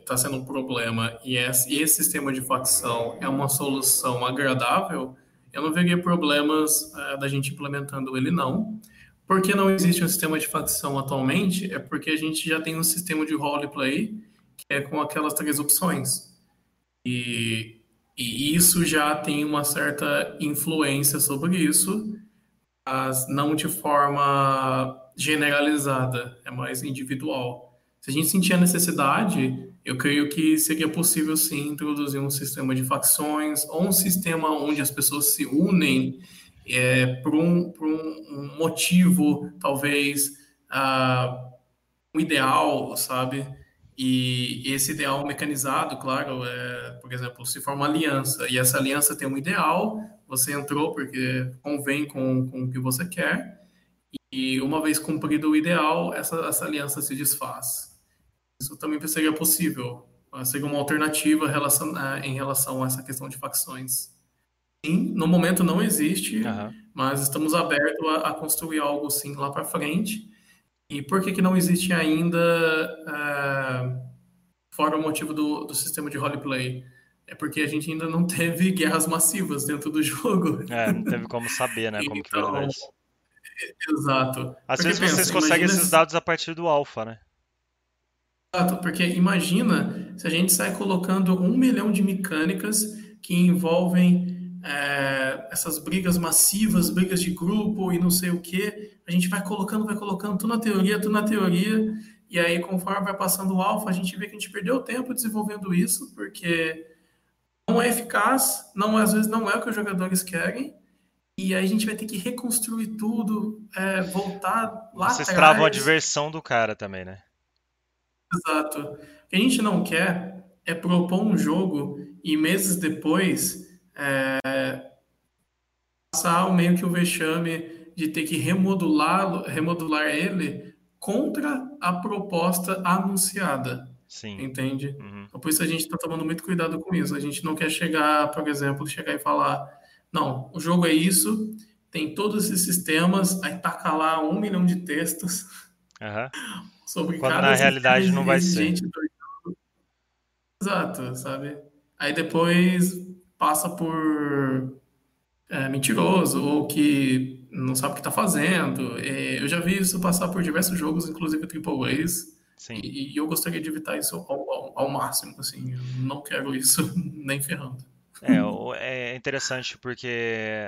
está é, sendo um problema e esse, e esse sistema de facção é uma solução agradável, eu não veria problemas é, da gente implementando ele não. Porque não existe um sistema de facção atualmente, é porque a gente já tem um sistema de roleplay que é com aquelas três opções. E e isso já tem uma certa influência sobre isso, mas não de forma generalizada, é mais individual. Se a gente sentir a necessidade, eu creio que seria possível sim introduzir um sistema de facções ou um sistema onde as pessoas se unem é, por, um, por um, motivo, talvez, uh, um ideal, sabe? E esse ideal mecanizado, claro, é, por exemplo, se for uma aliança e essa aliança tem um ideal, você entrou porque convém com, com o que você quer, e uma vez cumprido o ideal, essa, essa aliança se desfaz. Isso também seria possível, seria uma alternativa relacion, é, em relação a essa questão de facções. Sim, no momento não existe, uhum. mas estamos abertos a, a construir algo sim lá para frente. E por que, que não existe ainda, uh, fora o motivo do, do sistema de roleplay? É porque a gente ainda não teve <laughs> guerras massivas dentro do jogo. É, não teve como saber, né, como então, que vai isso. Exato. Às porque, vezes pensa, vocês conseguem esses dados a partir do alfa, né? Exato, porque imagina se a gente sai colocando um milhão de mecânicas que envolvem é, essas brigas massivas, brigas de grupo e não sei o que, a gente vai colocando, vai colocando tudo na teoria, tudo na teoria, e aí conforme vai passando o alfa, a gente vê que a gente perdeu tempo desenvolvendo isso, porque não é eficaz, não às vezes não é o que os jogadores querem, e aí a gente vai ter que reconstruir tudo, é, voltar lá Vocês atrás. travam a diversão do cara também, né? Exato. O que a gente não quer é propor um jogo e meses depois é, passar meio que o vexame de ter que remodular, remodular ele contra a proposta anunciada. Sim. Entende? Uhum. Então, por isso a gente está tomando muito cuidado com isso. A gente não quer chegar, por exemplo, chegar e falar: não, o jogo é isso, tem todos esses sistemas, aí taca lá um milhão de textos. Uhum. <laughs> sobre Quando cada na realidade não vai ser. do. Exato, sabe? Aí depois passa por é, mentiroso ou que não sabe o que está fazendo. É, eu já vi isso passar por diversos jogos, inclusive Triple A's. E, e eu gostaria de evitar isso ao, ao, ao máximo, assim. Eu não quero isso <laughs> nem ferrando. É, é interessante porque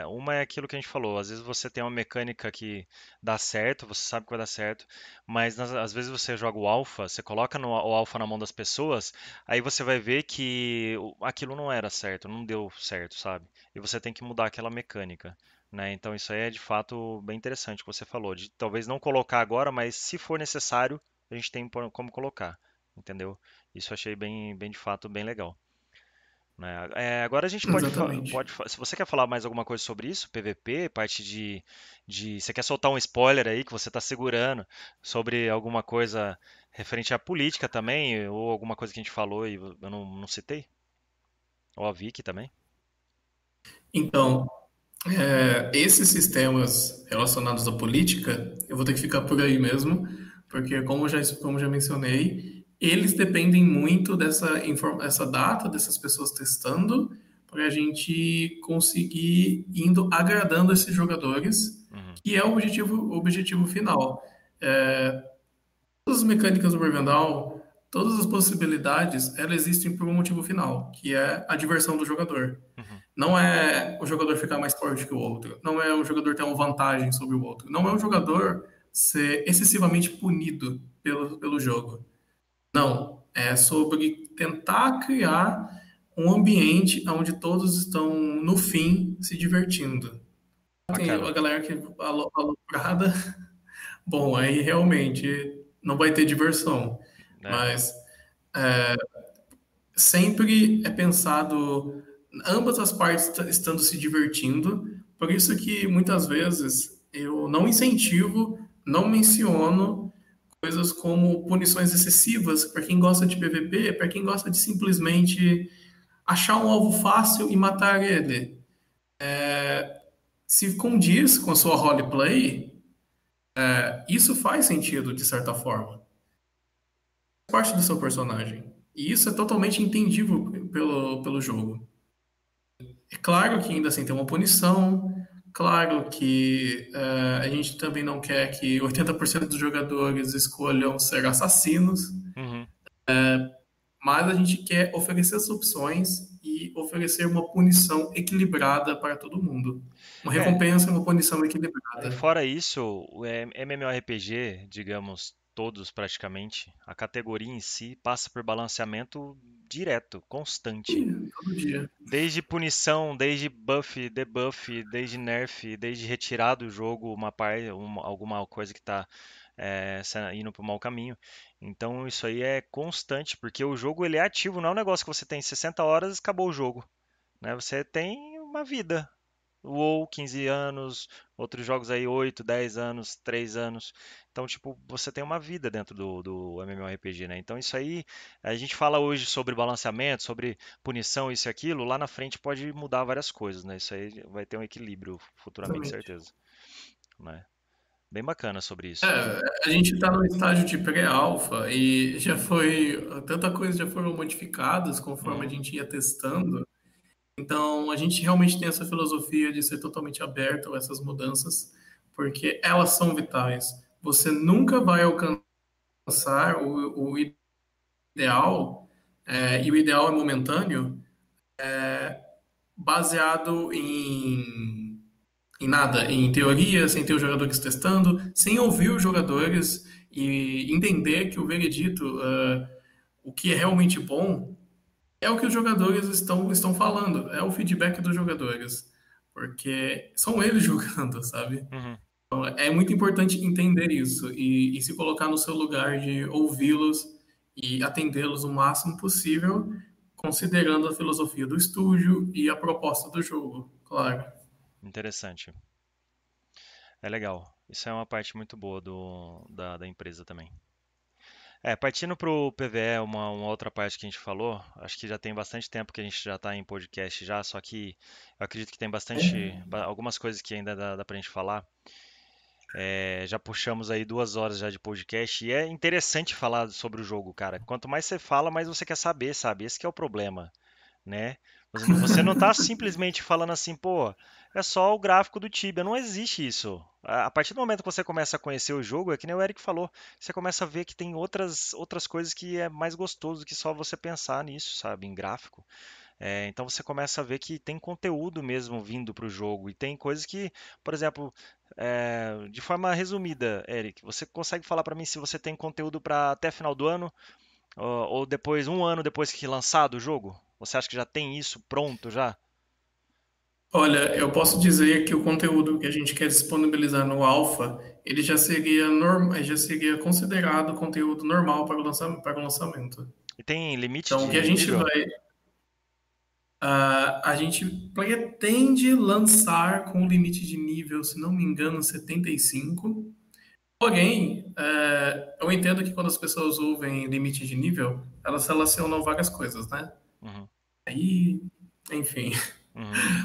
uma é aquilo que a gente falou, às vezes você tem uma mecânica que dá certo, você sabe que vai dar certo, mas nas- às vezes você joga o alpha, você coloca no- o alpha na mão das pessoas, aí você vai ver que aquilo não era certo, não deu certo, sabe? E você tem que mudar aquela mecânica, né? Então isso aí é de fato bem interessante o que você falou, de talvez não colocar agora, mas se for necessário, a gente tem como colocar, entendeu? Isso achei bem, bem de fato bem legal né? É, agora a gente pode, pode, se você quer falar mais alguma coisa sobre isso, PVP, parte de, de, você quer soltar um spoiler aí que você está segurando sobre alguma coisa referente à política também, ou alguma coisa que a gente falou e eu não, não citei? Ou a Vicky também? Então, é, esses sistemas relacionados à política, eu vou ter que ficar por aí mesmo, porque como já, como já mencionei, eles dependem muito dessa, essa data dessas pessoas testando para a gente conseguir indo agradando esses jogadores, Uhum, que é o objetivo, o objetivo final. É, todas as mecânicas do Rivendell, todas as possibilidades, elas existem por um motivo final, que é a diversão do jogador. uhum, Não é o jogador ficar mais forte que o outro. Não é o jogador ter uma vantagem sobre o outro. Não é o jogador ser excessivamente punido pelo, pelo jogo. Não. É sobre tentar criar um ambiente onde todos estão, no fim, se divertindo. Tem Bacana. a galera que alo- aloprada. <laughs> Bom, aí realmente não vai ter diversão. né? Mas é, sempre é pensado ambas as partes estando se divertindo. Por isso que muitas vezes eu não incentivo, não menciono coisas como punições excessivas para quem gosta de PVP, para quem gosta de simplesmente achar um alvo fácil e matar ele. É, se condiz com a sua roleplay, é, isso faz sentido de certa forma parte do seu personagem. E isso é totalmente entendível pelo, pelo jogo. É claro que ainda assim tem uma punição, claro que eh, a gente também não quer que 80% dos jogadores escolham ser assassinos, Uhum, mas a gente quer oferecer as opções e oferecer uma punição equilibrada para todo mundo. Uma É. recompensa e uma punição equilibrada. fora isso, o MMORPG, digamos, todos praticamente, a categoria em si passa por balanceamento direto, constante. Sim, Todo dia. Desde punição, desde buff, debuff, desde nerf, desde retirar do jogo uma parte, uma- alguma coisa que está indo para o mau caminho. Então isso aí é constante, porque o jogo ele é ativo, não é um negócio que você tem 60 horas e acabou o jogo, né? Você tem uma vida. O WoW, 15 anos, outros jogos aí 8, 10 anos, 3 anos. Então, tipo, você tem uma vida dentro do, do MMORPG, né? Então, isso aí, a gente fala hoje sobre balanceamento, sobre punição, isso e aquilo, lá na frente pode mudar várias coisas, né? Isso aí vai ter um equilíbrio futuramente, Exatamente. certeza. Né? Bem bacana sobre isso. É, a gente está no estágio de pré-alfa e já foi, tanta coisa já foram modificadas conforme a Uhum. gente ia testando. Então, a gente realmente tem essa filosofia de ser totalmente aberto a essas mudanças, porque elas são vitais. Você nunca vai alcançar o, o ideal, é, e o ideal é momentâneo, é, baseado em em nada, em teoria, sem ter os jogadores testando, sem ouvir os jogadores e entender que o veredito, uh, o que é realmente bom, é o que os jogadores estão, estão falando, é o feedback dos jogadores, porque são eles <laughs> jogando, sabe? Uhum. Então, é muito importante entender isso e, e se colocar no seu lugar de ouvi-los e atendê-los o máximo possível, considerando a filosofia do estúdio e a proposta do jogo, claro. Interessante. É legal. Isso é uma parte muito boa do, da, da empresa também. É, partindo para o PVE, uma, uma outra parte que a gente falou, acho que já tem bastante tempo que a gente já está em podcast já, só que eu acredito que tem bastante, ba- algumas coisas que ainda dá, dá para a gente falar. É, já puxamos aí duas horas já de podcast e é interessante falar sobre o jogo, cara. Quanto mais você fala, mais você quer saber, sabe? Esse que é o problema, né? Você não está simplesmente falando assim, pô, é só o gráfico do Tibia. Não existe isso. A partir do momento que você começa a conhecer o jogo, é que nem o Eric falou, você começa a ver que tem outras, outras coisas que é mais gostoso do que só você pensar nisso, sabe, em gráfico. É, então você começa a ver que tem conteúdo mesmo vindo para o jogo e tem coisas que, por exemplo, é, de forma resumida, Eric, você consegue falar para mim se você tem conteúdo para até final do ano ou, ou depois um ano depois que lançado o jogo? Você acha que já tem isso pronto já? Olha, eu posso dizer que o conteúdo que a gente quer disponibilizar no Alpha, ele já seria, norm... já seria considerado conteúdo normal para o, lançamento, para o lançamento. E tem limite então, de o que a gente nível? vai... Uh, a gente pretende lançar com limite de nível, se não me engano, 75. Porém, uh, eu entendo que quando as pessoas ouvem limite de nível, elas relacionam várias coisas, né? Uhum. Aí, enfim. <laughs>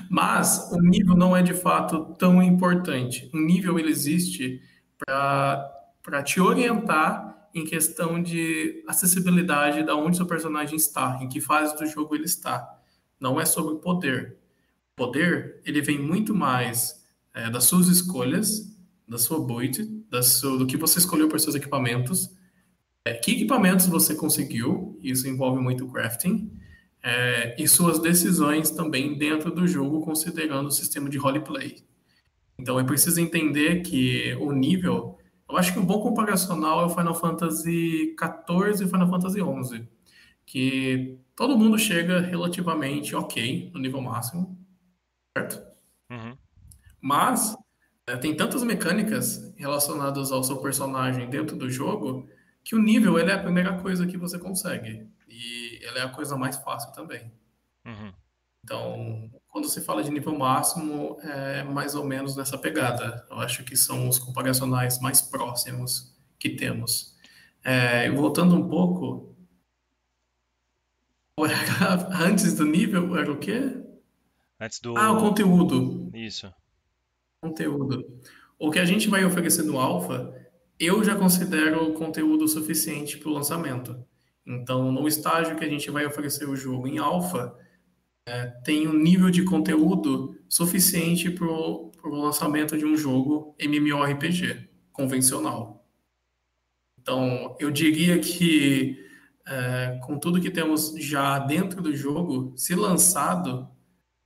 Mas o nível não é de fato tão importante. O nível ele existe para te orientar em questão de acessibilidade da onde seu personagem está, em que fase do jogo ele está. Não é sobre poder. Poder ele vem muito mais é, das suas escolhas, da sua sua, do que você escolheu para seus equipamentos, é, que equipamentos você conseguiu, isso envolve muito crafting, é, e suas decisões também dentro do jogo, considerando o sistema de roleplay. Então é preciso entender que o nível, eu acho que um bom comparacional é o Final Fantasy XIV e Final Fantasy XI, que todo mundo chega relativamente ok no nível máximo, certo? Uhum. Mas é, tem tantas mecânicas relacionadas ao seu personagem dentro do jogo que o nível ele é a primeira coisa que você consegue. E ela é a coisa mais fácil também. Uhum. Então, quando se fala de nível máximo, é mais ou menos nessa pegada. Eu acho que são os comparacionais mais próximos que temos. É, voltando um pouco, <laughs> antes do nível, era o quê? Antes do. Ah, o conteúdo. Isso. Conteúdo. O que a gente vai oferecer no Alpha, eu já considero conteúdo suficiente para o lançamento. Então, no estágio que a gente vai oferecer o jogo em alfa, é, tem um nível de conteúdo suficiente para o lançamento de um jogo MMORPG convencional. Então, eu diria que é, com tudo que temos já dentro do jogo, se lançado,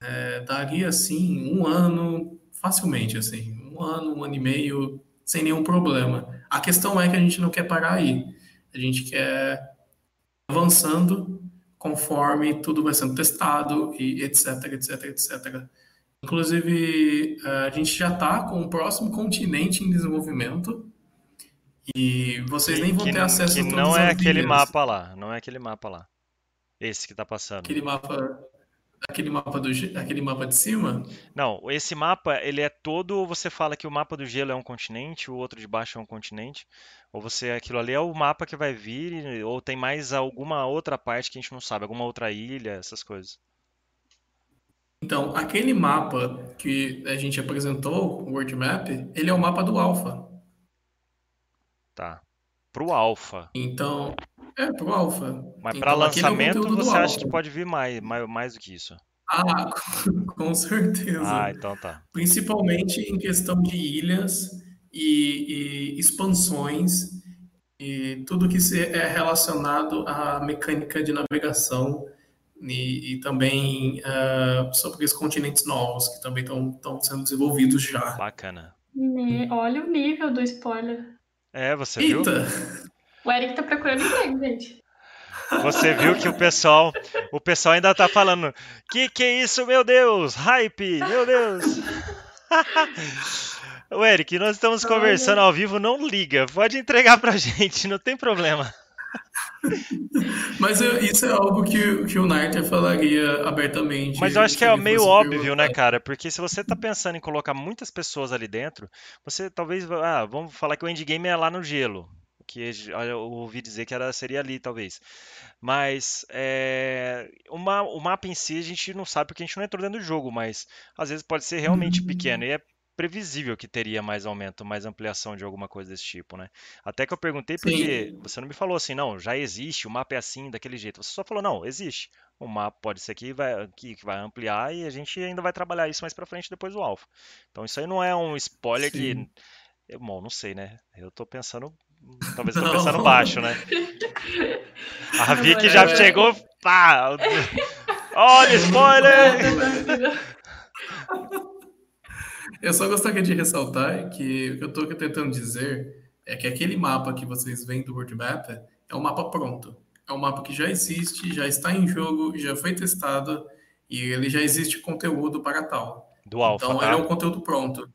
é, daria assim um ano facilmente, assim, um ano, um ano e meio, sem nenhum problema. A questão é que a gente não quer parar aí. A gente quer avançando conforme tudo vai sendo testado e etc, etc, etc. Inclusive, a gente já está com o próximo continente em desenvolvimento e vocês que, nem vão que, ter acesso que a todas não é aquele mapa lá, não é aquele mapa lá. Esse que está passando. Aquele mapa aquele mapa do aquele mapa de cima? Não, esse mapa ele é todo. Você fala que o mapa do gelo é um continente, o outro de baixo é um continente. Ou você aquilo ali é o mapa que vai vir, ou tem mais alguma outra parte que a gente não sabe, alguma outra ilha, essas coisas. Então, aquele mapa que a gente apresentou, o World Map, ele é o mapa do Alpha. Tá. Pro Alpha. Então, é pro Alpha. Mas então, para é lançamento é você acha que pode vir mais, mais, mais do que isso? Ah, <laughs> com certeza. Ah, então tá. Principalmente em questão de ilhas e, e expansões e tudo que é relacionado à mecânica de navegação e, e também uh, sobre os continentes novos que também estão sendo desenvolvidos já. Bacana. Olha o nível do spoiler. É, você Eita. viu? <laughs> O Eric tá procurando emprego, gente. Você viu que o pessoal, o pessoal ainda tá falando: "Que que é isso, meu Deus? Hype, meu Deus". <laughs> O Eric, nós estamos conversando ao vivo, não liga, pode entregar pra gente, não tem problema. <laughs> Mas eu, isso é algo que, que o Narter falaria abertamente. Mas eu acho que é meio óbvio, né, cara? Porque se você tá pensando em colocar muitas pessoas ali dentro, você talvez. Ah, vamos falar que o endgame é lá no gelo. Que eu ouvi dizer que era, seria ali, talvez. Mas é, o mapa em si a gente não sabe porque a gente não entrou dentro do jogo, mas às vezes pode ser realmente pequeno. E é previsível que teria mais aumento, mais ampliação de alguma coisa desse tipo, né? Até que eu perguntei porque Sim. você não me falou assim, não, já existe, o mapa é assim, daquele jeito. Você só falou, não, existe. O mapa pode ser que vai, que, vai ampliar e a gente ainda vai trabalhar isso mais para frente depois do alfa. Então isso aí não é um spoiler Sim. que. Eu, bom, não sei, né? Eu tô pensando. Talvez eu tô pensando baixo, né? <laughs> A Vicky já chegou. Pá! Olha, spoiler! Eu só gostaria de ressaltar que o que eu estou tentando dizer é que aquele mapa que vocês veem do World Map é um mapa pronto. É um mapa que já existe, já está em jogo, já foi testado e ele já existe conteúdo para tal. Do Alpha. Então tá? ele é um conteúdo pronto.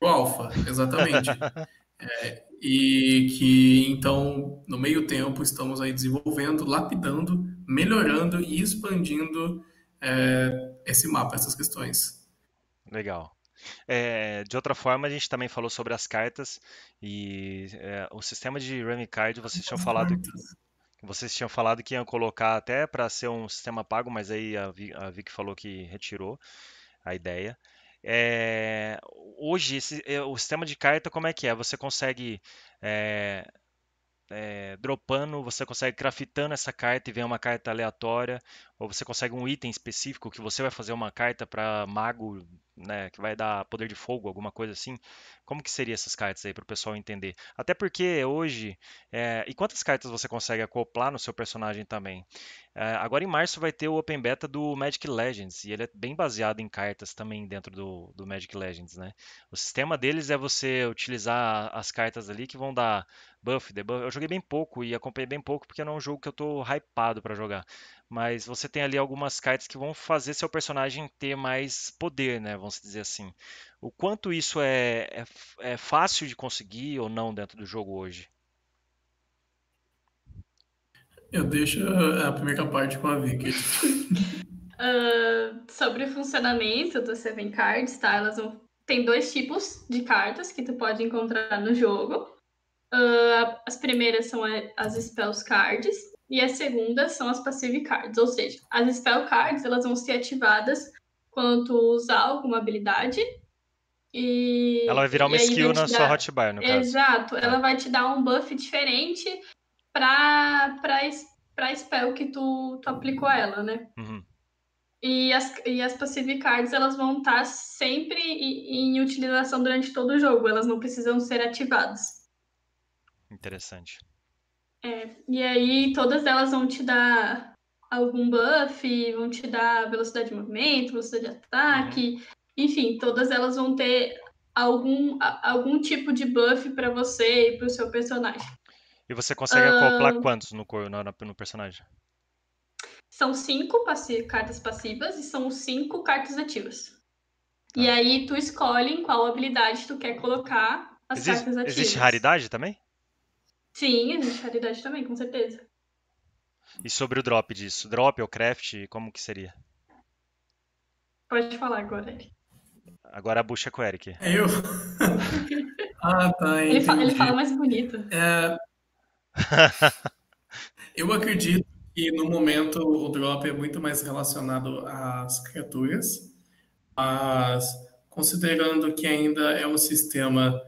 Do Alpha, exatamente. <laughs> é, e que então, no meio tempo, estamos aí desenvolvendo, lapidando, melhorando e expandindo é, esse mapa, essas questões. Legal. É, de outra forma, a gente também falou sobre as cartas e é, o sistema de Remy Card, vocês tinham falado vocês tinham falado que iam colocar até para ser um sistema pago, mas aí a, a Vic falou que retirou a ideia. É, hoje, esse, é, o sistema de carta, como é que é? Você consegue é, é, dropando, você consegue craftando essa carta e vem uma carta aleatória, ou você consegue um item específico que você vai fazer uma carta para mago né, que vai dar poder de fogo, alguma coisa assim. Como que seriam essas cartas aí para o pessoal entender? Até porque hoje, é, e quantas cartas você consegue acoplar no seu personagem também? É, agora em março vai ter o Open Beta do Magic Legends, e ele é bem baseado em cartas também dentro do, do Magic Legends, né? O sistema deles é você utilizar as cartas ali que vão dar buff, debuff. Eu joguei bem pouco e acompanhei bem pouco porque não é um jogo que eu tô hypado para jogar mas você tem ali algumas cartas que vão fazer seu personagem ter mais poder, né? Vamos dizer assim. O quanto isso é, é, é fácil de conseguir ou não dentro do jogo hoje? Eu deixo a primeira parte com a Vicky. uh, <laughs> sobre o funcionamento do Seven Cards, tá? Elas vão... Tem dois tipos de cartas que tu pode encontrar no jogo. Uh, as primeiras são as Spells Cards, e a segunda são as Passive Cards, ou seja, as Spell Cards elas vão ser ativadas quando tu usar alguma habilidade. E, ela vai virar uma skill na dar... sua hotbar, no caso. Exato, tá. ela vai te dar um buff diferente para para spell que tu, tu aplicou a ela, né? Uhum. E as, e as Passive Cards elas vão estar tá sempre em, em utilização durante todo o jogo, elas não precisam ser ativadas. Interessante. É, e aí todas elas vão te dar algum buff, vão te dar velocidade de movimento, velocidade de ataque, uhum. enfim, todas elas vão ter algum, algum tipo de buff para você e para o seu personagem. E você consegue acoplar uh, quantos no, no, no, personagem? São cinco passi cartas passivas e são cinco cartas ativas. Tá. E aí tu escolhe em qual habilidade tu quer colocar as existe, cartas ativas. Existe raridade também? Sim, existe raridade também, com certeza. E sobre o drop disso? Drop ou craft, como que seria? Pode falar agora, Eric. Agora a bucha é com o Eric. É eu? <laughs> ah, tá. Ele fala, ele fala, mais bonito. É... eu acredito que no momento o drop é muito mais relacionado às criaturas, mas considerando que ainda é um sistema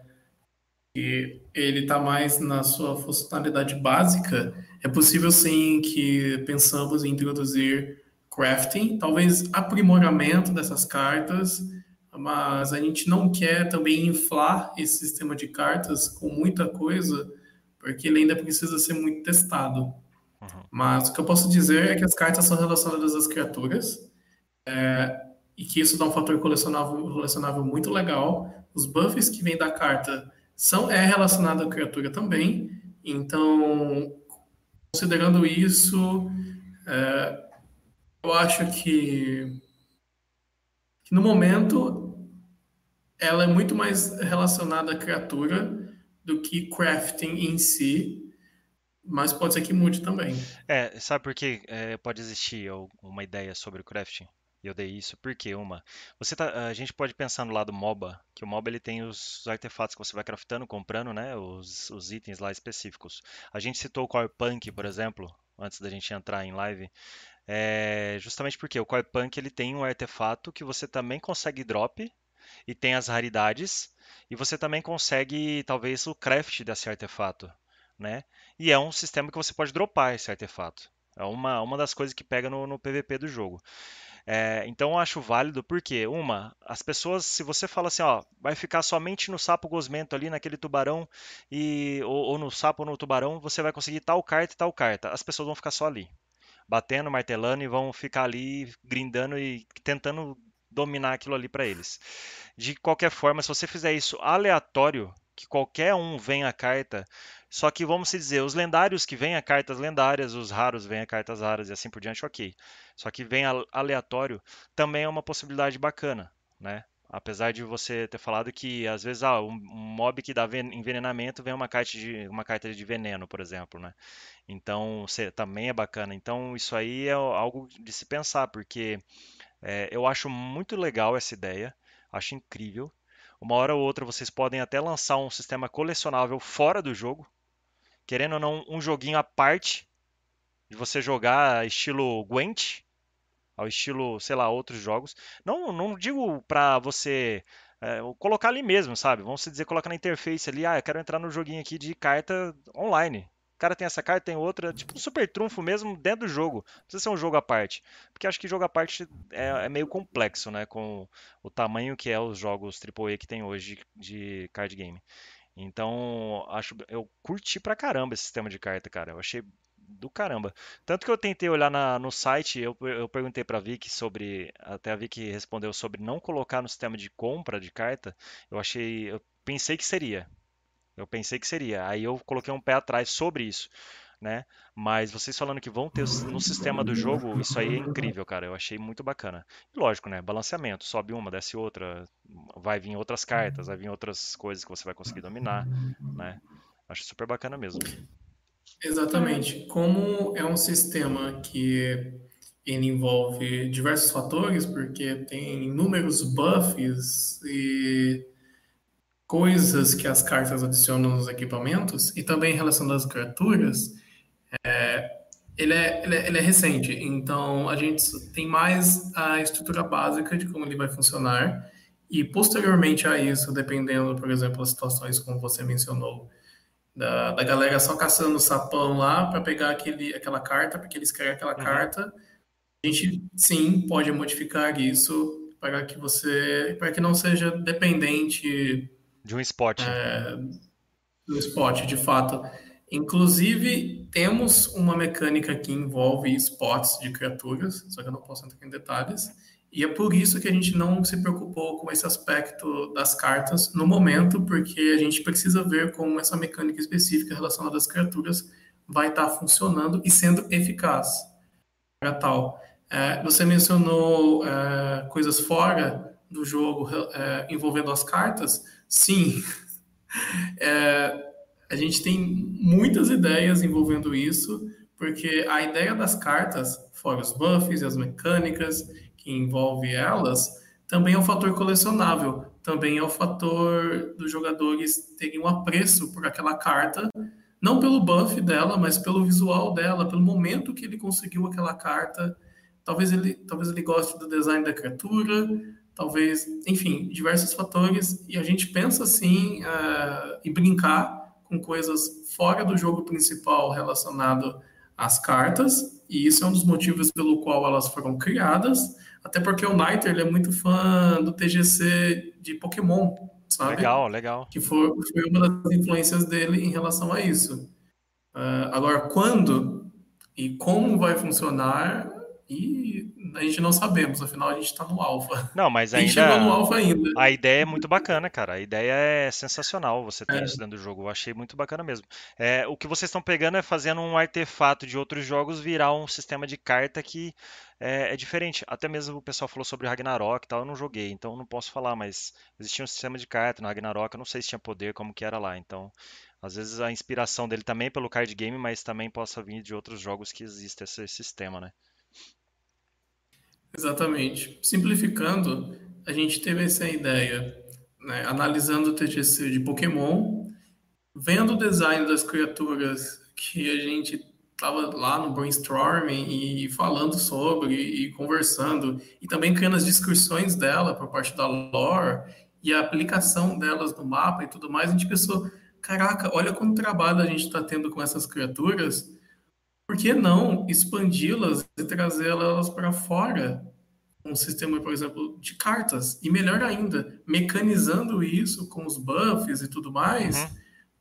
que ele está mais na sua funcionalidade básica, é possível sim que pensamos em introduzir crafting, talvez aprimoramento dessas cartas, mas a gente não quer também inflar esse sistema de cartas com muita coisa, porque ele ainda precisa ser muito testado. Uhum. Mas o que eu posso dizer é que as cartas são relacionadas às criaturas, é, e que isso dá um fator colecionável, colecionável muito legal. Os buffs que vêm da carta são, é relacionado à criatura também. Então, considerando isso, é, eu acho que, que, no momento ela é muito mais relacionada à criatura do que crafting em si, mas pode ser que mude também. É, sabe por que é, pode existir uma ideia sobre o crafting? Eu dei isso porque uma, você tá, a gente pode pensar no lado MOBA, que o MOBA ele tem os artefatos que você vai craftando, comprando, né, os, os itens lá específicos. A gente citou o Core Punk, por exemplo, antes da gente entrar em live, é justamente porque o Core Punk ele tem um artefato que você também consegue drop e tem as raridades, e você também consegue, talvez, o craft desse artefato, né? E é um sistema que você pode dropar esse artefato. É uma, uma das coisas que pega no, no PVP do jogo. É, então eu acho válido porque, uma, as pessoas, se você fala assim, ó, vai ficar somente no sapo gosmento ali, naquele tubarão, e, ou, ou no sapo ou no tubarão, você vai conseguir tal carta e tal carta. As pessoas vão ficar só ali, batendo, martelando e vão ficar ali grindando e tentando dominar aquilo ali para eles. De qualquer forma, se você fizer isso aleatório, que qualquer um venha a carta, só que vamos dizer, os lendários que vêm a cartas lendárias, os raros vêm a cartas raras e assim por diante, ok. Só que vem aleatório também é uma possibilidade bacana, né? Apesar de você ter falado que às vezes ah, um mob que dá envenenamento vem uma carta de, uma carta de veneno, por exemplo, né? Então também é bacana. Então isso aí é algo de se pensar, porque é, eu acho muito legal essa ideia, acho incrível. Uma hora ou outra vocês podem até lançar um sistema colecionável fora do jogo, querendo ou não, um joguinho à parte de você jogar estilo Gwent, ao estilo, sei lá, outros jogos. Não, não digo para você é, colocar ali mesmo, sabe? Vamos dizer, colocar na interface ali, ah, eu quero entrar no joguinho aqui de carta online. O cara tem essa carta, tem outra, tipo um super trunfo mesmo dentro do jogo. Não precisa ser um jogo à parte. Porque acho que jogo à parte é, é meio complexo, né? Com o tamanho que é os jogos AAA que tem hoje de card game. Então, acho, eu curti pra caramba esse sistema de carta, cara. Eu achei do caramba. Tanto que eu tentei olhar na, no site, eu, eu perguntei pra Vicky sobre. Até a Vicky respondeu sobre não colocar no sistema de compra de carta. Eu achei. Eu pensei que seria. Eu pensei que seria. Aí eu coloquei um pé atrás sobre isso. Né? Mas vocês falando que vão ter no sistema do jogo, isso aí é incrível, cara. Eu achei muito bacana. E lógico, né? Balanceamento, sobe uma, desce outra, vai vir outras cartas, vai vir outras coisas que você vai conseguir dominar, né? Acho super bacana mesmo. Exatamente. Como é um sistema que ele envolve diversos fatores, porque tem inúmeros buffs e coisas que as cartas adicionam nos equipamentos, e também em relação às criaturas, é, ele, é, ele, é, ele é recente, então a gente tem mais a estrutura básica de como ele vai funcionar, e posteriormente a isso, dependendo, por exemplo, das situações como você mencionou, da, da galera só caçando sapão lá para pegar aquele, aquela carta, porque eles querem aquela uhum. carta, a gente sim pode modificar isso para que você, para que não seja dependente de um spot. É, do spot, de fato. Inclusive, temos uma mecânica que envolve spots de criaturas, só que eu não posso entrar em detalhes. E é por isso que a gente não se preocupou com esse aspecto das cartas no momento, porque a gente precisa ver como essa mecânica específica relacionada às criaturas vai estar funcionando e sendo eficaz para tal. É, você mencionou é, coisas fora do jogo é, envolvendo as cartas. Sim, <laughs> é, a gente tem muitas ideias envolvendo isso, porque a ideia das cartas, fora os buffs e as mecânicas que envolve elas, também é um fator colecionável, também é o fator dos jogadores terem um apreço por aquela carta, não pelo buff dela, mas pelo visual dela, pelo momento que ele conseguiu aquela carta. Talvez ele, talvez ele goste do design da criatura, talvez, enfim, diversos fatores. E a gente pensa assim uh, em brincar com coisas fora do jogo principal relacionado às cartas, e isso é um dos motivos pelo qual elas foram criadas. Até porque o Niter ele é muito fã do TGC de Pokémon, sabe? Legal, legal. Que foi, foi uma das influências dele em relação a isso. Uh, agora, quando e como vai funcionar, e a gente não sabemos, afinal a gente está no alfa. Não, mas <laughs> ainda. A no alfa ainda. A ideia é muito bacana, cara. A ideia é sensacional você ter é. isso dentro do jogo. Eu achei muito bacana mesmo. É, o que vocês estão pegando é fazendo um artefato de outros jogos virar um sistema de carta que é, é, diferente. Até mesmo o pessoal falou sobre Ragnarok e tal, eu não joguei, então não posso falar, mas existia um sistema de carta no Ragnarok, eu não sei se tinha poder, como que era lá. Então, às vezes a inspiração dele também é pelo card game, mas também possa vir de outros jogos que existe esse sistema, né? Exatamente. Simplificando, a gente teve essa ideia, né, analisando o TGC de Pokémon, vendo o design das criaturas que a gente estava lá no brainstorming e falando sobre e conversando e também criando as discussões dela por parte da lore e a aplicação delas no mapa e tudo mais, a gente pensou, caraca, olha quanto trabalho a gente está tendo com essas criaturas, por que não expandi-las e trazê-las para fora? Um sistema, por exemplo, de cartas. E melhor ainda, mecanizando isso com os buffs e tudo mais, uhum.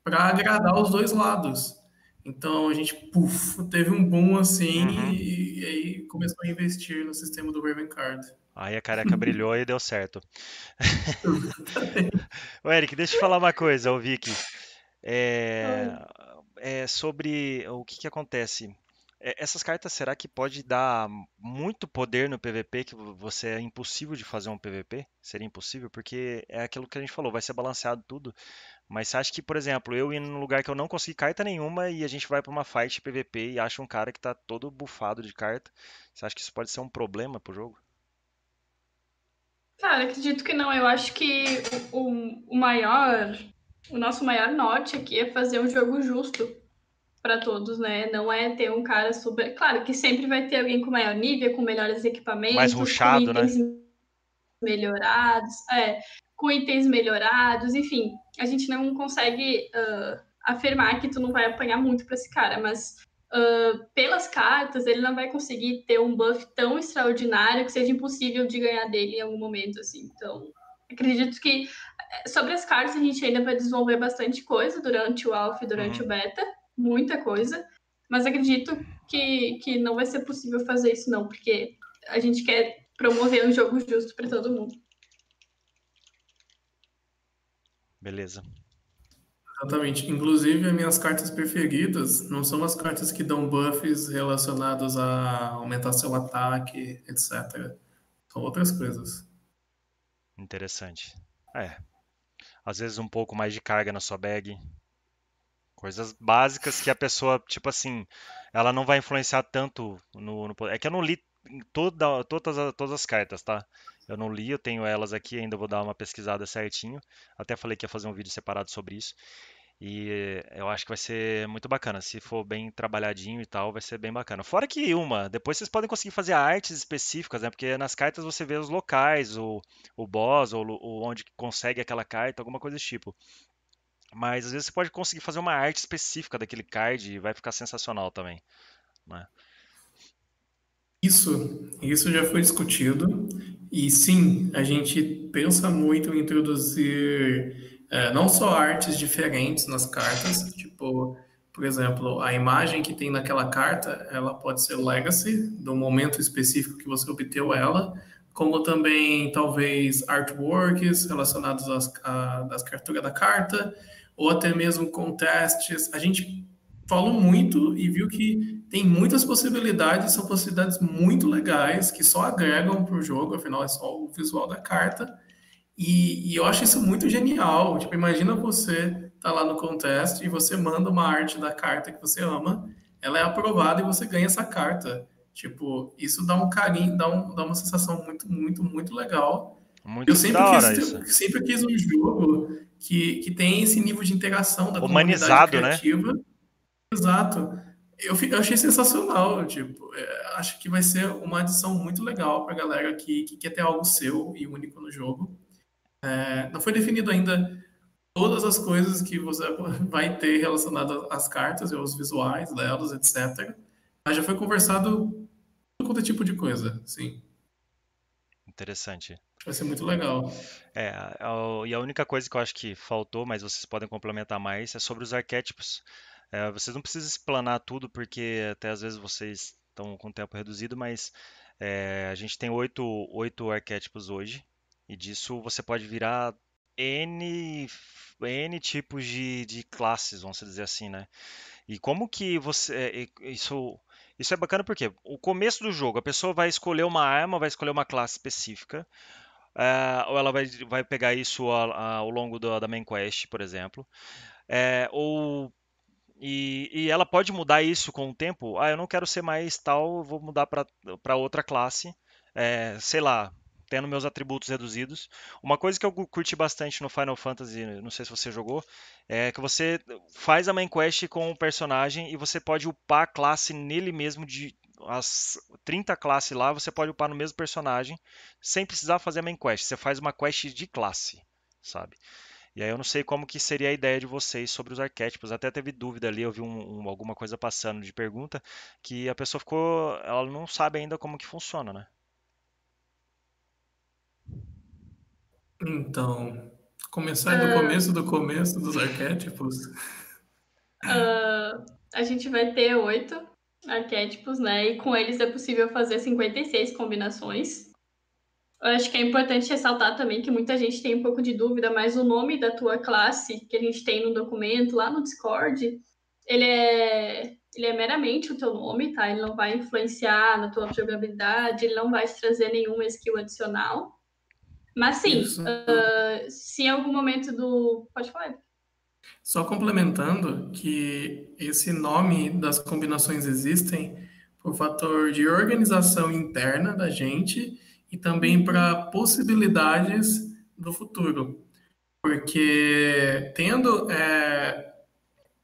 para agradar os dois lados. Então a gente puff, teve um boom assim uhum. e, e, aí começou a investir no sistema do Raven Card. Aí a careca <laughs> brilhou e deu certo. <laughs> Ô, Eric, deixa eu te falar uma coisa, ouvi aqui. É, é sobre o que, que acontece. É, essas cartas, será que pode dar muito poder no PVP que você é impossível de fazer um PVP? Seria impossível? Porque é aquilo que a gente falou, vai ser balanceado tudo. Mas você acha que, por exemplo, eu ir num lugar que eu não consegui carta nenhuma e a gente vai para uma fight PVP e acha um cara que tá todo bufado de carta, você acha que isso pode ser um problema pro jogo? Cara, acredito que não. Eu acho que o, o maior, o nosso maior norte aqui é fazer um jogo justo para todos, né? Não é ter um cara super. Claro que sempre vai ter alguém com maior nível, com melhores equipamentos, mais ruxado, né? melhorados, é, com itens melhorados, enfim, a gente não consegue uh, afirmar que tu não vai apanhar muito para esse cara, mas uh, pelas cartas ele não vai conseguir ter um buff tão extraordinário que seja impossível de ganhar dele em algum momento, assim. Então, acredito que eh, sobre as cartas a gente ainda vai desenvolver bastante coisa durante o alpha e durante uhum. o beta, muita coisa, mas acredito que, que não vai ser possível fazer isso não, porque a gente quer promover um jogo justo para todo mundo. Beleza. Exatamente. Inclusive, as minhas cartas preferidas não são as cartas que dão buffs relacionados a aumentar seu ataque, etc. São outras coisas. Interessante. É. Às vezes um pouco mais de carga na sua bag. Coisas básicas que a pessoa, tipo assim, ela não vai influenciar tanto no. no... É que eu não li toda, todas, todas as cartas, tá? Eu não li, eu tenho elas aqui, ainda vou dar uma pesquisada certinho. Até falei que ia fazer um vídeo separado sobre isso. E eu acho que vai ser muito bacana. Se for bem trabalhadinho e tal, vai ser bem bacana. Fora que uma, depois vocês podem conseguir fazer artes específicas, né? Porque nas cartas você vê os locais, o, o boss, ou, ou onde consegue aquela carta, alguma coisa desse tipo. Mas às vezes você pode conseguir fazer uma arte específica daquele card e vai ficar sensacional também. Né? Isso, isso já foi discutido. E sim, a gente pensa muito em introduzir é, não só artes diferentes nas cartas, tipo, por exemplo, a imagem que tem naquela carta, ela pode ser legacy, do momento específico que você obteve ela, como também talvez artworks relacionados às, à, às da carta, ou até mesmo contests. A gente falou muito e viu que tem muitas possibilidades, são possibilidades muito legais que só agregam para o jogo, afinal é só o visual da carta. E, e, eu acho isso muito genial. Tipo, imagina você tá lá no contest e você manda uma arte da carta que você ama, ela é aprovada e você ganha essa carta. Tipo, isso dá um carinho, dá, um, dá uma sensação muito, muito, muito legal. Muito eu sempre quis, sempre quis um jogo que, que tem esse nível de interação da Humanizado, comunidade né? criativa. Né? Exato. Eu, eu achei sensacional, tipo, é, acho que vai ser uma adição muito legal para a galera que, que quer ter algo seu e único no jogo. É, não foi definido ainda todas as coisas que você <laughs> vai ter relacionadas às cartas e aos visuais delas, etc. Mas já foi conversado todo quanto é tipo de coisa, sim. Interessante. Vai ser muito legal. É, e a única coisa que eu acho que faltou, mas vocês podem complementar mais, é sobre os arquétipos. É, vocês não precisam explanar tudo, porque até às vezes vocês estão com tempo reduzido, mas é, a gente tem oito, oito arquétipos hoje, e disso você pode virar N, N tipos de, de classes, vamos dizer assim, né? E como que você. É, isso, isso é bacana porque o começo do jogo, a pessoa vai escolher uma arma, vai escolher uma classe específica, é, ou ela vai, vai pegar isso ao, ao longo do, da main quest, por exemplo. É, ou e, e, ela pode mudar isso com o tempo. Ah, eu não quero ser mais tal, vou mudar para outra classe. É, sei lá, tendo meus atributos reduzidos. Uma coisa que eu curti bastante no Final Fantasy, não sei se você jogou, é que você faz a main quest com o personagem e você pode upar a classe nele mesmo de as 30 classes lá, você pode upar no mesmo personagem sem precisar fazer a main quest. Você faz uma quest de classe, sabe? E aí eu não sei como que seria a ideia de vocês sobre os arquétipos. Até teve dúvida ali, eu vi um, um, alguma coisa passando de pergunta, que a pessoa ficou, ela não sabe ainda como que funciona, né? Então, começar do começo do começo dos arquétipos. A gente vai ter oito arquétipos, né? E com eles é possível fazer 56 combinações. Eu acho que é importante ressaltar também que muita gente tem um pouco de dúvida, mas o nome da tua classe que a gente tem no documento lá no Discord, ele é, ele é meramente o teu nome, tá? Ele não vai influenciar na tua jogabilidade, ele não vai te trazer nenhuma skill adicional. Mas sim, uh, se em algum momento do. Pode falar. Só complementando que esse nome das combinações existem por fator de organização interna da gente e também para possibilidades do futuro. Porque tendo é,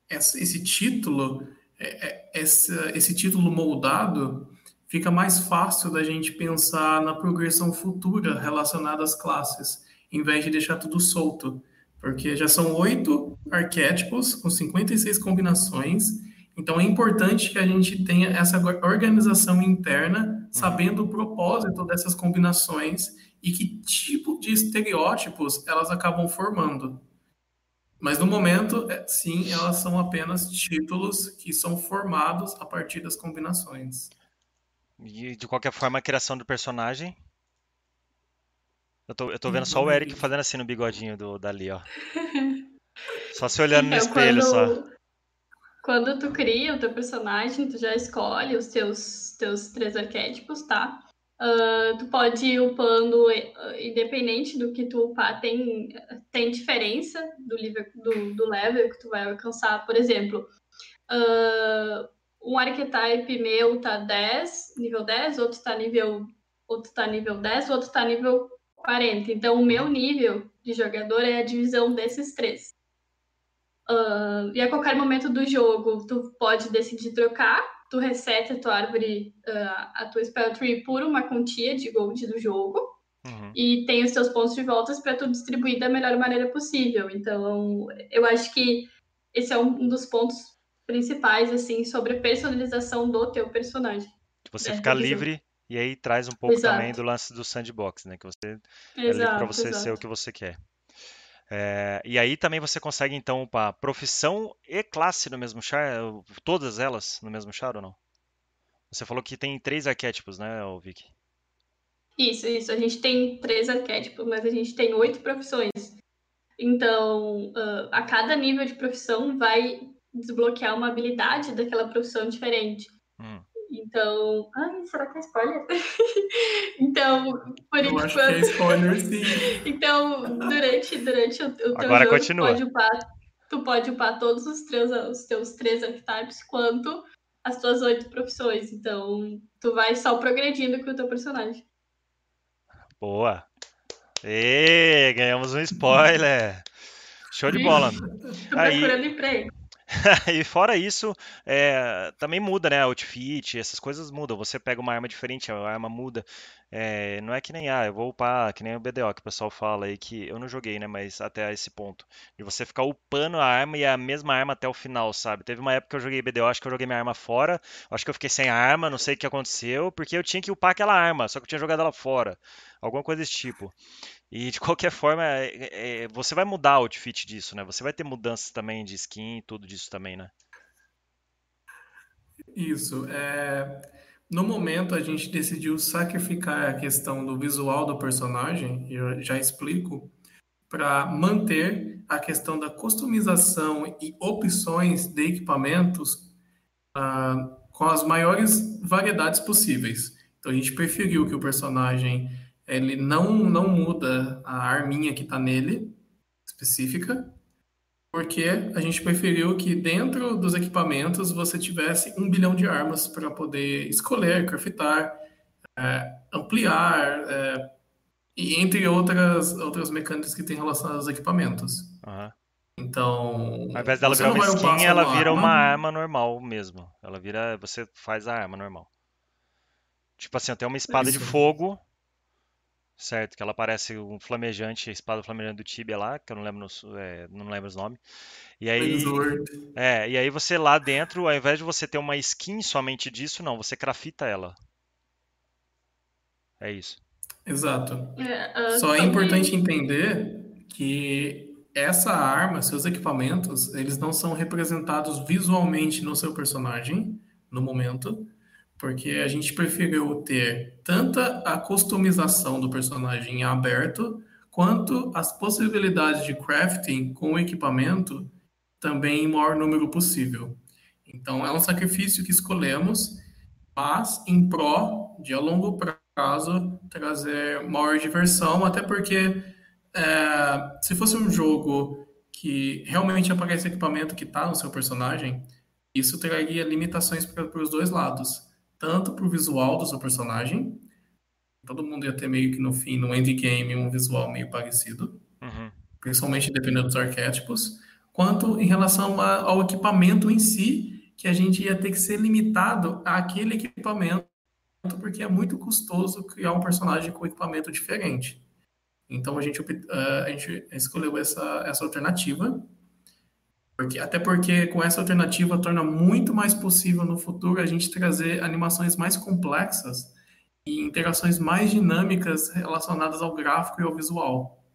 esse título, é, é, esse, esse título moldado, fica mais fácil da gente pensar na progressão futura relacionada às classes, em vez de deixar tudo solto. Porque já são oito arquétipos com 56 combinações então é importante que a gente tenha essa organização interna, sabendo o propósito dessas combinações e que tipo de estereótipos elas acabam formando. Mas no momento, é, sim, elas são apenas títulos que são formados a partir das combinações. E de qualquer forma, a criação do personagem. Eu tô, eu tô vendo só o Eric fazendo assim no bigodinho do, dali, ó. Só se olhando no espelho, quando... só. Quando tu cria o teu personagem, tu já escolhe os teus, teus três arquétipos, tá? Uh, tu pode ir upando, uh, independente do que tu upar, tem, tem diferença do, level, do, do level que tu vai alcançar. Por exemplo, uh, um archetype meu tá 10, nível 10, outro tá nível, outro tá nível 10, outro tá nível 40. Então, o meu nível de jogador é a divisão desses três. Uh, e a qualquer momento do jogo, tu pode decidir trocar, tu reseta a tua árvore, uh, a tua spell tree por uma quantia de gold do jogo. Uhum. E tem os teus pontos de voltas para tu distribuir da melhor maneira possível. Então, eu acho que esse é um dos pontos principais, assim, sobre a personalização do teu personagem. Você é, ficar livre e aí traz um pouco exato. também do lance do sandbox, né? Que você exato, é para você exato. ser o que você quer. É, e aí também você consegue, então, para profissão e classe no mesmo char, todas elas no mesmo char ou não? Você falou que tem três arquétipos, né, Vicky? Isso, isso. A gente tem três arquétipos, mas a gente tem oito profissões. Então, uh, a cada nível de profissão vai desbloquear uma habilidade daquela profissão diferente. Hum. Então. Ai, será que é spoiler? <laughs> então, por Eu enquanto. Acho que é spoiler, sim. <laughs> então, durante, durante o, o teu Agora jogo, continua. Tu pode, upar, tu pode upar todos os, teus, os teus três archetypes, quanto as tuas oito profissões. Então, tu vai só progredindo com o teu personagem. Boa! E ganhamos um spoiler! Show de bola! <laughs> Tô Aí... procurando emprego. <laughs> e fora isso, é, também muda, né? Outfit, essas coisas mudam. Você pega uma arma diferente, a arma muda. É, não é que nem, ah, eu vou upar, que nem o BDO que o pessoal fala aí, que eu não joguei, né? Mas até esse ponto. De você ficar upando a arma e a mesma arma até o final, sabe? Teve uma época que eu joguei BDO, acho que eu joguei minha arma fora. Acho que eu fiquei sem arma, não sei o que aconteceu, porque eu tinha que upar aquela arma, só que eu tinha jogado ela fora. Alguma coisa desse tipo. E de qualquer forma, é, é, você vai mudar o outfit disso, né? Você vai ter mudanças também de skin, tudo disso também, né? Isso. É... No momento, a gente decidiu sacrificar a questão do visual do personagem, eu já explico, para manter a questão da customização e opções de equipamentos uh, com as maiores variedades possíveis. Então, a gente preferiu que o personagem ele não, não muda a arminha que está nele, específica, porque a gente preferiu que dentro dos equipamentos você tivesse um bilhão de armas para poder escolher, craftar, é, ampliar, é, E entre outras, outras mecânicas que tem relacionadas aos equipamentos. Aham. Então. Ao invés dela virar uma skin, ela vira uma arma. arma normal mesmo. Ela vira. Você faz a arma normal. Tipo assim, tem uma espada de Isso. fogo. Certo? Que ela parece um flamejante, a espada flamejante do Tibia lá, que eu não lembro, nos- é, não lembro os nomes. E aí. É, e aí você lá dentro, ao invés de você ter uma skin somente disso, não, você crafta ela. É isso. Exato. É, ah, Só é importante entender que essa arma, seus equipamentos, eles não são representados visualmente no seu personagem no momento, porque a gente preferiu ter tanta a customização do personagem em aberto, quanto as possibilidades de crafting com o equipamento também em maior número possível. Então é um sacrifício que escolhemos, mas em pró de a longo prazo trazer maior diversão, até porque é, se fosse um jogo que realmente aparece equipamento que está no seu personagem, isso traria limitações para os dois lados, tanto para o visual do seu personagem, todo mundo ia ter meio que no fim, no endgame, um visual meio parecido, Uhum. principalmente dependendo dos arquétipos, quanto em relação a- ao equipamento em si, que a gente ia ter que ser limitado àquele equipamento, porque é muito custoso criar um personagem com equipamento diferente. Então a gente, eh, a gente escolheu essa, essa alternativa, porque, até porque com essa alternativa torna muito mais possível no futuro a gente trazer animações mais complexas e interações mais dinâmicas relacionadas ao gráfico e ao visual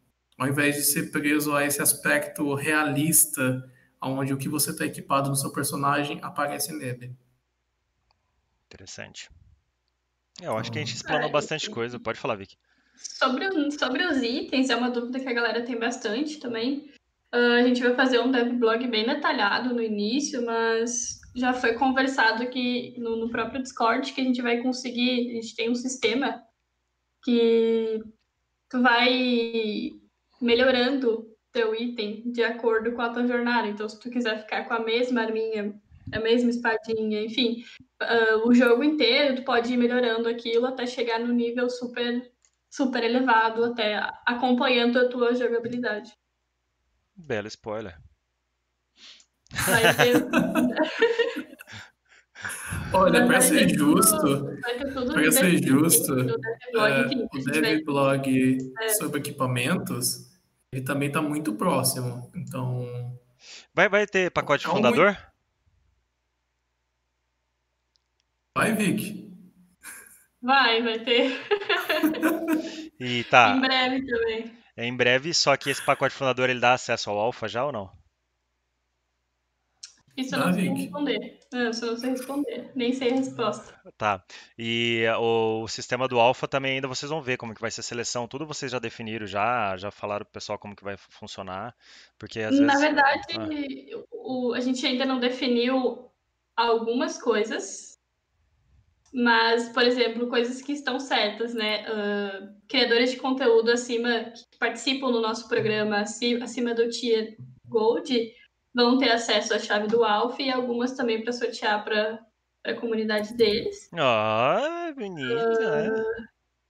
ao invés de ser preso a esse aspecto realista, onde o que você está equipado no seu personagem aparece nele. Interessante. É, Eu acho que a gente Então, explanou é, bastante coisa. Pode falar, Vicky. Sobre, sobre os itens, é uma dúvida que a galera tem bastante também. Ah, a gente vai fazer um devblog bem detalhado no início, mas já foi conversado que no, no próprio Discord que a gente vai conseguir. A gente tem um sistema que tu vai melhorando teu item de acordo com a tua jornada. Então, se tu quiser ficar com a mesma arminha, a mesma espadinha, enfim, ah, o jogo inteiro, tu pode ir melhorando aquilo até chegar no nível super super elevado até acompanhando a tua jogabilidade. Belo spoiler. <laughs> Olha, para ser ter justo, tudo para ser justo, devblog, é, o gente vai- dev blog sobre equipamentos, ele também está muito próximo. Então, Vai, vai ter pacote É um fundador? vai, Vic. Vai, vai ter <laughs> E tá, em breve também. é em breve, só que esse pacote fundador ele dá acesso ao alpha já ou não? Isso eu não sei responder. Não, isso eu não sei responder. Nem sei a resposta. Tá. E o, o sistema do alpha também ainda vocês vão ver como que vai ser a seleção, tudo vocês já definiram já, já falaram pro pessoal como que vai funcionar, porque às Na vezes verdade, Ah. o, a gente ainda não definiu algumas coisas, mas, por exemplo, coisas que estão certas, né? Ah, criadores de conteúdo acima, que participam do nosso programa aci- acima do Tier Gold, vão ter acesso à chave do Alpha e algumas também para sortear para a comunidade deles. Ah, menina. é.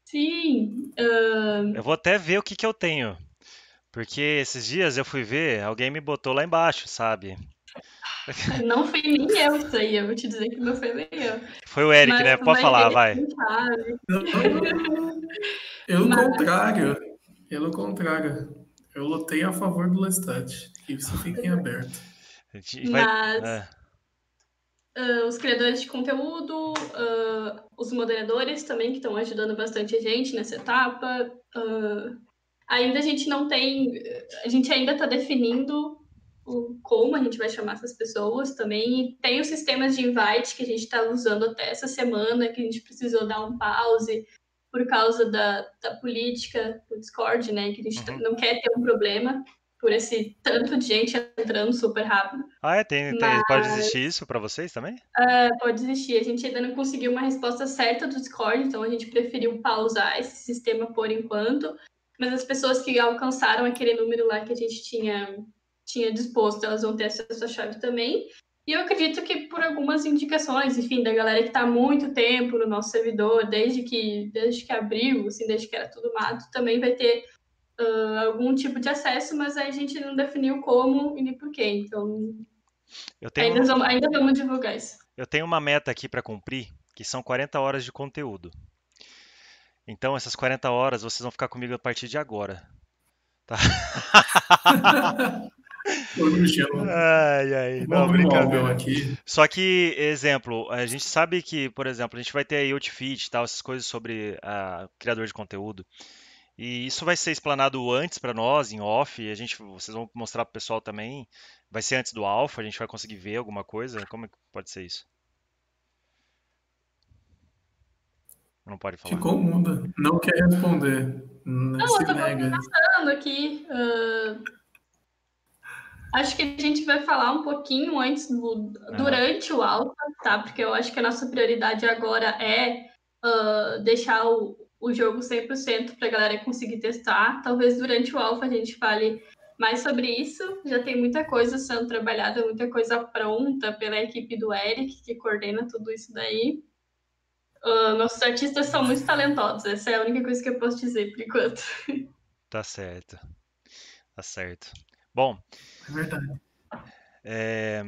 Sim, ah, Eu vou até ver o que que eu tenho. Porque esses dias eu fui ver, alguém me botou lá embaixo, sabe? Não fui nem eu isso aí, eu vou te dizer que não foi nem eu. Foi o Eric, Mas né? Pode falar, vai. Pelo Mas- contrário, pelo contrário, eu lutei a favor do Lestat. Que isso fique em aberto. Mas é. ah, os criadores de conteúdo, ah, os moderadores também que estão ajudando bastante a gente nessa etapa. ah, ainda a gente não tem, a gente ainda está definindo o- como a gente vai chamar essas pessoas também. E tem os sistemas de invite que a gente está usando até essa semana, que a gente precisou dar um pause por causa da, da política do Discord, né? Que a gente Uhum. não quer ter um problema por esse tanto de gente entrando super rápido. Ah, é? Tem, tem- pode existir isso pra vocês também? É, pode existir. A gente ainda não conseguiu uma resposta certa do Discord, então a gente preferiu pausar esse sistema por enquanto. Mas as pessoas que alcançaram aquele número lá que a gente tinha, tinha disposto, elas vão ter acesso à chave também. E eu acredito que por algumas indicações, enfim, da galera que está há muito tempo no nosso servidor, desde que, desde que abriu, assim, desde que era tudo mato, também vai ter uh, algum tipo de acesso, mas a gente não definiu como e nem porquê. Então, tenho... ainda, vamos, ainda vamos divulgar isso. Eu tenho uma meta aqui para cumprir, que são 40 horas de conteúdo. Então, essas 40 horas vocês vão ficar comigo a partir de agora. Tá? <laughs> ai, ai, não, brincadeira. Aqui. Só que, exemplo, a gente sabe que, por exemplo, a gente vai ter aí Outfit e tal, essas coisas sobre a criador de conteúdo. E isso vai ser explanado antes para nós, em off, e a gente, vocês vão mostrar para o pessoal também. Vai ser antes do alpha, a gente vai conseguir ver alguma coisa? Como é que pode ser isso? Não pode falar. Ficou muda. Não quer responder. Não, não eu tô pensando aqui. Uh, acho que a gente vai falar um pouquinho antes, do, durante o alfa, tá? Porque eu acho que a nossa prioridade agora é uh, deixar o, o jogo 100% para a galera conseguir testar. Talvez durante o alfa a gente fale mais sobre isso. Já tem muita coisa sendo trabalhada, muita coisa pronta pela equipe do Eric, que coordena tudo isso daí. Uh, nossos artistas são muito talentosos, essa é a única coisa que eu posso dizer por enquanto. Tá certo. Tá certo. Bom. Verdade. É,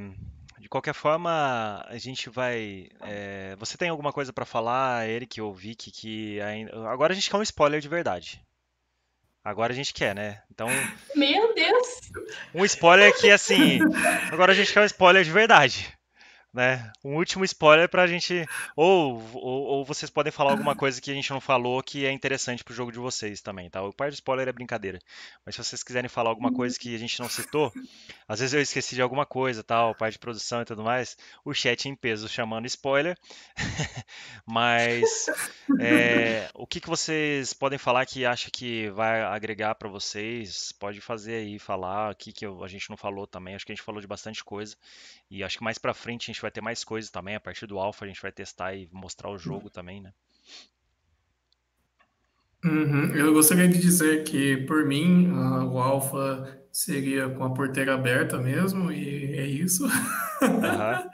de qualquer forma, a gente vai. É, você tem alguma coisa para falar, Eric ou Vicky, que ainda. Agora a gente quer um spoiler de verdade. Agora a gente quer, né? Então. Meu Deus! Um spoiler que, assim. Agora a gente quer um spoiler de verdade né? Um último spoiler pra gente. Ou, ou, ou, vocês podem falar alguma coisa que a gente não falou que é interessante pro jogo de vocês também, tá? O par de spoiler é brincadeira. Mas se vocês quiserem falar alguma coisa que a gente não citou, às vezes eu esqueci de alguma coisa, tal, parte de produção e tudo mais, o chat em peso chamando spoiler. <laughs> Mas é, o que, que vocês podem falar que acha que vai agregar para vocês? Pode fazer aí, falar o que, que a gente não falou também. Acho que a gente falou de bastante coisa. E acho que mais pra frente a gente vai ter mais coisas também. A partir do alpha a gente vai testar e mostrar o jogo também, né? Uhum. Eu gostaria de dizer que, por mim, uh, o alpha seria com a porteira aberta mesmo, e é isso. Uhum. <laughs>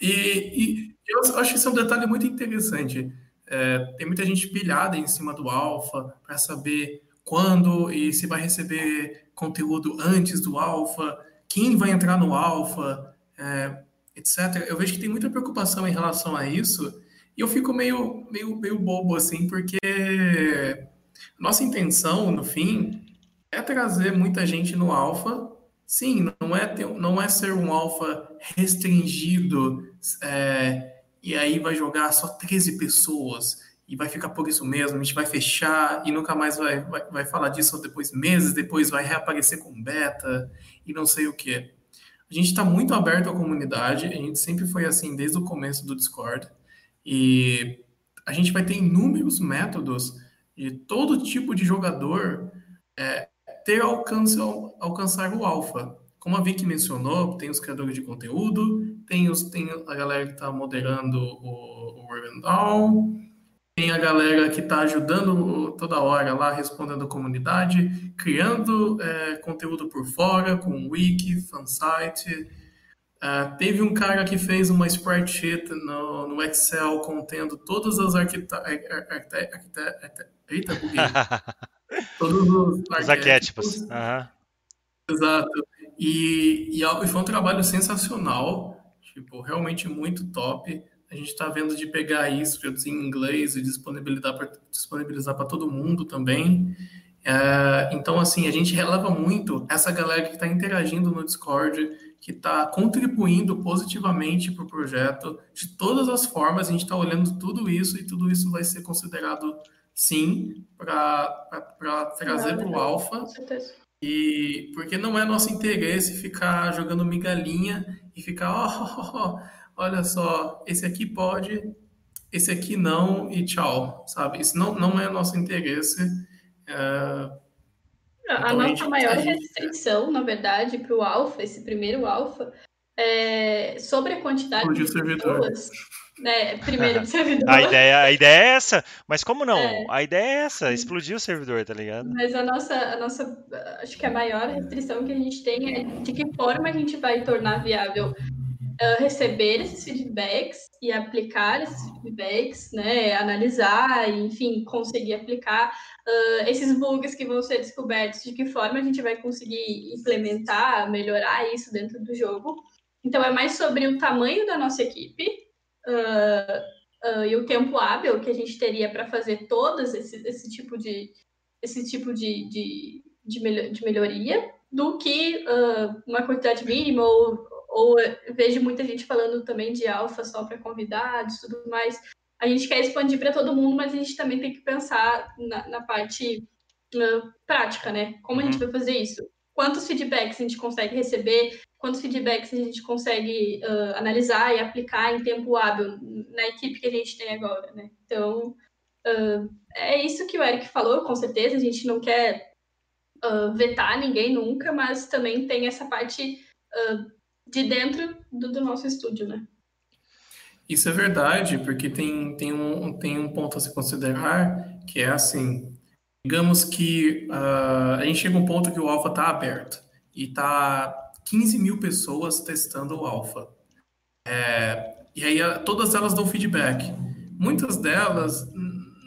e, e, eu acho que isso é um detalhe muito interessante. É, tem muita gente pilhada em cima do alpha para saber quando e se vai receber conteúdo antes do alpha, quem vai entrar no alpha, é, etc. Eu vejo que tem muita preocupação em relação a isso e eu fico meio, meio, meio bobo assim, porque nossa intenção, no fim, é trazer muita gente no alfa. Sim, não é, ter, não é ser um alfa restringido é, e aí vai jogar só 13 pessoas e vai ficar por isso mesmo, a gente vai fechar e nunca mais vai, vai, vai falar disso depois, meses depois vai reaparecer com beta e não sei o que. A gente está muito aberto à comunidade, a gente sempre foi assim desde o começo do Discord. E a gente vai ter inúmeros métodos de todo tipo de jogador é, ter alcance, alcançar o alfa. Como a Vicky mencionou, tem os criadores de conteúdo, tem, os, tem a galera que está moderando o, o Down, tem a galera que está ajudando toda hora lá, respondendo a comunidade, criando é, conteúdo por fora, com wiki, fansite. Uh, teve um cara que fez uma spreadsheet no, no Excel contendo todas as arquiteturas. Eita, buguei. <laughs> Todos os, os arquétipos. Uhum. Exato. E, e, foi um trabalho sensacional, tipo, realmente muito top. A gente está vendo de pegar isso, em inglês e disponibilizar para disponibilizar para todo mundo também. É, então, assim, a gente releva muito essa galera que está interagindo no Discord, que está contribuindo positivamente para o projeto. De todas as formas, a gente está olhando tudo isso e tudo isso vai ser considerado, sim, para trazer para o Alpha. Com certeza. E porque não é nosso interesse ficar jogando migalhinha e ficar, ó, oh, oh, oh, olha só, esse aqui pode, esse aqui não e tchau, sabe? Isso não, não é nosso interesse. É... Então, a nossa maior restrição, na verdade, para o alfa, esse primeiro alfa, é sobre a quantidade de pessoas. Né, primeiro servidor. A ideia, a ideia é essa, mas como não? É. A ideia é essa, explodir o servidor, tá ligado? Mas a nossa, a nossa, acho que a maior restrição que a gente tem é de que forma a gente vai tornar viável uh, receber esses feedbacks e aplicar esses feedbacks, né, analisar, e, enfim, conseguir aplicar uh, esses bugs que vão ser descobertos, de que forma a gente vai conseguir implementar, melhorar isso dentro do jogo. Então, é mais sobre o tamanho da nossa equipe uh, e o tempo hábil que a gente teria para fazer todos esse, esse tipo de esse tipo de, de, de, melhoria do que uma quantidade mínima ou ou vejo muita gente falando também de alfa só para convidados e tudo mais. A gente quer expandir para todo mundo, mas a gente também tem que pensar na, na parte na prática, né? Como a gente uhum. vai fazer isso? Quantos feedbacks a gente consegue receber? Quantos feedbacks a gente consegue uh, analisar e aplicar em tempo hábil na equipe que a gente tem agora, né? Então, uh, é isso que o Eric falou, com certeza. A gente não quer uh, vetar ninguém nunca, mas também tem essa parte de dentro do, do nosso estúdio, né? Isso é verdade, porque tem, tem, um, tem um ponto a se considerar, que é assim, digamos que uh, a gente chega a um ponto que o alfa está aberto e está 15 mil pessoas testando o alfa. É, e aí todas elas dão feedback. Muitas delas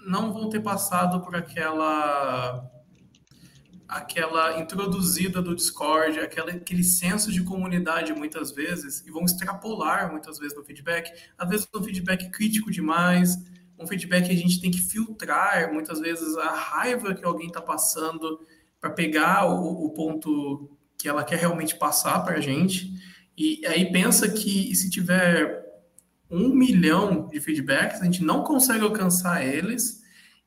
não vão ter passado por aquela aquela introduzida do Discord, aquela, aquele senso de comunidade muitas vezes, e vão extrapolar muitas vezes no feedback, às vezes um feedback crítico demais, um feedback que a gente tem que filtrar, muitas vezes a raiva que alguém está passando para pegar o, o, ponto que ela quer realmente passar para a gente. E aí pensa que se tiver um milhão de feedbacks, a gente não consegue alcançar eles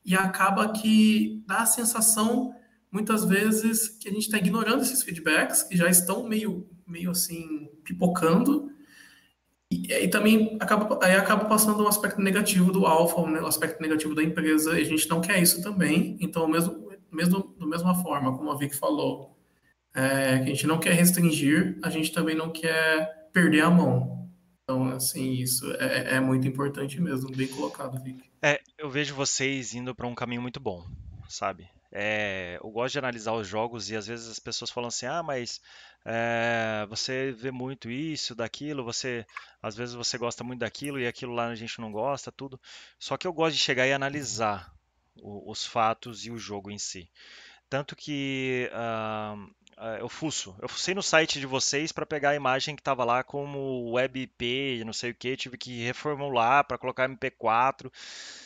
e acaba que dá a sensação muitas vezes que a gente está ignorando esses feedbacks que já estão meio, meio assim, pipocando. E aí também acaba, aí acaba passando um aspecto negativo do alfa, um aspecto negativo da empresa, e a gente não quer isso também. Então, mesmo, mesmo da mesma forma, como a Vic falou, é, que a gente não quer restringir, a gente também não quer perder a mão. Então, assim, isso é, é muito importante mesmo, bem colocado, Vic. É, eu vejo vocês indo para um caminho muito bom, sabe? É, eu gosto de analisar os jogos e às vezes as pessoas falam assim, ah, mas é, você vê muito isso, daquilo, você às vezes você gosta muito daquilo e aquilo lá a gente não gosta, tudo. Só que eu gosto de chegar e analisar o, os fatos e o jogo em si. Tanto que uh, eu fuço, eu fucei no site de vocês para pegar a imagem que estava lá como WebP, não sei o que, tive que reformular para colocar MP4,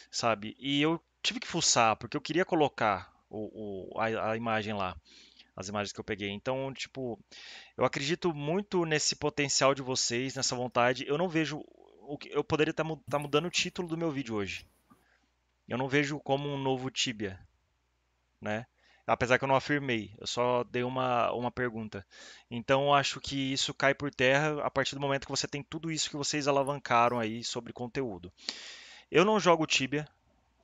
sabe? E eu tive que fuçar porque eu queria colocar o, o a, a imagem lá as imagens que eu peguei. Então, tipo, eu acredito muito nesse potencial de vocês, nessa vontade. Eu não vejo o que eu poderia estar tá mudando o título do meu vídeo hoje. Eu não vejo como um novo Tibia, né? Apesar que eu não afirmei, eu só dei uma, uma pergunta. Então, acho que isso cai por terra a partir do momento que você tem tudo isso que vocês alavancaram aí sobre conteúdo. Eu não jogo Tibia,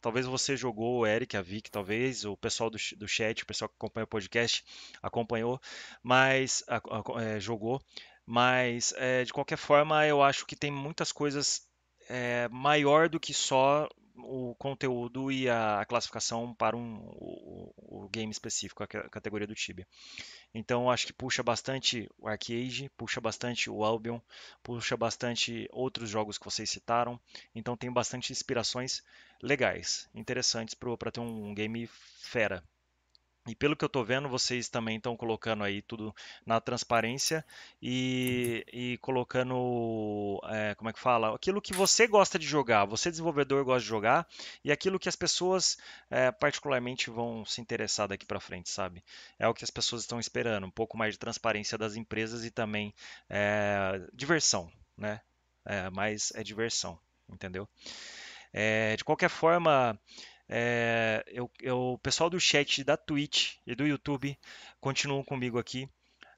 Talvez você jogou, o Eric, a Vic, talvez, o pessoal do, do chat, o pessoal que acompanha o podcast acompanhou, mas a, a, é, jogou. Mas é, de qualquer forma, eu acho que tem muitas coisas é, maior do que só o conteúdo e a, classificação para um, o, o, game específico, a categoria do Tibia. Então acho que puxa bastante o Arcade, puxa bastante o Albion, puxa bastante outros jogos que vocês citaram. Então tem bastante inspirações legais, interessantes para ter um game fera. E pelo que eu estou vendo, vocês também estão colocando aí tudo na transparência e, e colocando, é, como é que fala? Aquilo que você gosta de jogar, você desenvolvedor gosta de jogar e aquilo que as pessoas é, particularmente vão se interessar daqui para frente, sabe? É o que as pessoas estão esperando, um pouco mais de transparência das empresas e também é, diversão, né? É, mas é diversão, entendeu? É, de qualquer forma, é, eu, eu, o pessoal do chat da Twitch e do YouTube continuam comigo aqui.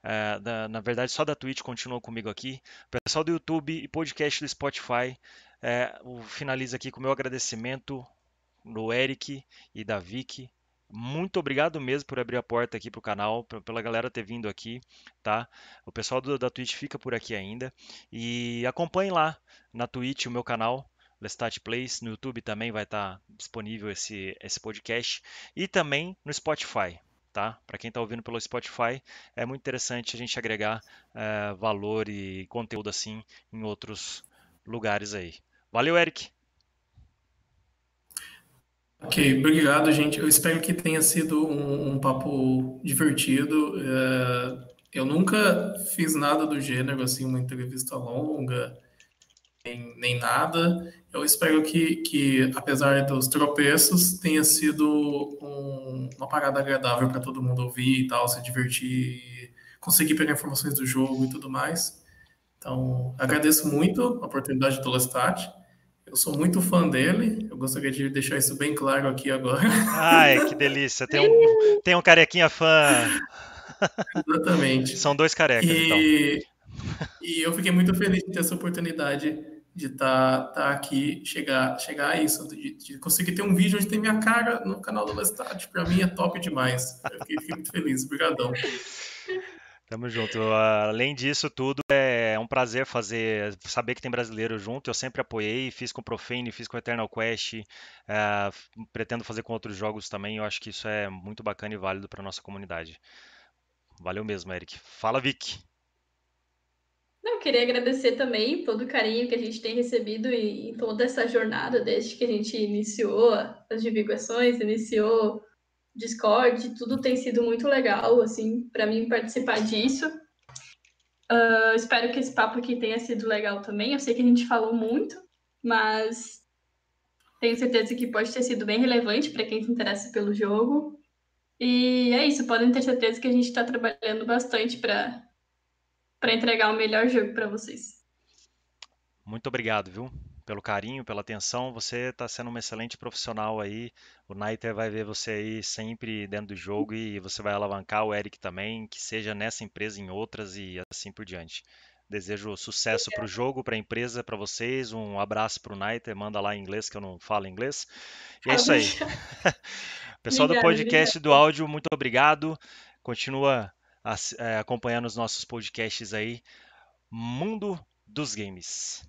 É, da, na verdade, só da Twitch continua comigo aqui. O pessoal do YouTube e podcast do Spotify é, finaliza aqui com o meu agradecimento do Eric e da Vicky. Muito obrigado mesmo por abrir a porta aqui para o canal, pela galera ter vindo aqui, tá? O pessoal do, da Twitch fica por aqui ainda. E acompanhe lá na Twitch o meu canal, Lestat Plays. No YouTube também vai estar disponível esse, esse podcast. E também no Spotify. tá? Para quem está ouvindo pelo Spotify, é muito interessante a gente agregar é, valor e conteúdo assim em outros lugares aí. Valeu, Eric! Ok, obrigado, gente. Eu espero que tenha sido um, um papo divertido. Uh, eu nunca fiz nada do gênero, assim, uma entrevista longa, nem, nem nada. Eu espero que, que, apesar dos tropeços, tenha sido um, uma parada agradável para todo mundo ouvir e tal, se divertir, conseguir pegar informações do jogo e tudo mais. Então, agradeço muito a oportunidade do Lestat. Eu sou muito fã dele, eu gostaria de deixar isso bem claro aqui agora. Ai, que delícia. Tem um, tem um carequinha fã. Exatamente. São dois carecas, e, então. E eu fiquei muito feliz de ter essa oportunidade de estar tá, tá aqui, chegar, chegar a isso, de, de, conseguir ter um vídeo onde tem minha cara no canal do Lestat. Para mim é top demais. Eu fiquei, fiquei muito feliz. Obrigadão. Tamo junto. Além disso tudo, é um prazer fazer, saber que tem brasileiro junto. Eu sempre apoiei, fiz com o Profane, fiz com o Eternal Quest, é, pretendo fazer com outros jogos também. Eu acho que isso é muito bacana e válido para nossa comunidade. Valeu mesmo, Eric. Fala, Vic. Eu queria agradecer também todo o carinho que a gente tem recebido em toda essa jornada, desde que a gente iniciou as divulgações, iniciou Discord, tudo tem sido muito legal, assim, para mim participar disso. Uh, espero que esse papo aqui tenha sido legal também. Eu sei que a gente falou muito, mas tenho certeza que pode ter sido bem relevante para quem se interessa pelo jogo. E é isso, podem ter certeza que a gente está trabalhando bastante para entregar o melhor jogo para vocês. Muito obrigado, viu? pelo carinho, pela atenção. Você está sendo uma excelente profissional aí. O Niter vai ver você aí sempre dentro do jogo e você vai alavancar o Eric também, que seja nessa empresa, em outras e assim por diante. Desejo sucesso para o jogo, para a empresa, para vocês. Um abraço para o Niter. Manda lá em inglês, que eu não falo inglês. E é isso aí. <laughs> Pessoal do podcast do áudio, muito obrigado. Continua acompanhando os nossos podcasts aí. Mundo dos Games.